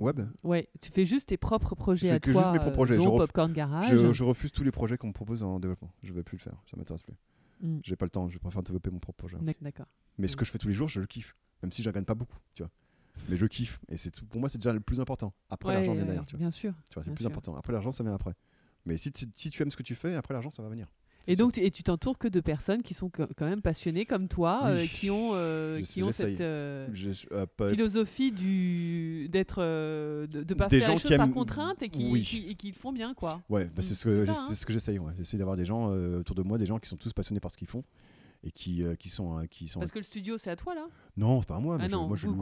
Web Ouais, tu fais juste tes propres projets fais à que toi, juste mes propres euh, projets. Je dont ref- Popcorn Garage. je, je refuse tous les projets qu'on me propose en développement. Je vais plus le faire, ça m'intéresse plus. Mm. J'ai pas le temps, je préfère développer mon propre projet. D'ac- D'accord. Mais ce Mm. que je fais tous les jours, je le kiffe. Même si je gagne pas beaucoup, tu vois. Mais je kiffe. Et c'est tout- pour moi, c'est déjà le plus important. Après, Ouais, l'argent vient ouais, derrière, tu vois. Bien sûr. Tu vois, c'est plus sûr. important. Après, l'argent, ça vient après. Mais si, tu- si tu aimes ce que tu fais, après, l'argent, ça va venir. Et donc, tu- et tu t'entoures que de personnes qui sont quand même passionnées comme toi, Oui. euh, qui ont, euh, qui ont cette euh, Je- pas- philosophie du d'être, de, de pas Des faire les choses qui par aiment- contrainte et qui, oui. qui, et qui le font bien, quoi. Ouais, bah, c'est ce que, C'est ça, hein. ce que j'essaye. Ouais. J'essaie d'avoir des gens autour de moi, des gens qui sont tous passionnés par ce qu'ils font et qui, euh, qui sont, euh, qui sont. Parce que le studio, c'est à toi là? Non, c'est pas à moi. ah mais je- non, moi, je vous loue-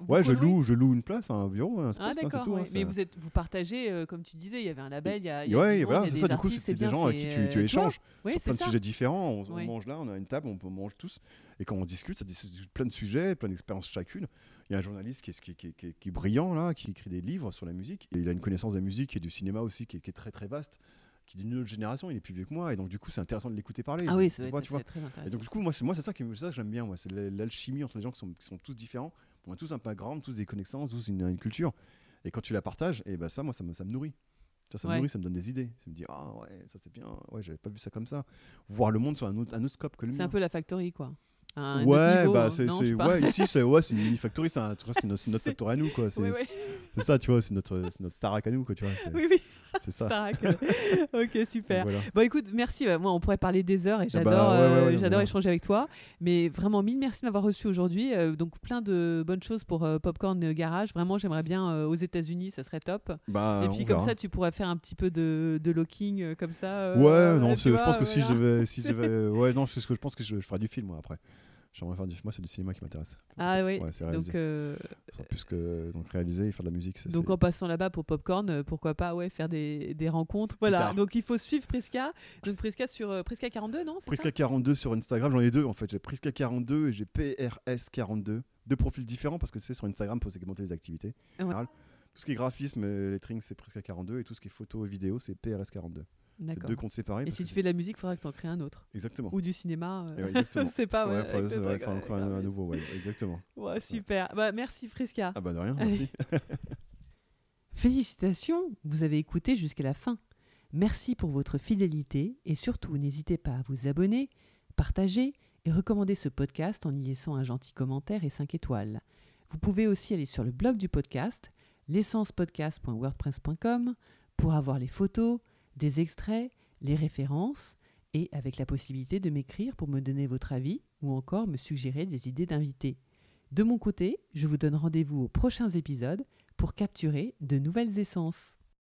vous Ouais, je loue, je loue une place, un bureau, un Ah space, hein, c'est d'accord, tout. ouais. hein, mais ça- vous êtes, vous partagez, euh, comme tu disais, il y avait un label, il y a, il y a Ouais, du voilà, monde, il y c'est a ça. des Du coup, artistes, c'est des bien, gens avec c'est, qui tu, euh, tu échanges sur c'est plein de ça. sujets différents. On, mange là, on a une table, on, mange tous. Et quand on discute, ça discute plein de sujets, plein d'expériences chacune. Il y a un journaliste qui est, qui, est- qui est- qui est- qui est brillant, là, qui écrit des livres sur la musique. Et il a une connaissance de la musique et du cinéma aussi qui est, qui est très très vaste, qui est d'une autre génération. Il est plus vieux que moi. Et donc, du coup, c'est intéressant de l'écouter parler. Ah oui, c'est très intéressant. Et donc, du coup, moi, c'est c'est ça, qui, me- ça que j'aime bien. moi, C'est l'al- l'alchimie entre les gens qui sont, qui sont tous différents. On a tous un background, tous des connaissances, tous une, une culture. Et quand tu la partages, et ben ça, moi, ça me, ça me nourrit. Ça, ça me nourrit, ça me donne des idées. Ça me dit, ah ouais, ça c'est bien. Ouais, j'avais pas vu ça comme ça. Voir le monde sur un autre, un autre scope que le c'est mien. un peu la factory, quoi. Un ouais, niveau, bah c'est, c'est- je ouais, ici c'est ouais, c'est une mini factory, c'est, c'est notre, c'est notre C'est- factory à nous quoi. C'est, Ouais, ouais. c'est ça, tu vois, c'est notre, c'est notre Starac à nous, quoi, tu vois. C'est, Oui, oui, c'est ça. Ok, super. Voilà. Bon, écoute, merci. Moi, on pourrait parler des heures et Ah bah, j'adore ouais, ouais, euh, ouais, j'adore échanger avec toi. Mais vraiment, mille merci de m'avoir reçu aujourd'hui. Euh, donc, plein de bonnes choses pour euh, Popcorn Garage. Vraiment, j'aimerais bien aux États-Unis, ça serait top. Bah, et puis, comme verra. ça, tu pourrais faire un petit peu de, de locking comme ça. Ouais, non, je pense que si je devais, si je devais, ouais, non, c'est ce que je pense que je, je ferai du film moi après. J'aimerais faire du, moi c'est du cinéma qui m'intéresse. Ah oui, Ouais. Donc, euh, plus que donc réaliser et faire de la musique. ça, donc en passant là-bas pour Popcorn, euh, pourquoi pas ouais, faire des, des rencontres. Voilà, donc il faut suivre Prisca. Donc Prisca sur euh, Prisca 42, non Prisca 42 sur Instagram, j'en ai deux en fait. J'ai Prisca 42 et j'ai PRS 42. Deux profils différents parce que tu sais, sur Instagram, il faut segmenter les activités. Ouais. Tout ce qui est graphisme, et lettering, c'est Prisca 42 et tout ce qui est photo et vidéo, c'est PRS 42. Deux comptes séparés. Et si tu fais de la musique, il faudra que tu en crées un autre. Exactement. Ou du cinéma. euh, Et ouais, c'est pas ouais, ouais, encore un, un nouveau, ouais, exactement. Ouais, super. Bah, merci Prisca. Ah bah de rien, merci. Félicitations, vous avez écouté jusqu'à la fin. Merci pour votre fidélité et surtout n'hésitez pas à vous abonner, partager et recommander ce podcast en y laissant un gentil commentaire et 5 étoiles. Vous pouvez aussi aller sur le blog du podcast, l'essencepodcast.wordpress.com, pour avoir les photos, des extraits, les références et avec la possibilité de m'écrire pour me donner votre avis ou encore me suggérer des idées d'invités. De mon côté, je vous donne rendez-vous aux prochains épisodes pour capturer de nouvelles essences.